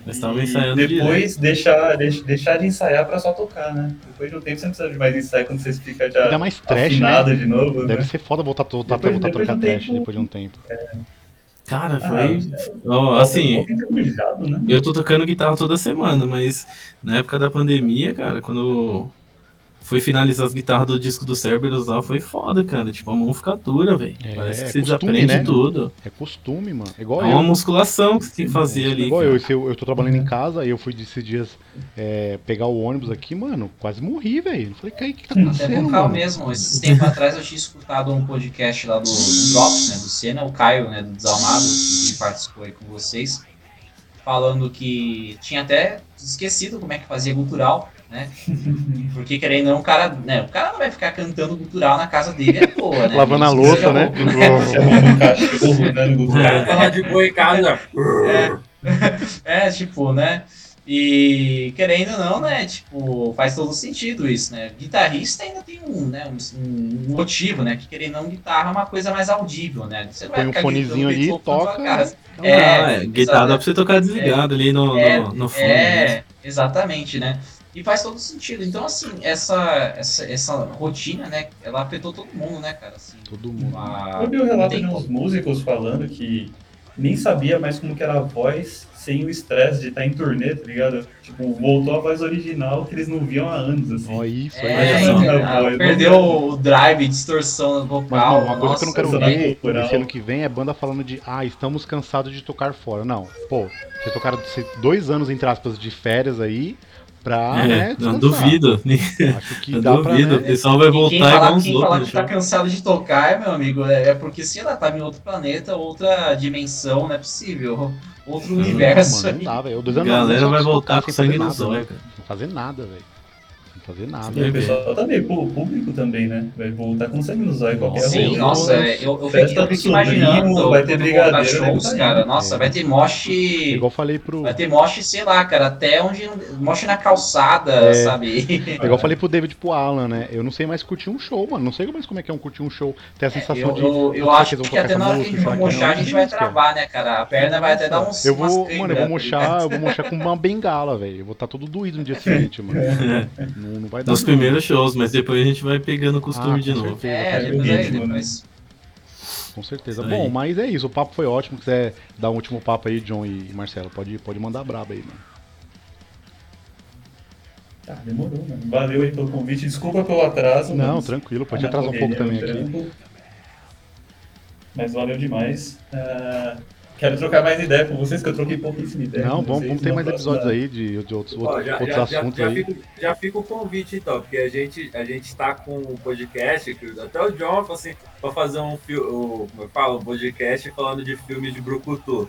Nós estávamos e ensaiando Depois deixar, deix- deixar de ensaiar pra só tocar, né? Depois de um tempo você não precisa de mais ensaio quando você fica já Ainda mais trash, afinado né? de novo, Deve né? ser foda voltar, voltar, Depois- voltar a depois trocar de um trash tempo- depois de um tempo. Cara, Ah, foi. é, Ó, um assim, enferrujado, né? eu tô tocando guitarra toda semana, mas na época da pandemia, cara, quando fui finalizar as guitarras do disco do Cerberus lá, foi foda, cara. Tipo, a mão fica dura, velho. É, Parece que é você costume, desaprende né? tudo. É costume, mano. É É igual uma eu. musculação que você tem que fazer É, ali. Igual cara. eu, eu, eu tô trabalhando em casa e eu fui esses dias é, pegar o ônibus aqui, mano, quase morri, velho. Falei, cara, o que tá Até acontecendo, vocal mano? mesmo. Esses tempos atrás eu tinha escutado um podcast lá do, do Drops, né, do Senna, o Caio, né, do Desalmado, que participou aí com vocês, falando que tinha até esquecido como é que fazia gutural, né? Porque querendo ou não, o cara, né, o cara não vai ficar cantando gutural na casa dele, é boa, né? Lavando a louça, seja né? cara Google. tava de boa em casa. É, tipo, né? E querendo ou não, né? Tipo, faz todo sentido isso, né? Guitarrista ainda tem um, né, um, um motivo, né? Que querendo ou não, guitarra é uma coisa mais audível, né? Você não vai Põe um ficar fonezinho ali, na toca, sua casa. Não É, é, guitarra dá pra você tocar desligado ali no, É, no, no fone. né? É, exatamente, né? E faz todo sentido. Então, assim, essa, essa, essa rotina, né? Ela afetou todo mundo, né, cara? Assim, Todo mundo. uma- Eu vi o relato tem de uns músicos falando que nem sabia mais como que era a voz sem o estresse de estar em turnê, tá ligado? Tipo, voltou a voz original que eles não viam há anos, assim. Isso aí. É, então, Não, não, perdeu não. o drive, distorção Mas, vocal. mano, uma coisa nossa, que eu não quero ver natural. esse ano que vem é banda falando de ah, estamos cansados de tocar fora. Não, pô, vocês tocaram dois anos, entre aspas, de férias aí pra, É, né, não duvido. Acho que Eu dá pra, duvido. O né, pessoal vai E voltar quem igual falar, uns quem falar loucos. que tá cansado de tocar, meu amigo, é, é porque se ela tava em outro planeta, outra dimensão, não é possível. Outro Não, universo. mano, não dá, velho. Dois A galera vai voltar com sangue fazer no nada, zóio, né? cara. Sem fazer nada, velho. Fazer nada. E o pessoal tá meio pô, público também, né? Vai voltar sangue nos olhos qualquer Sim, rua. nossa, é, eu, eu Festa eu fico imaginando vai ter brigadeiro, shows, né? cara. Nossa, É. vai ter moche. Igual eu falei pro. Vai ter moche, sei lá, cara, até onde. Moche na calçada, É. sabe? Igual eu falei pro David pro Alan, né? Eu não sei mais curtir um show, mano. Não sei mais como é que é um curtir um show. Ter a sensação Eu, de. eu, eu será acho que tocar até na hora que a gente que mochar, a gente vai travar, né, cara? A perna vai até dar uns. Eu vou, mano, eu vou tá mochar, eu vou mochar com uma bengala, velho. Eu vou estar todo doído no dia seguinte, mano. Não, não vai dar. Nos não. primeiros shows, mas depois a gente vai pegando o costume Ah, de com novo. certeza, É, depois, né? depois. Com certeza. Isso aí. Bom, mas é isso. O papo foi ótimo. Quiser dar um último papo aí, John e Marcelo, pode, pode mandar braba aí, mano. Tá, demorou, mano. Valeu aí pelo convite. Desculpa pelo atraso. Não, mas- tranquilo, pode atrasar um pouco também aqui. Mas valeu demais. Ah, quero trocar mais ideia com vocês, que eu troquei pouquíssima ideia. Não, com vamos, vocês. vamos ter mais próxima- episódios aí de, de outros, Ó, já, outros já, assuntos já aí. fica, já fica o convite então, porque a gente, a gente tá com o podcast, que até o John falou assim, pra fazer um filme, como eu falo, um podcast falando de filmes de Brucutu.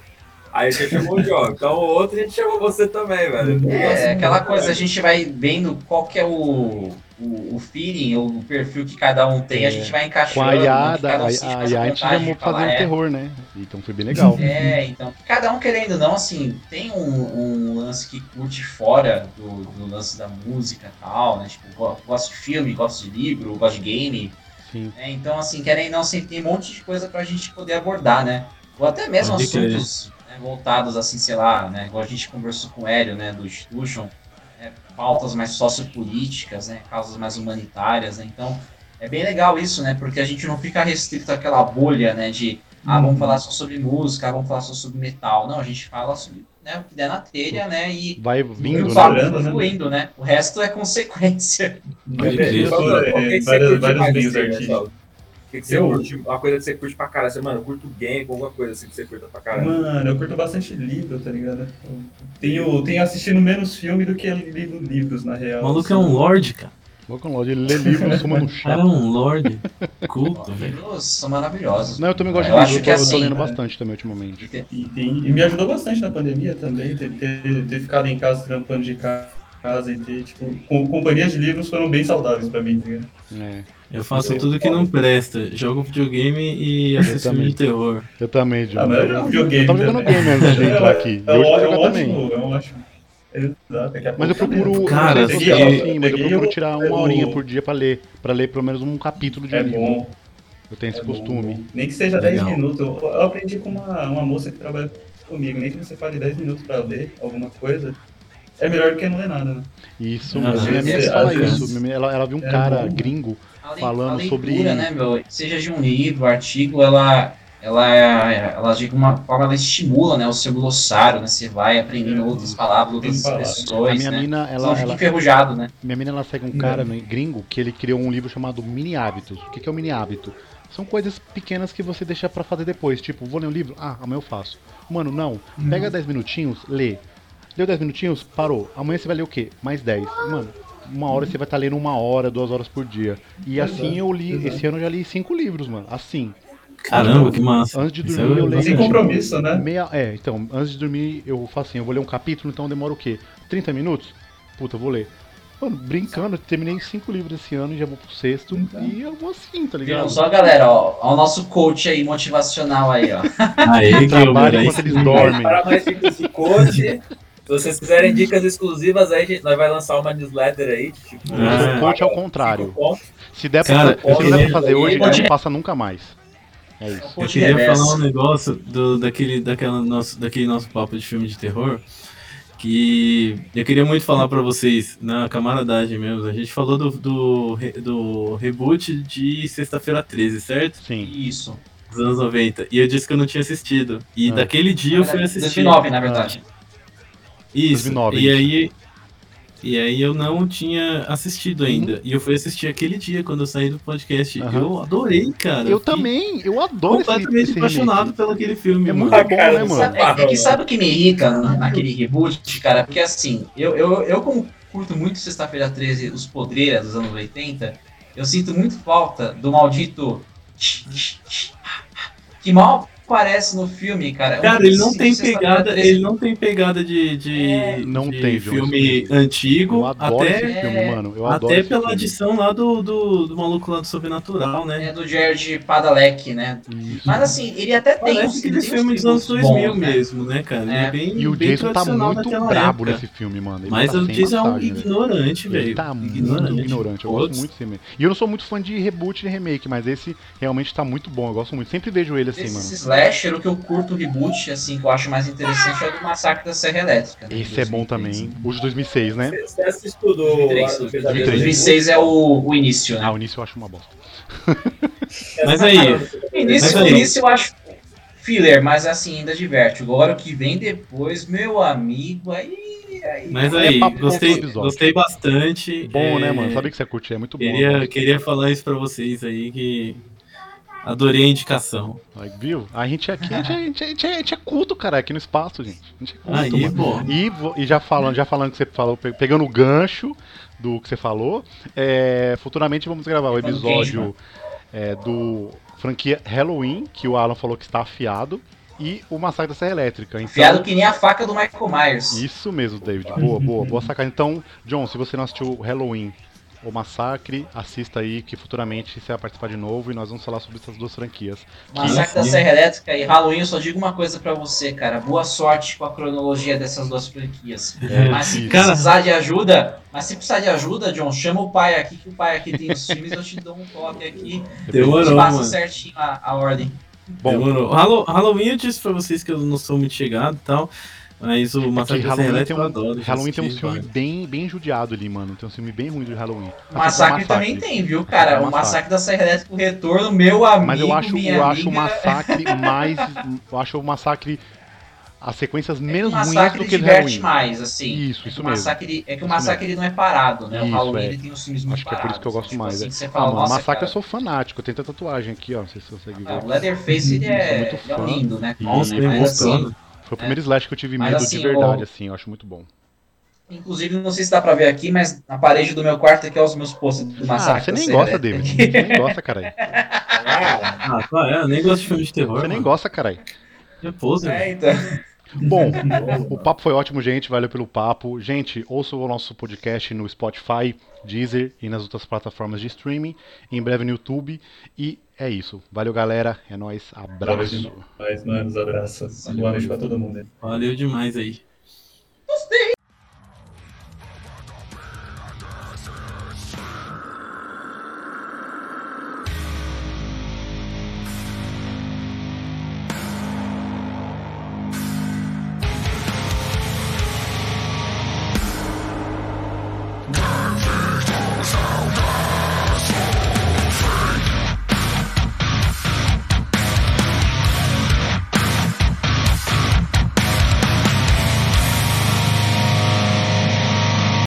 Aí você chamou o John, então o outro a gente chamou você também, velho. É, aquela coisa, a gente vai vendo qual que é o, o, o feeling, o perfil que cada um tem, a gente vai encaixando. Com a né, que cada um a, a, a, a gente vontade chamou pra fazer um é. terror, né? Então foi bem legal. É, então, cada um querendo ou não, assim, tem um, um lance que curte fora do, do lance da música e tal, né? Tipo, go- gosta de filme, gosta de livro, gosta de game. Sim. né? Então, assim, querem ou não, sempre tem um monte de coisa pra gente poder abordar, né? Ou até mesmo Pode assuntos né, voltados, assim, sei lá, né? Igual a gente conversou com o Hélio, né, do Institution, né, pautas mais sociopolíticas, né? Causas mais humanitárias, né? Então, é bem legal isso, né? Porque a gente não fica restrito àquela bolha, né? De, ah, Uhum. vamos falar só sobre música, ah, vamos falar só sobre metal. Não, a gente fala sobre né, o que der na telha, né? E Vai vindo, o né? papo Né? fluindo, né? O resto é consequência. Pode crer. Vários- meios artísticos. O que, que você Eu? curte? Uma coisa que você curte pra caralho. Você, mano, eu curto game, alguma coisa assim que você curta pra caralho. Mano, eu curto bastante livro, tá ligado? Eu tenho, tenho assistindo menos filme do que lido livros, na real. O maluco é um lord, cara. Vou com loja, ele lê livro, suma no O cara é chá. um lord culto, velho. Livros são maravilhosos. Não, eu também gosto de Eu livro, acho eu que tô, assim, lendo né? bastante também ultimamente. E tem- E, tem- e me ajudou bastante na pandemia também, ter, ter, ter ficado em casa trampando de ca- casa e ter, tipo, com, companhias de livros foram bem saudáveis pra mim, tá ligado? É, Eu faço tudo que não presta. Jogo videogame e assisto filme de terror. eu também, John. Ah, mas eu jogo videogame Eu tava jogando também. game antes de entrar aqui. É um, eu é um jogar ótimo, também. é um ótimo. Exato, Mas eu procuro. Cara, se peguei- é assim, mas eu procuro tirar uma o- horinha por dia pra ler. Pra ler pelo menos um capítulo de É livro. bom. Eu tenho esse é costume. bom. Nem que seja Legal. 10 minutos. Eu, eu aprendi com uma, uma moça que trabalha comigo. Nem que você fale 10 minutos pra ler alguma coisa. É melhor do que não ler nada, né? Isso, Às minha amiga fala vezes- isso. Ela, ela viu um É cara bom. gringo Falando a leitura, sobre- né, meu? Seja de um livro, artigo, ela, ela, ela de alguma forma ela estimula, né, o seu glossário, né? Você vai aprendendo outras palavras, outras palavras. A expressões, minha né? mina, Você ela, fica ela, enferrujado, né? minha mina, ela segue um cara né, gringo que ele criou um livro chamado Mini Hábitos. O que, que é o Mini Hábito? São coisas pequenas que você deixa pra fazer depois. Tipo, vou ler um livro? Ah, amanhã eu faço. Mano, não. Pega 10 minutinhos, lê. Leu 10 minutinhos? Parou. Amanhã você vai ler o quê? Mais 10. Mano, uma hora você vai estar lendo uma hora, duas horas por dia. E assim eu li. exato. Esse ano eu já li cinco livros, mano. Assim. Caramba, que massa. Antes de Isso dormir, é eu leio. Sem tipo, compromisso, né? Meia, é, então, antes de dormir eu faço assim, eu vou ler um capítulo, então demora o quê? 30 minutos? Puta, eu vou ler. Mano, brincando, eu terminei cinco livros esse ano e já vou pro sexto. Então. E eu vou assim, tá Viram ligado? só, galera, ó, ó, o nosso coach aí, motivacional aí, ó. Aê, que Trabalha aí enquanto eles dormem. Para mais coach, vocês quiserem dicas exclusivas, aí a gente, nós vai lançar uma newsletter aí. Tipo, Ah. Coach é o contrário. cinco pontos. Se der pra, Cara, se não der pra fazer hoje, queria- não passa nunca mais. É isso. Eu queria falar um negócio do, daquele, daquela nosso, daquele nosso papo de filme de terror. Que eu queria muito falar pra vocês, na camaradagem mesmo. A gente falou do, do, do reboot de Sexta-feira 13, certo? Sim. Isso. Dos anos 90. E eu disse que eu não tinha assistido. E Ah. daquele dia eu fui assistir. 2009, na verdade. Isso. 2009, e aí. E aí eu não tinha assistido ainda. E eu fui assistir aquele dia quando eu saí do podcast. Aham. Eu adorei, cara. Eu também, eu adoro Completamente esse apaixonado pelo aquele filme. É mano. muito Ah, bom, cara, né, mano? Sabe, é, é que sabe o que me irrita na- naquele reboot, cara? Porque assim, eu, eu, eu como curto muito Sexta-feira 13, os podreiras dos anos 80, eu sinto muito falta do maldito. Que mal parece no filme, cara. É cara, ele não tem pegada, ele não tem pegada de, de, é, não de tem, filme antigo. Eu adoro até, esse filme, mano. Eu até pela filme. adição lá do, do, do, maluco lá do Sobrenatural, né? É do Jared Padalecki, né? Isso. Mas assim, ele até tem Parece aquele filme dos anos 2000 bons, né? mesmo, né, cara? É. é bem, e o bem Jason tá muito brabo época. nesse filme, mano. Ele Mas tá o Jason é um ignorante, velho. Ele tá ignorante. muito ignorante. Eu gosto muito desse filme. E eu não sou muito fã de reboot e remake, mas esse realmente tá muito bom. Eu gosto muito. Sempre vejo ele assim, mano. Slasher, o que eu curto o reboot, assim, que eu acho mais interessante é o do Massacre da Serra Elétrica. Né? Esse é bom também. O de 2006, né? Você assistiu do... 2003. 2006 é o, o início, né? Ah, o início eu acho uma bosta. mas aí... Início, mas aí. início eu acho filler, mas assim, ainda diverte. Agora o que vem depois, meu amigo, aí... Aí, Mas aí, é gostei, gostei bastante. Bom, é... né, mano? Sabia que você curte, é muito bom. Queria, queria falar isso pra vocês aí, que Adorei a indicação. Aí, viu? A gente, aqui, a, gente, a, gente, a, gente, a gente é culto, cara, aqui no espaço, gente. A gente é culto, Aí, bom. E, e já falando, já falando que você falou, pegando o gancho do que você falou, é, futuramente vamos gravar o episódio é, do franquia Halloween, que o Alan falou que está afiado, e o Massacre da Serra Elétrica. Então, afiado que nem a faca do Michael Myers. Isso mesmo, David. Boa, boa, boa sacada. Então, John, se você não assistiu Halloween o Massacre, assista aí que futuramente você vai participar de novo e nós vamos falar sobre essas duas franquias. Massacre da Serra Elétrica e Halloween, eu só digo uma coisa para você, cara. Boa sorte com a cronologia dessas duas franquias. É, mas se cara... precisar de ajuda, mas se precisar de ajuda, John, chama o pai aqui, que o pai aqui tem os filmes, eu te dou um toque aqui. Demorou, passa mano. certinho a, a ordem. Bom, Demorou. Halloween eu disse pra vocês que eu não sou muito chegado e tal. Mas o Massacre é Halloween tem um, adoro, Halloween tem um filme bem, bem judiado ali, mano. Tem um filme bem ruim de Halloween. O Massacre, Massacre, também tem, viu, cara? É o Massacre da Serra Elétrica, o retorno, meu amigo. Mas eu acho, eu acho o Massacre mais. Eu acho o Massacre. As sequências menos é ruins do que o Halloween. mais, assim. Isso, isso é mesmo. Massacre, é que o Massacre ele não é parado, né? Isso, o Halloween é. ele tem os filmes muito Acho que é por isso que eu gosto tipo mais. Assim, é. fala, ah, mano, Massacre cara, eu sou fanático. Eu tenho tatuagem aqui, ó. Não sei se você consegue ver. Ah, o Leatherface ele é, é lindo, né? Nossa, é assim, foi o primeiro é. slash que eu tive medo assim, de verdade, assim, eu acho muito bom. Inclusive, não sei se dá pra ver aqui, mas na parede do meu quarto aqui é os meus posts do massacre. Ah, você nem gosta, David. Você nem gosta, caralho. Ah, tá, é, eu nem gosto de filme de terror. Você mano. nem gosta, caralho. É pose, É, então. Bom, o papo foi ótimo, gente. Valeu pelo papo. Gente, ouça o nosso podcast no Spotify, Deezer e nas outras plataformas de streaming. Em breve no YouTube. E é isso. Valeu, galera. É nóis. Abraço. Valeu demais, Um Abraço. para todo mundo. Valeu demais aí. Gostei!